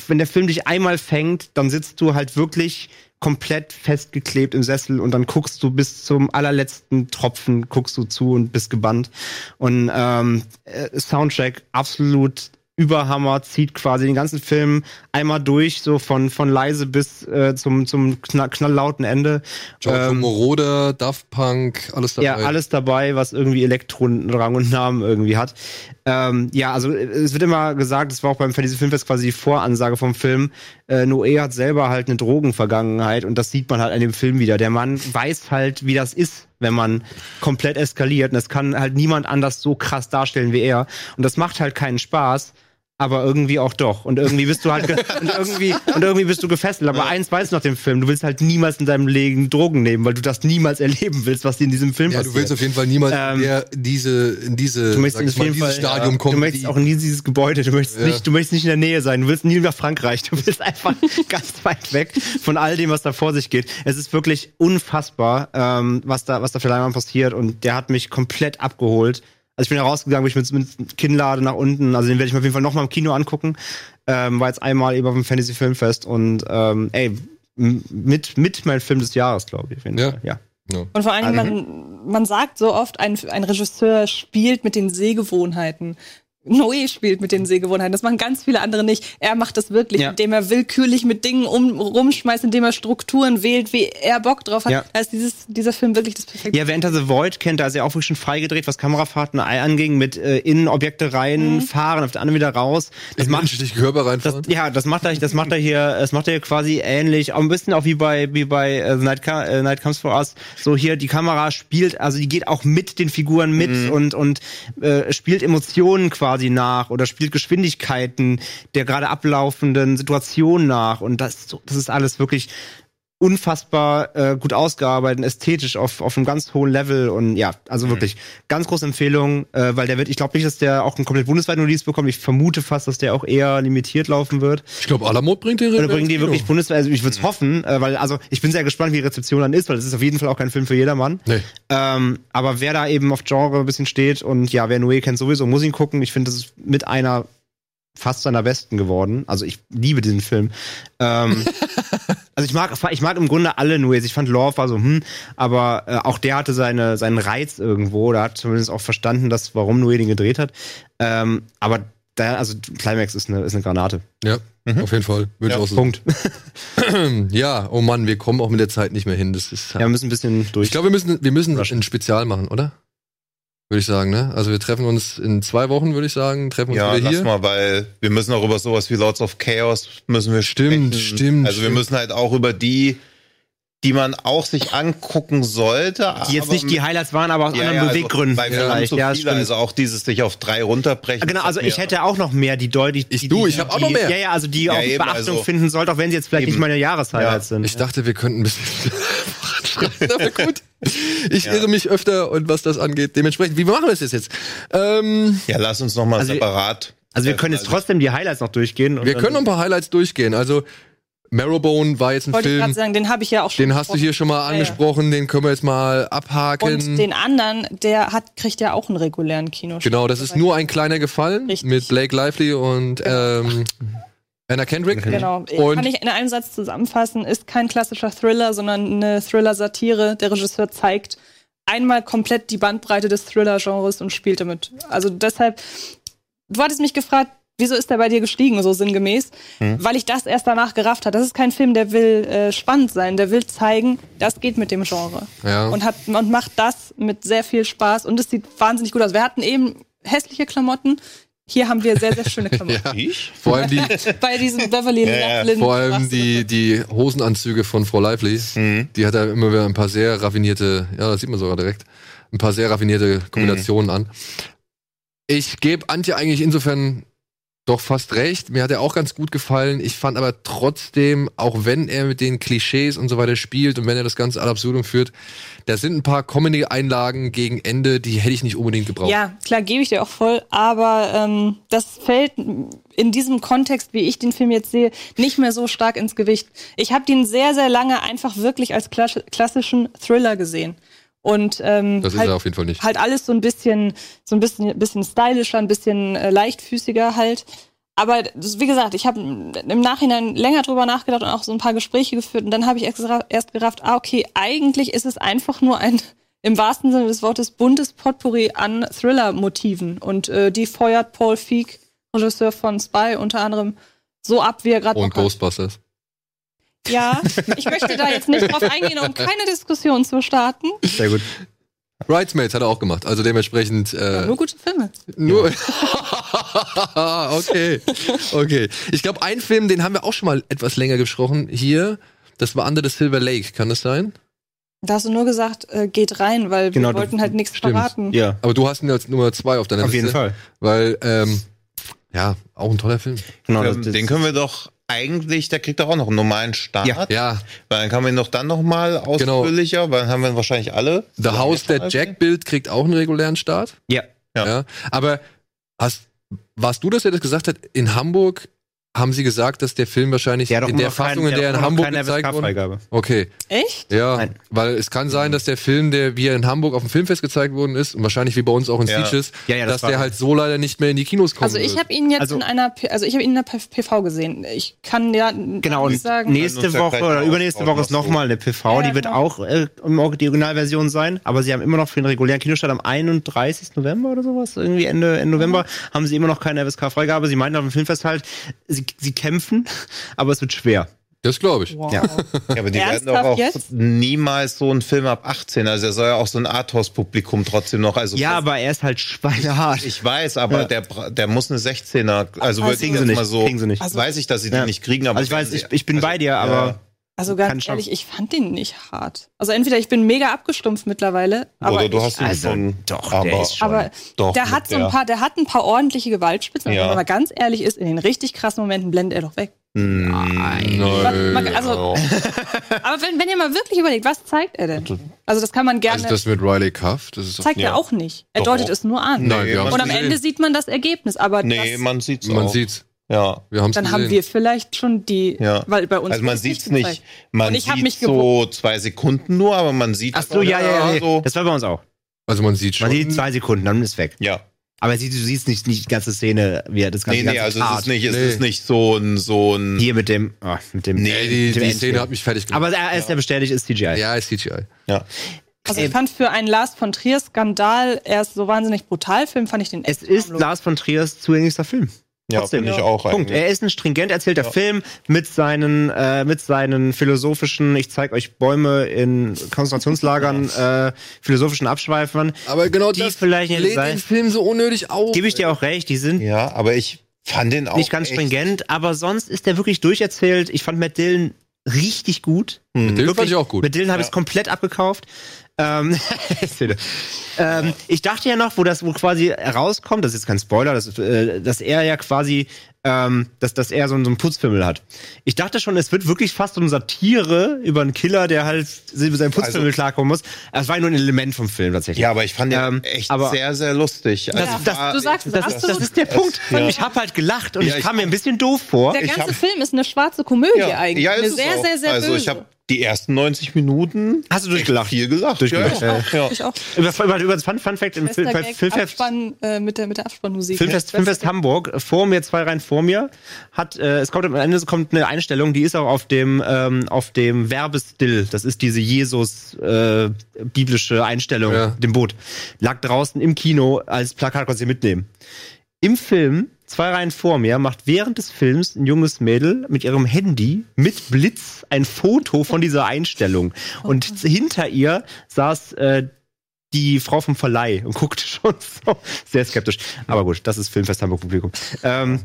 wenn der Film dich einmal fängt, dann sitzt du halt wirklich komplett festgeklebt im Sessel und dann guckst du bis zum allerletzten Tropfen, guckst du zu und bist gebannt. Und ähm, äh, Soundtrack absolut Überhammer, zieht quasi den ganzen Film einmal durch, so von, von leise bis äh, zum, zum knall, knalllauten Ende. Giorgio Ähm, Moroder, Daft Punk, alles dabei. Ja, alles dabei, was irgendwie Elektron-Rang und Namen irgendwie hat. Ähm, ja, also es wird immer gesagt, es war auch beim Fantasy Filmfest quasi die Voransage vom Film. Äh, Noé hat selber halt eine Drogenvergangenheit und das sieht man halt an dem Film wieder. Der Mann weiß halt, wie das ist, wenn man komplett eskaliert. Und das kann halt niemand anders so krass darstellen wie er. Und das macht halt keinen Spaß. Aber irgendwie auch doch. Und irgendwie bist du halt und irgendwie und irgendwie bist du gefesselt. Aber eins weißt du nach dem Film, du willst halt niemals in deinem Leben Drogen nehmen, weil du das niemals erleben willst, was dir in diesem Film ja, passiert. du willst auf jeden Fall niemals Ähm, der diese in diese Du möchtest auf mal, jeden dieses Fall, Stadium ja, kommen. Du möchtest auch nie dieses Gebäude. Du möchtest Ja. nicht, du möchtest nicht in der Nähe sein. Du willst nie nach Frankreich. Du willst einfach ganz weit weg von all dem, was da vor sich geht. Es ist wirklich unfassbar, ähm, was da, was da für Leinwand passiert. Und der hat mich komplett abgeholt. Also ich bin da rausgegangen, bin ich mit, mit Kinnlade nach unten. Also den werde ich mir auf jeden Fall noch mal im Kino angucken. Ähm, war jetzt einmal eben auf dem Fantasy Filmfest und ähm, ey, mit, mit mein Film des Jahres, glaube ich. Auf jeden Ja. Fall. ja. Ja. Und vor allem, man, man sagt so oft, ein, ein Regisseur spielt mit den Sehgewohnheiten. Noé spielt mit den Sehgewohnheiten. Das machen ganz viele andere nicht. Er macht das wirklich, Ja. indem er willkürlich mit Dingen um, rumschmeißt, indem er Strukturen wählt, wie er Bock drauf hat. Ja. Da ist dieses, dieser Film wirklich das perfekte. Ja, wer Enter the Void kennt, da ist ja auch wirklich schon freigedreht, was Kamerafahrten anging, mit äh, in Objekte reinfahren, auf der anderen wieder raus. Das in macht menschliche Körper das, reinfahren. ja, das macht er, das macht er hier, das macht er hier quasi ähnlich, auch ein bisschen auch wie bei wie bei äh, Night, äh, Night Comes for Us. So hier die Kamera spielt, also die geht auch mit den Figuren mit und und äh, spielt Emotionen quasi nach oder spielt Geschwindigkeiten der gerade ablaufenden Situation nach. Und das das ist alles wirklich unfassbar äh, gut ausgearbeitet, ästhetisch auf, auf einem ganz hohen Level und ja, also wirklich ganz große Empfehlung, äh, weil der wird, ich glaube nicht, dass der auch einen komplett bundesweiten Release bekommt. Ich vermute fast, dass der auch eher limitiert laufen wird. Ich glaube, Alamod bringt den Oder bringen die wirklich bundesweit, also ich würde Mhm. es hoffen, äh, weil also ich bin sehr gespannt, wie die Rezeption dann ist, weil das ist auf jeden Fall auch kein Film für jedermann. Nee. Ähm, aber wer da eben auf Genre ein bisschen steht und ja, wer Noé kennt sowieso, muss ihn gucken. Ich finde, das ist mit einer fast seiner besten geworden. Also ich liebe diesen Film. Ähm, also ich mag, ich mag im Grunde alle Noés. Ich fand Love war so, hm, aber äh, auch der hatte seine, seinen Reiz irgendwo. Da hat zumindest auch verstanden, dass, warum Noé den gedreht hat. Ähm, aber da, also Climax ist eine, ist eine Granate. Ja, auf jeden Fall. Würde Ja, ich auch so Punkt. Ja, oh Mann, wir kommen auch mit der Zeit nicht mehr hin. Das ist Ja, wir müssen ein bisschen durch. Ich glaube, wir müssen, wir müssen ein Spezial machen, oder? Würde ich sagen, ne? Also wir treffen uns in zwei Wochen, würde ich sagen, treffen uns Ja, wieder lass hier. mal, weil wir müssen auch über sowas wie Lords of Chaos müssen wir Stimmt, sprechen. stimmt, Also wir stimmt. müssen halt auch über die, die man auch sich angucken sollte. die jetzt nicht die Highlights waren, aber aus ja, anderen ja, Beweggründen Also, wir haben vielleicht. ja, viele, also auch dieses sich auf drei runterbrechen. Genau, also ich hätte auch noch mehr, die deutlich. Ich- die, du, ich hab auch noch mehr. Ja, ja, also die Ja, auch eben, Beachtung also- finden sollte, auch wenn sie jetzt vielleicht Eben. nicht meine Jahreshighlights Ja. sind. Ich dachte, wir könnten ein bisschen voranschreiten, aber gut. Ich irre mich öfter und was das angeht. Dementsprechend, wie machen wir das jetzt? Ähm, Ja, lass uns noch mal Also wir- separat. also wir können jetzt trotzdem die Highlights noch durchgehen. und wir können noch ein paar Highlights durchgehen. Also, Marrowbone war jetzt ein Wollte ich gerade Film, sagen, den habe ich ja auch schon. den hast du hier schon mal Ja, ja. angesprochen, den können wir jetzt mal abhaken. Und den anderen, der hat, kriegt ja auch einen regulären Kinostart. Genau, das ist nur ein kleiner Gefallen Richtig. mit Blake Lively und ähm, Anna Kendrick. Genau. Und Kann ich in einem Satz zusammenfassen, ist kein klassischer Thriller, sondern eine Thriller-Satire. Der Regisseur zeigt einmal komplett die Bandbreite des Thriller-Genres und spielt damit. Also deshalb, du hattest mich gefragt, wieso ist der bei dir gestiegen, so sinngemäß? Weil ich das erst danach gerafft habe. Das ist kein Film, der will äh, spannend sein, der will zeigen, das geht mit dem Genre. Ja. Und, hat, und macht das mit sehr viel Spaß und es sieht wahnsinnig gut aus. Wir hatten eben hässliche Klamotten. Hier haben wir sehr, sehr schöne Klamotten. Ich? vor allem die, Bei diesem Beverly Ja, ja. Lynn vor allem die, die Hosenanzüge von Frau Lively. Mhm. Die hat ja immer wieder ein paar sehr raffinierte, ja, das sieht man sogar direkt, ein paar sehr raffinierte Kombinationen an. Ich gebe Antje eigentlich insofern doch fast recht. Mir hat er auch ganz gut gefallen. Ich fand aber trotzdem, auch wenn er mit den Klischees und so weiter spielt und wenn er das Ganze ad absurdum führt, da sind ein paar Comedy-Einlagen gegen Ende, die hätte ich nicht unbedingt gebraucht. Ja, klar, gebe ich dir auch voll, aber ähm, das fällt in diesem Kontext, wie ich den Film jetzt sehe, nicht mehr so stark ins Gewicht. Ich habe den sehr, sehr lange einfach wirklich als klass- klassischen Thriller gesehen. Und ähm, Das ist halt, er auf jeden Fall nicht. halt alles so ein bisschen, so ein bisschen, bisschen stylischer, ein bisschen äh, leichtfüßiger halt. Aber das, wie gesagt, ich habe im Nachhinein länger drüber nachgedacht und auch so ein paar Gespräche geführt und dann habe ich erst, gera- erst gerafft, ah, okay, eigentlich ist es einfach nur ein, im wahrsten Sinne des Wortes, buntes Potpourri an Thriller-Motiven. Und äh, die feuert Paul Feig Regisseur von Spy unter anderem, so ab, wie er gerade Und. Ghostbusters. Ja, ich möchte da jetzt nicht drauf eingehen, um keine Diskussion zu starten. Sehr gut. Bridesmaids hat er auch gemacht. Also dementsprechend. Ja, Äh, nur gute Filme. Nur. okay. Okay. Ich glaube, ein Film, den haben wir auch schon mal etwas länger gesprochen hier. Das war Under the Silver Lake. Kann das sein? Da hast du nur gesagt, äh, geht rein, weil Genau, wir wollten halt nichts stimmt. verraten. Ja, Aber du hast ihn als Nummer zwei auf deiner auf Liste. jeden Fall. Weil, ähm, ja, auch ein toller Film. Genau, Ähm, den können wir doch eigentlich, der kriegt doch auch noch einen normalen Start. Ja. Ja, Weil dann kann man ihn doch dann noch mal ausführlicher, weil dann haben wir wahrscheinlich alle. The House That Jack Bild kriegt auch einen regulären Start. ja. Ja. Ja. Aber hast, warst du das, der das gesagt hat? In Hamburg haben sie gesagt, dass der Film wahrscheinlich Der in der noch kein- Fassung, in der der in Hamburg gezeigt wurde. Okay. Echt? Ja, Nein. weil es kann sein, dass der Film, der wie er in Hamburg auf dem Filmfest gezeigt worden ist, und wahrscheinlich wie bei uns auch in Ja. Speeches, Ja, ja, das dass der so. halt so leider nicht mehr in die Kinos kommt. Also ich habe ihn jetzt Also- in einer, P also ich habe ihn in einer PV gesehen. Ich kann ja Genau, und nicht sagen. nächste Woche oder übernächste Woche ist nochmal eine PV, Ja, die wird genau. auch äh, die Originalversion sein, aber sie haben immer noch für den regulären Kinostart am 31. November oder sowas, irgendwie Ende, Ende November, haben sie immer noch keine FSK-Freigabe. Sie meinten auf dem Filmfest halt, sie, sie kämpfen, aber es wird schwer. das glaube ich. Wow. Ja. Ja, aber die werden doch Ernsthaft auch jetzt? niemals so einen Film ab 18. Also er soll ja auch so ein Arthouse-Publikum trotzdem noch. Also Ja, aber er ist halt schweinehart. ich weiß, aber Ja. der, der muss eine 16er. Also, Also- Kriegen sie nicht, mal so. kriegen sie nicht. Also- weiß ich, dass sie die Ja. nicht kriegen, aber Also ich weiß, ich, sie- ich bin also, bei dir, aber Also ganz ehrlich, ich fand den nicht hart. Also entweder ich bin mega abgestumpft mittlerweile, aber Oder du ich, hast ihn also, schon. doch, aber, der ist schon- aber doch, der hat so ein paar, der hat ein paar ordentliche Gewaltspitzen. Ja. Mal ganz ehrlich ist, in den richtig krassen Momenten blendet er doch weg. Nein. Nein. Man- also- Aber wenn, wenn ihr mal wirklich überlegt, was zeigt er denn? Also das kann man gerne. Also das mit Riley Cuff, das ist zeigt Ja. er auch nicht. Er Doch. deutet es nur an. Nein, Und am gesehen. Ende sieht man das Ergebnis. Aber Nee, das, man sieht's man auch. sieht's. Ja. Wir haben's dann gesehen. haben wir vielleicht schon die, Ja. weil bei uns Also man wird's sieht's nicht, man sieht mich so zwei Sekunden nur, aber man sieht Ach so, ja, ja, ja. so. Das war bei uns auch. Also man sieht schon. Man sieht zwei Sekunden, dann ist weg. Ja. Aber sie- du siehst nicht, nicht die ganze Szene, wie er das ganze Nee, nee, ganze also es Tat. ist nicht, es Nee. ist nicht so ein, so ein. Hier mit dem, ah, mit dem. Nee, die, mit dem die Endspiel. Szene hat mich fertig gemacht. Aber er ist ja bestätigt, ist CGI. ja, ist CGI. Ja. Also ich fand für einen Lars von Trier Skandal, er ist so wahnsinnig brutal Film, fand ich den Es echt ist harmlos. Lars von Triers zugänglichster Film. Ja, Trotzdem. finde ich auch Punkt. eigentlich. Er ist ein stringent erzählter Film mit seinen, äh, mit seinen philosophischen, ich zeig euch Bäume in Konzentrationslagern, äh, philosophischen Abschweifern. Aber genau Die das vielleicht nicht lädt sein. den Film so unnötig auf. Gebe ich dir auch recht, die sind Ja, aber ich fand den auch nicht ganz echt- stringent, aber sonst ist der wirklich durcherzählt. Ich fand Matt Dillon richtig gut. Den Wirklich, fand ich auch gut. Mit Dylan habe Ja. ich komplett abgekauft. Ähm, ähm, ich dachte ja noch, wo das wo quasi herauskommt, das ist jetzt kein Spoiler, dass, äh, dass er ja quasi, ähm, dass, dass er so, einen- so einen Putzfimmel hat. Ich dachte schon, es wird wirklich fast so eine Satire über einen Killer, der halt mit seinem Putzfimmel Also- klarkommen muss. Es war nur ein Element vom Film tatsächlich. Ja, aber ich fand den Ähm, echt aber- sehr, sehr lustig. das, Also das, war- du sagst das, absolut. das ist der Punkt. ja. Ich habe halt gelacht und Ja, ich ich kam mir ein bisschen doof vor. Der ich ganze hab- Film ist eine schwarze Komödie ja, eigentlich. ja, ist eine es sehr, auch. sehr, sehr Also böse. ich habe die ersten 90 Minuten Hast du durchgelacht? viel gelacht. Durchgelacht, Ja, ja. ich auch. Über, über, über das Fun, Fun Fact im Film, Filmfest. Abspann, äh, mit, der, mit der Abspannmusik. Filmfest, Bester Filmfest Gag. Hamburg, vor mir, zwei Reihen vor mir, hat, äh, es kommt am Ende kommt eine Einstellung, die ist auch auf dem, ähm, auf dem Werbestill. Das ist diese Jesus, äh, biblische Einstellung, Ja. dem Boot. Lag draußen im Kino als Plakat, konntest du mitnehmen. Im Film, zwei Reihen vor mir, macht während des Films ein junges Mädel mit ihrem Handy mit Blitz ein Foto von dieser Einstellung. Und hinter ihr saß, äh, die Frau vom Verleih und guckte schon so sehr skeptisch. Aber gut, das ist Filmfest Hamburg Publikum. Ähm,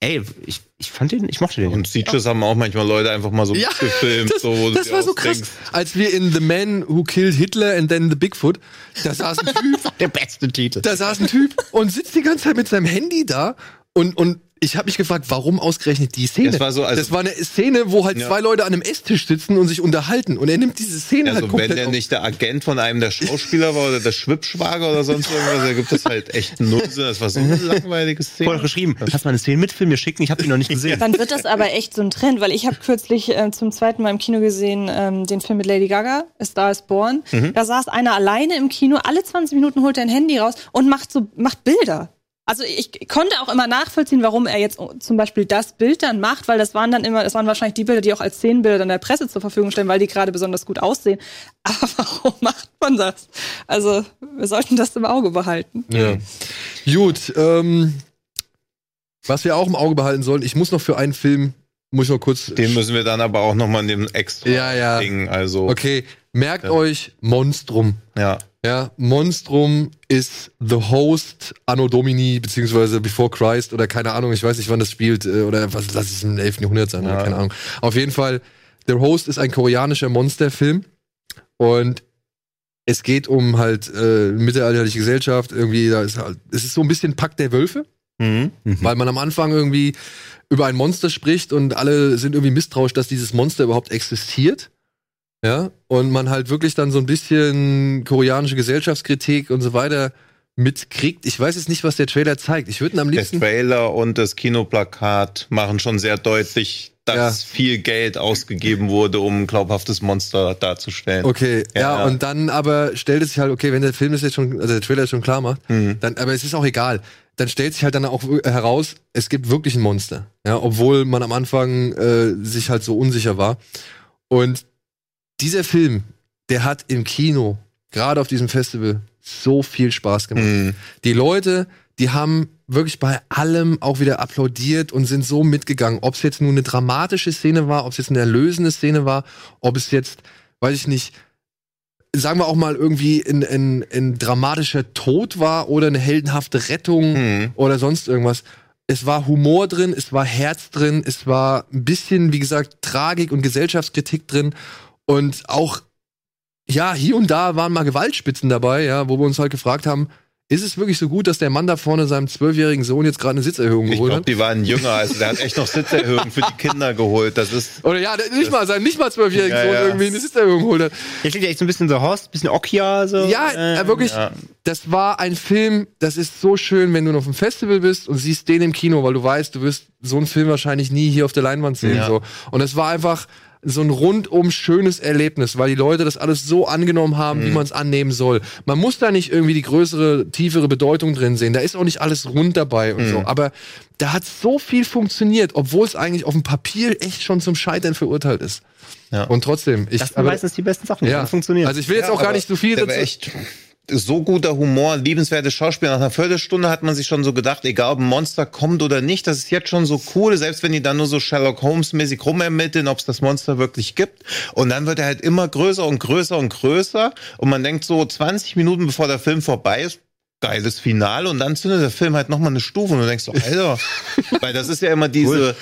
ey, ich, ich fand den, ich mochte den. Und Sieges haben auch manchmal Leute einfach mal so Ja, gefilmt. das, so, das war so krass. Als wir in The Man Who Killed Hitler and Then the Bigfoot, da saß ein Typ, der beste Titel. da saß ein Typ und sitzt die ganze Zeit mit seinem Handy da und, und ich habe mich gefragt, warum ausgerechnet die Szene? Das war so, also- das war eine Szene, wo halt Ja. zwei Leute an einem Esstisch sitzen und sich unterhalten und er nimmt diese Szene halt Also komplett wenn der auf. nicht der Agent von einem der Schauspieler war oder der Schwippschwager oder sonst irgendwas, da gibt es halt echt null Sinn. Das war so eine langweilige Szene. Voll geschrieben. Hast du mal eine Szene mit Film mir schicken? Ich habe die noch nicht gesehen. Dann wird das aber echt so ein Trend, weil ich habe kürzlich äh, zum zweiten Mal im Kino gesehen ähm, den Film mit Lady Gaga, A Star is Born. Mhm. Da saß einer alleine im Kino, alle 20 Minuten holt er ein Handy raus und macht so macht Bilder. Also ich konnte auch immer nachvollziehen, warum er jetzt zum Beispiel das Bild dann macht, weil das waren dann immer, das waren wahrscheinlich die Bilder, die auch als Szenenbilder dann der Presse zur Verfügung stellen, weil die gerade besonders gut aussehen. Aber warum macht man das? Also wir sollten das im Auge behalten. Ja. Gut, ähm, was wir auch im Auge behalten sollen, ich muss noch für einen Film, muss ich noch kurz. Den müssen wir dann aber auch noch mal in dem extra Ja, ja. Ding, also Okay, merkt Ja. euch Monstrum. ja. Ja, Monstrum ist The Host Anno Domini, beziehungsweise Before Christ oder keine Ahnung, ich weiß nicht, wann das spielt, äh, oder was, lass es im 11. Jahrhundert sein, oder Ja. keine Ahnung. Auf jeden Fall, The Host ist ein koreanischer Monsterfilm und es geht um halt äh, mittelalterliche Gesellschaft, irgendwie, da ist halt, es ist so ein bisschen Pakt der Wölfe, Mhm. weil man am Anfang irgendwie über ein Monster spricht und alle sind irgendwie misstrauisch, dass dieses Monster überhaupt existiert. Ja, und man halt wirklich dann so ein bisschen koreanische Gesellschaftskritik und so weiter mitkriegt. Ich weiß jetzt nicht, was der Trailer zeigt. Ich würde am Der liebsten. Trailer und das Kinoplakat machen schon sehr deutlich, dass viel Geld ausgegeben wurde, um ein glaubhaftes Monster darzustellen. Okay, ja, Ja. und dann aber stellt es sich halt, okay, wenn der Film das jetzt schon, also der Trailer schon klar macht, Mhm. dann, aber es ist auch egal. Dann stellt sich halt dann auch heraus, es gibt wirklich ein Monster. Ja, obwohl man am Anfang äh, sich halt so unsicher war. Und dieser Film, der hat im Kino, gerade auf diesem Festival, so viel Spaß gemacht. Mhm. Die Leute, die haben wirklich bei allem auch wieder applaudiert und sind so mitgegangen. Ob es jetzt nur eine dramatische Szene war, ob es jetzt eine erlösende Szene war, ob es jetzt, weiß ich nicht, sagen wir auch mal irgendwie ein, ein, ein dramatischer Tod war oder eine heldenhafte Rettung Mhm. oder sonst irgendwas. Es war Humor drin, es war Herz drin, es war ein bisschen, wie gesagt, Tragik und Gesellschaftskritik drin und auch, ja, hier und da waren mal Gewaltspitzen dabei, ja, wo wir uns halt gefragt haben, ist es wirklich so gut, dass der Mann da vorne seinem zwölfjährigen Sohn jetzt gerade eine Sitzerhöhung Ich geholt glaube, hat? die waren jünger, also der hat echt noch Sitzerhöhungen für die Kinder geholt. Das ist Oder ja, nicht mal seinem nicht mal zwölfjährigen Ja, Sohn ja. irgendwie eine Sitzerhöhung geholt hat. Der klingt ja echt so ein bisschen so Horst, bisschen Okia, so. Ja, Äh, äh, wirklich, ja. das war ein Film, das ist so schön, wenn du auf einem Festival bist und siehst den im Kino, weil du weißt, du wirst so einen Film wahrscheinlich nie hier auf der Leinwand sehen. Ja. So. Und es war einfach so ein rundum schönes Erlebnis, weil die Leute das alles so angenommen haben, Mhm. wie man es annehmen soll. Man muss da nicht irgendwie die größere, tiefere Bedeutung drin sehen. Da ist auch nicht alles rund dabei und Mhm. so. Aber da hat so viel funktioniert, obwohl es eigentlich auf dem Papier echt schon zum Scheitern verurteilt ist. Ja. Und trotzdem, ich Das sind aber- meistens die besten Sachen, die ja, funktionieren. Also ich will jetzt Ja, auch gar nicht so viel dazu. echt so guter Humor, liebenswertes Schauspiel. Nach einer Viertelstunde hat man sich schon so gedacht, egal ob ein Monster kommt oder nicht, das ist jetzt schon so cool, selbst wenn die dann nur so Sherlock Holmes-mäßig rumermitteln, ob es das Monster wirklich gibt. Und dann wird er halt immer größer und größer und größer. Und man denkt so 20 Minuten bevor der Film vorbei ist, geiles Finale und dann zündet der Film halt nochmal eine Stufe und du denkst so, Alter, weil das ist ja immer diese,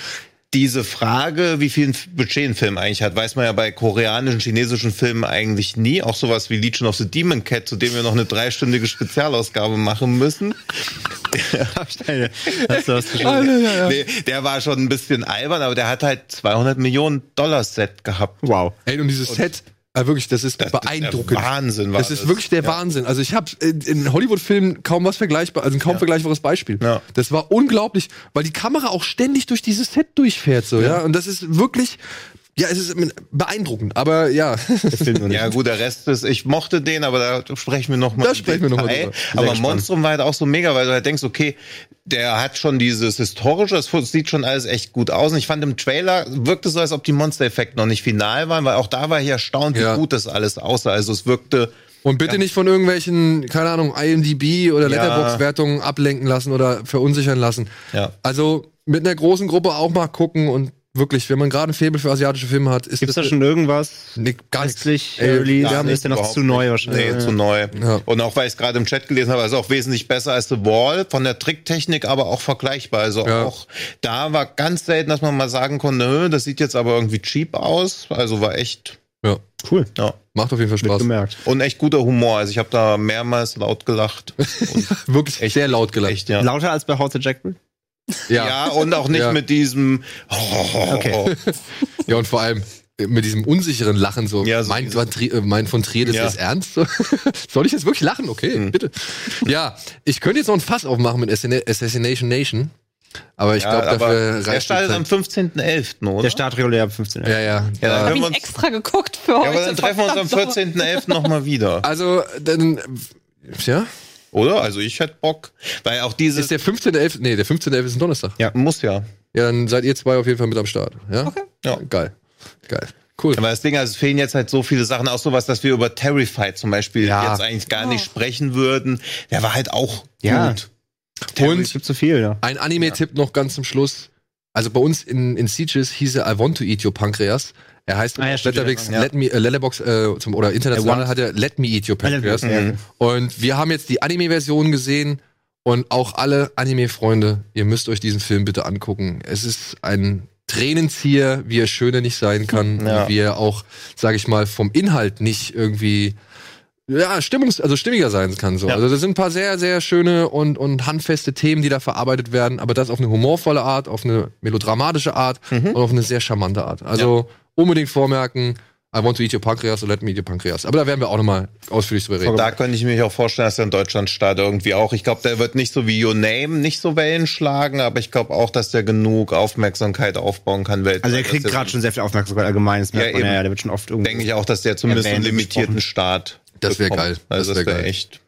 diese Frage, wie viel Budget ein Film eigentlich hat, weiß man ja bei koreanischen, chinesischen Filmen eigentlich nie. Auch sowas wie Legion of the Demon Cat, zu dem wir noch eine dreistündige Spezialausgabe machen müssen. Hast du was geschrieben? Nee, der war schon ein bisschen albern, aber der hat halt 200 Millionen Dollar Set gehabt. Wow. Ey, und dieses Set, äh, wirklich, das ist Das- beeindruckend. der Wahnsinn war Das ist wirklich der Ja. Wahnsinn. Also ich habe in Hollywood-Filmen kaum was vergleichbar, also ein kaum vergleichbares Beispiel. Ja. Das war unglaublich, weil die Kamera auch ständig durch dieses Set durchfährt, so, ja. Und das ist wirklich, ja, es ist beeindruckend. Aber ja, Ja, gut, der Rest ist, ich mochte den, aber da sprechen wir noch mal. Da sprechen wir noch mal Detail. drüber. Aber. Monstrum war halt auch so mega, weil du halt denkst, okay, der hat schon dieses historische, das sieht schon alles echt gut aus. Und ich fand im Trailer wirkte so, als ob die Monster-Effekte noch nicht final waren, weil auch da war ich erstaunt, wie Ja. gut das alles aussah. Also es wirkte, Und bitte nicht von irgendwelchen, keine Ahnung, IMDb oder Ja. Letterbox-Wertungen ablenken lassen oder verunsichern lassen. ja. Also mit einer großen Gruppe auch mal gucken und wirklich, wenn man gerade ein Faible für asiatische Filme hat, ist Gibt's da das schon irgendwas? nee, gar nichts. Westlich, Ey, Early, da nicht, ist ja noch zu neu wahrscheinlich. Nee, zu neu. Ja. Und auch weil ich es gerade im Chat gelesen habe, also auch wesentlich besser als The Wall, von der Tricktechnik aber auch vergleichbar. Also Ja. auch da war ganz selten, dass man mal sagen konnte, das sieht jetzt aber irgendwie cheap aus. Also war echt, Ja, Cool. ja. macht auf jeden Fall Spaß. gemerkt. Und echt guter Humor. Also ich habe da mehrmals laut gelacht. Wirklich Echt- sehr laut gelacht. echt, ja. Lauter als bei How to Jackpot? Ja. und auch nicht Ja. mit diesem Okay. Ja, und vor allem mit diesem unsicheren Lachen so. Ja, so mein, dieses- von Trier, äh, mein von Trier, das Ja. ist ernst? So. Soll ich jetzt wirklich lachen? Okay, Hm. bitte. Ja, ich könnte jetzt noch ein Fass aufmachen mit Assassin- Assassination Nation. Aber ich Ja, glaube, dafür der reicht startet die am Zeit. 15.11., oder? Der Start regulär ab 15. Ja, ja. Ja, dann ja. können Hab wir uns- extra geguckt für heute. ja, aber dann treffen wir uns am verdammt nochmal. 14.11. nochmal wieder. Also, dann, ja, Oder? Also ich hätte Bock. Weil auch dieses ist der 15.11., nee, der 15.11. ist ein Donnerstag. Ja. muss ja. Ja, dann seid ihr zwei auf jeden Fall mit am Start. Ja? Okay. Ja. Geil. Geil. Cool. Aber das Ding, also es fehlen jetzt halt so viele Sachen, auch sowas, dass wir über Terrified zum Beispiel Ja. jetzt eigentlich gar nicht Oh. sprechen würden. Der war halt auch Ja. gut. Und es gibt zu viel, ja. ein Anime-Tipp noch ganz zum Schluss. Also bei uns in, in Sieges hieß er I want to eat your pancreas. Er heißt Ah ja, Letterbox, ja. Let me, äh, Letterbox äh, zum, oder international hat er Let me eat your pancreas. Ja. Und wir haben jetzt die Anime-Version gesehen und auch alle Anime-Freunde, ihr müsst euch diesen Film bitte angucken. Es ist ein Tränenzieher, wie er schöner nicht sein kann, Ja. und wie er auch, sage ich mal, vom Inhalt nicht irgendwie ja, stimmungs also stimmiger sein kann so. Ja. Also das sind ein paar sehr sehr schöne und und handfeste Themen, die da verarbeitet werden, aber das auf eine humorvolle Art, auf eine melodramatische Art Mhm. und auf eine sehr charmante Art. Also unbedingt vormerken, I want to eat your pancreas, so let me eat your pancreas. Aber da werden wir auch nochmal ausführlich drüber reden. Da könnte ich mir auch vorstellen, dass er in Deutschland startet irgendwie auch. Ich glaube, der wird nicht so wie Your Name nicht so Wellen schlagen, aber ich glaube auch, dass der genug Aufmerksamkeit aufbauen kann weltweit. Also er kriegt gerade schon sehr viel Aufmerksamkeit allgemein. Das merkt Ja, man eben. ja, der wird schon oft irgendwie. Denke ich auch, dass der zumindest einen limitierten besprochen. Start Das wär bekommt. geil. Also Das wär wäre geil. echt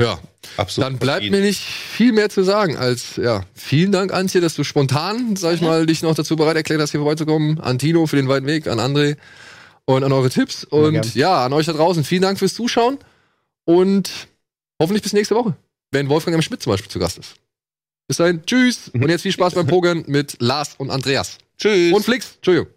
Ja, absolut. dann bleibt mir nicht viel mehr zu sagen als ja, vielen Dank Antje, dass du spontan, sag ich mal, dich noch dazu bereit erklärt hast, hier vorbeizukommen. An Tino für den weiten Weg, an André und an eure Tipps und ja, an euch da draußen. Vielen Dank fürs Zuschauen und hoffentlich bis nächste Woche, wenn Wolfgang M. Schmidt zum Beispiel zu Gast ist. Bis dahin, tschüss und jetzt viel Spaß beim Pokern mit Lars und Andreas. Tschüss. Und Flix, Entschuldigung.